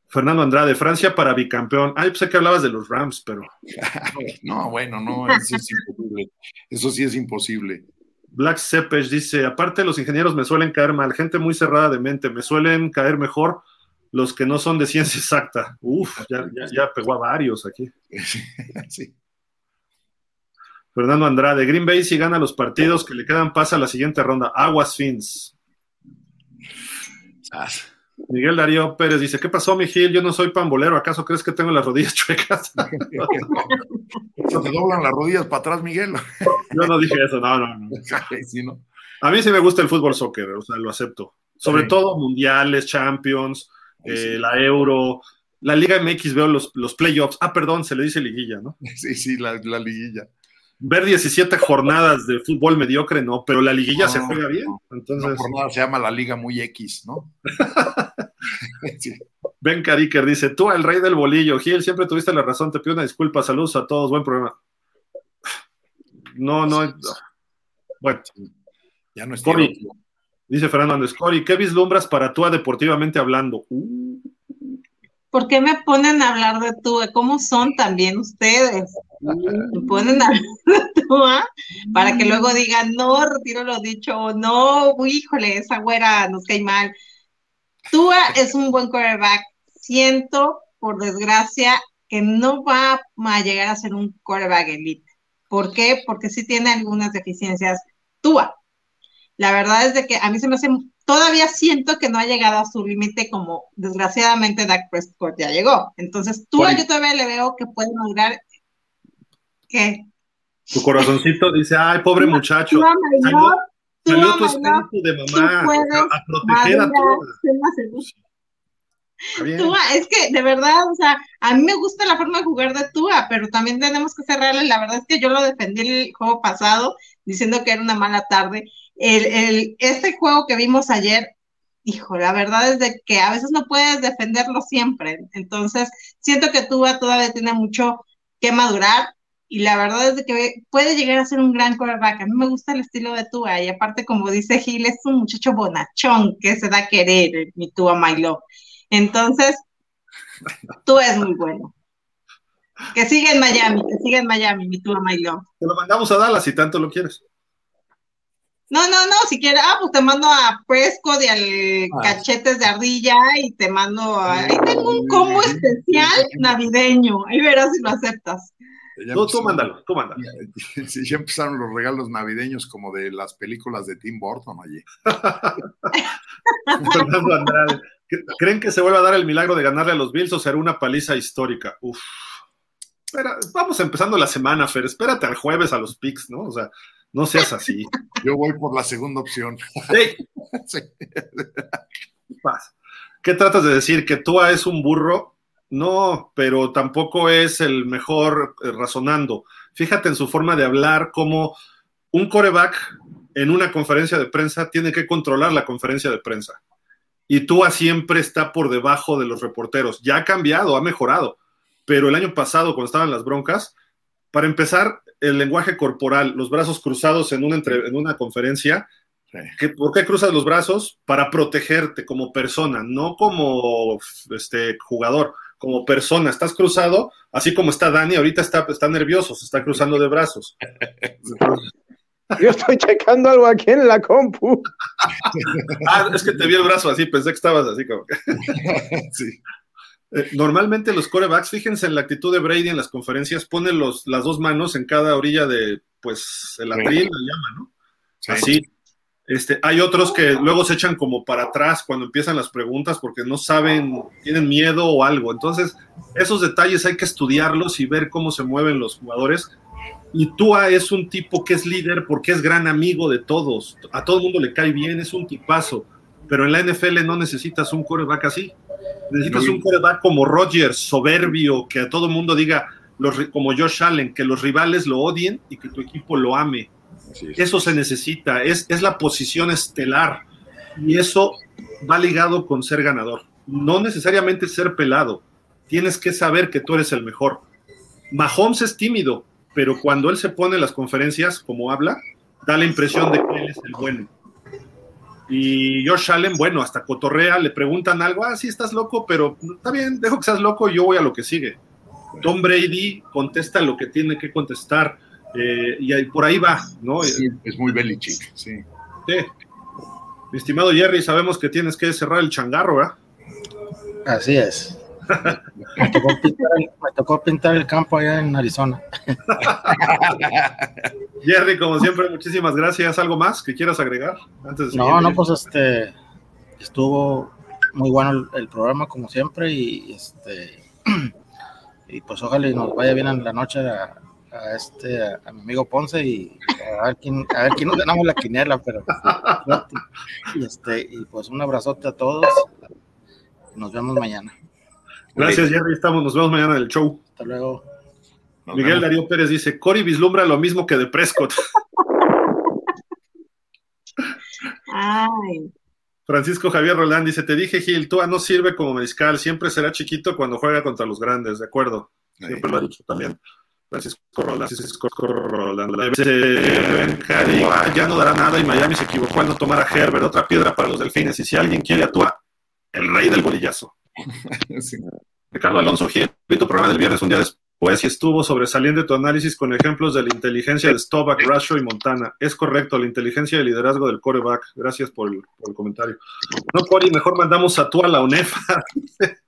Fernando Andrade, Francia para bicampeón. Ay, sé que hablabas de los Rams, pero. no, bueno, no, eso es imposible. Eso sí es imposible. Black Sepesh dice: aparte, los ingenieros me suelen caer mal, gente muy cerrada de mente, me suelen caer mejor los que no son de ciencia exacta. Uf, ya, pegó a varios aquí. Sí. Fernando Andrade, Green Bay si gana los partidos que le quedan pasa a la siguiente ronda. Aguas Fins. Miguel Darío Pérez dice, ¿qué pasó, Miguel? Yo no soy pambolero, ¿acaso crees que tengo las rodillas chuecas? ¿Se te doblan las rodillas para atrás, Miguel? Yo no dije eso, no, no, no. A mí sí me gusta el fútbol soccer, o sea, lo acepto. Sobre todo mundiales, champions, eh, la Euro, la Liga MX veo los, los, playoffs. Ah, perdón, se le dice liguilla, ¿no? Sí, sí, la, liguilla. Ver 17 jornadas de fútbol mediocre, no, pero la liguilla se juega bien. Entonces... jornada se llama la Liga muy X, ¿no? Ben Cariker dice: Tú, el rey del bolillo, Gil, siempre tuviste la razón. Te pido una disculpa. Saludos a todos. Buen programa. No, no. Bueno, ya no es Dice Fernando Andescori, ¿qué vislumbras para tú deportivamente hablando? Uh. ¿Por qué me ponen a hablar de tú? ¿Cómo son también ustedes? Me ponen a hablar de tú, Para que luego digan, no, retiro lo dicho, no, híjole, esa güera nos cae mal. Tua es un buen quarterback. Siento, por desgracia, que no va a llegar a ser un quarterback elite. ¿Por qué? Porque sí tiene algunas deficiencias. Tua, la verdad es de que a mí se me hace, todavía siento que no ha llegado a su límite como desgraciadamente Dak Prescott ya llegó. Entonces, tú yo todavía le veo que puede lograr ¿qué? Tu corazoncito dice, ay, pobre muchacho. Salió, tu espíritu de mamá a, proteger a todos. Tua, es que de verdad, o sea, a mí me gusta la forma de jugar de Tua, pero también tenemos que cerrarle. La verdad es que yo lo defendí el juego pasado diciendo que era una mala tarde el, el, este juego que vimos ayer, hijo, la verdad es de que a veces no puedes defenderlo siempre. Entonces, siento que Tua todavía tiene mucho que madurar y la verdad es de que puede llegar a ser un gran quarterback. A mí me gusta el estilo de Tua y aparte, como dice Gil, es un muchacho bonachón que se da a querer, mi Tua My Entonces, tú es muy bueno. Que siga en Miami, que siga en Miami, mi Tua My Te lo mandamos a Dallas si tanto lo quieres. No, no, no, si quieres, ah, pues te mando a Prescott y al ah. Cachetes de Ardilla y te mando a... Ahí tengo un combo especial navideño, ahí verás si lo aceptas. No, tú mándalo, tú mándalo. Sí, ya empezaron los regalos navideños como de las películas de Tim Burton allí. Fernando Andrade. ¿Creen que se vuelva a dar el milagro de ganarle a los Bills o será una paliza histórica? Uf. Espera, vamos empezando la semana, Fer. Espérate al jueves a los picks, ¿no? O sea, no seas así. Yo voy por la segunda opción. Sí. ¿Qué tratas de decir? ¿Que Tua es un burro? No, pero tampoco es el mejor eh, razonando. Fíjate en su forma de hablar, como un coreback en una conferencia de prensa tiene que controlar la conferencia de prensa. Y Tua siempre está por debajo de los reporteros. Ya ha cambiado, ha mejorado. Pero el año pasado, cuando estaban las broncas, para empezar, el lenguaje corporal, los brazos cruzados en una, en una conferencia. ¿Por qué cruzas los brazos? Para protegerte como persona, no como este, jugador, como persona. Estás cruzado, así como está Dani, ahorita está, está nervioso, se está cruzando de brazos. Yo estoy checando algo aquí en la compu. ah, es que te vi el brazo así, pensé que estabas así como que. sí. Eh, normalmente los corebacks, fíjense en la actitud de Brady en las conferencias, pone los, las dos manos en cada orilla de, pues, el atril, la llama, ¿no? Así. Este, hay otros que luego se echan como para atrás cuando empiezan las preguntas porque no saben, tienen miedo o algo. Entonces, esos detalles hay que estudiarlos y ver cómo se mueven los jugadores. Y Tua es un tipo que es líder porque es gran amigo de todos. A todo el mundo le cae bien, es un tipazo. Pero en la NFL no necesitas un coreback así. Necesitas un quarterback como Rodgers, soberbio, que a todo el mundo diga, los, como Josh Allen, que los rivales lo odien y que tu equipo lo ame. Eso se necesita, es, es la posición estelar y eso va ligado con ser ganador. No necesariamente ser pelado, tienes que saber que tú eres el mejor. Mahomes es tímido, pero cuando él se pone en las conferencias, como habla, da la impresión de que él es el bueno. Y Josh Allen, bueno, hasta cotorrea, le preguntan algo, ah, sí, estás loco, pero está bien, dejo que seas loco, yo voy a lo que sigue. Tom Brady contesta lo que tiene que contestar, eh, y por ahí va, ¿no? Sí, es muy Belichick, sí. Sí. Mi estimado Jerry, sabemos que tienes que cerrar el changarro, ¿verdad? Así es. Me, tocó pintar el, campo allá en Arizona. Jerry, como siempre, muchísimas gracias. ¿Algo más que quieras agregar? Antes no, no, pues este estuvo muy bueno el, programa como siempre y este y pues ojalá nos vaya bien en la noche a, este a, mi amigo Ponce y a ver quién a ver quién nos ganamos la quinela pero y este y pues un abrazote a todos nos vemos mañana Gracias, Jerry. Estamos, nos vemos mañana en el show. Hasta luego. Miguel Darío Pérez dice: Cory vislumbra lo mismo que de Prescott. Ay. Francisco Javier Roland dice: Te dije, Gil, Tua no sirve como mariscal, siempre será chiquito cuando juega contra los grandes, de acuerdo. Siempre lo ha dicho también. Francisco Roland, Francisco Roland. Ya no dará nada y Miami se equivocó al no tomar a Herbert, otra piedra para los delfines. Y si alguien quiere a Tua, el rey del bolillazo. Ricardo Alonso Gil, vi tu programa del viernes un día después y estuvo sobresaliendo tu análisis con ejemplos de la inteligencia de Stovak, Rasho y Montana. Es correcto, la inteligencia y el liderazgo del coreback. Gracias por el, comentario. No, Cori, mejor mandamos a tú a la UNEFA.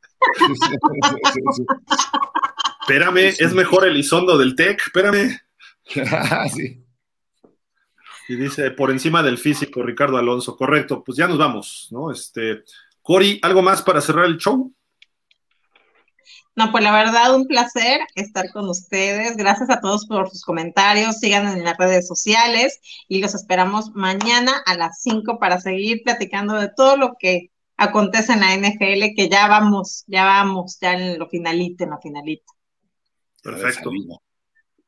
espérame, es mejor el Isondo del TEC, espérame. Y dice, por encima del físico, Ricardo Alonso. Correcto, pues ya nos vamos, ¿no? Este, Cori, ¿algo más para cerrar el show? No, pues la verdad, un placer estar con ustedes. Gracias a todos por sus comentarios. Síganos en las redes sociales y los esperamos mañana a las 5 para seguir platicando de todo lo que acontece en la NFL, que ya vamos, ya vamos, ya en lo finalito, en lo finalito. Perfecto.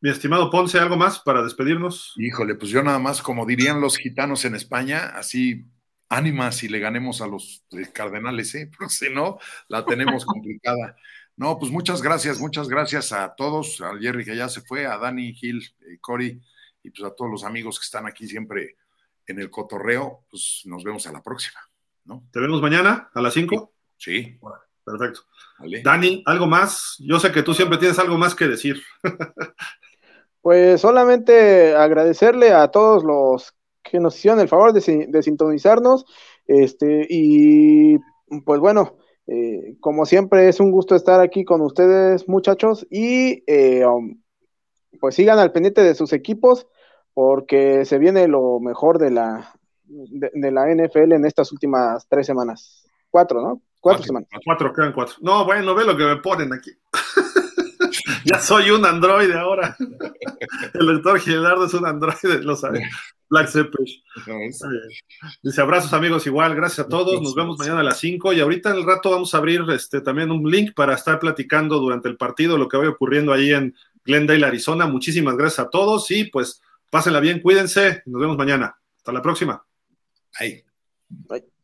Mi estimado Ponce, ¿algo más para despedirnos? Híjole, pues yo nada más, como dirían los gitanos en España, así ánimas y le ganemos a los eh, Cardenales, ¿eh? Porque si no, la tenemos complicada. No, pues muchas gracias, muchas gracias a todos, a Jerry que ya se fue, a Dani, Gil, eh, Cory, y pues a todos los amigos que están aquí siempre en el cotorreo, pues nos vemos a la próxima, ¿no? ¿Te vemos mañana a las 5? Sí. perfecto. Dani, ¿algo más? Yo sé que tú siempre tienes algo más que decir. pues solamente agradecerle a todos los que nos hicieron el favor de, sintonizarnos, este, y pues bueno, eh, como siempre es un gusto estar aquí con ustedes muchachos y eh, um, pues sigan al pendiente de sus equipos porque se viene lo mejor de la, de, la NFL en estas últimas tres semanas. Cuatro, ¿no? Cuatro, semanas. Cuatro, quedan cuatro. No, bueno, ve lo que me ponen aquí. ya soy un androide ahora. El doctor Gilardo es un androide, lo sabe. Black Zeppelin. Dice abrazos amigos igual, gracias a todos, nos vemos mañana a las 5 y ahorita en el rato vamos a abrir este, también un link para estar platicando durante el partido lo que vaya ocurriendo ahí en Glendale, Arizona. Muchísimas gracias a todos y pues pásenla bien, cuídense, nos vemos mañana. Hasta la próxima. Bye. Bye.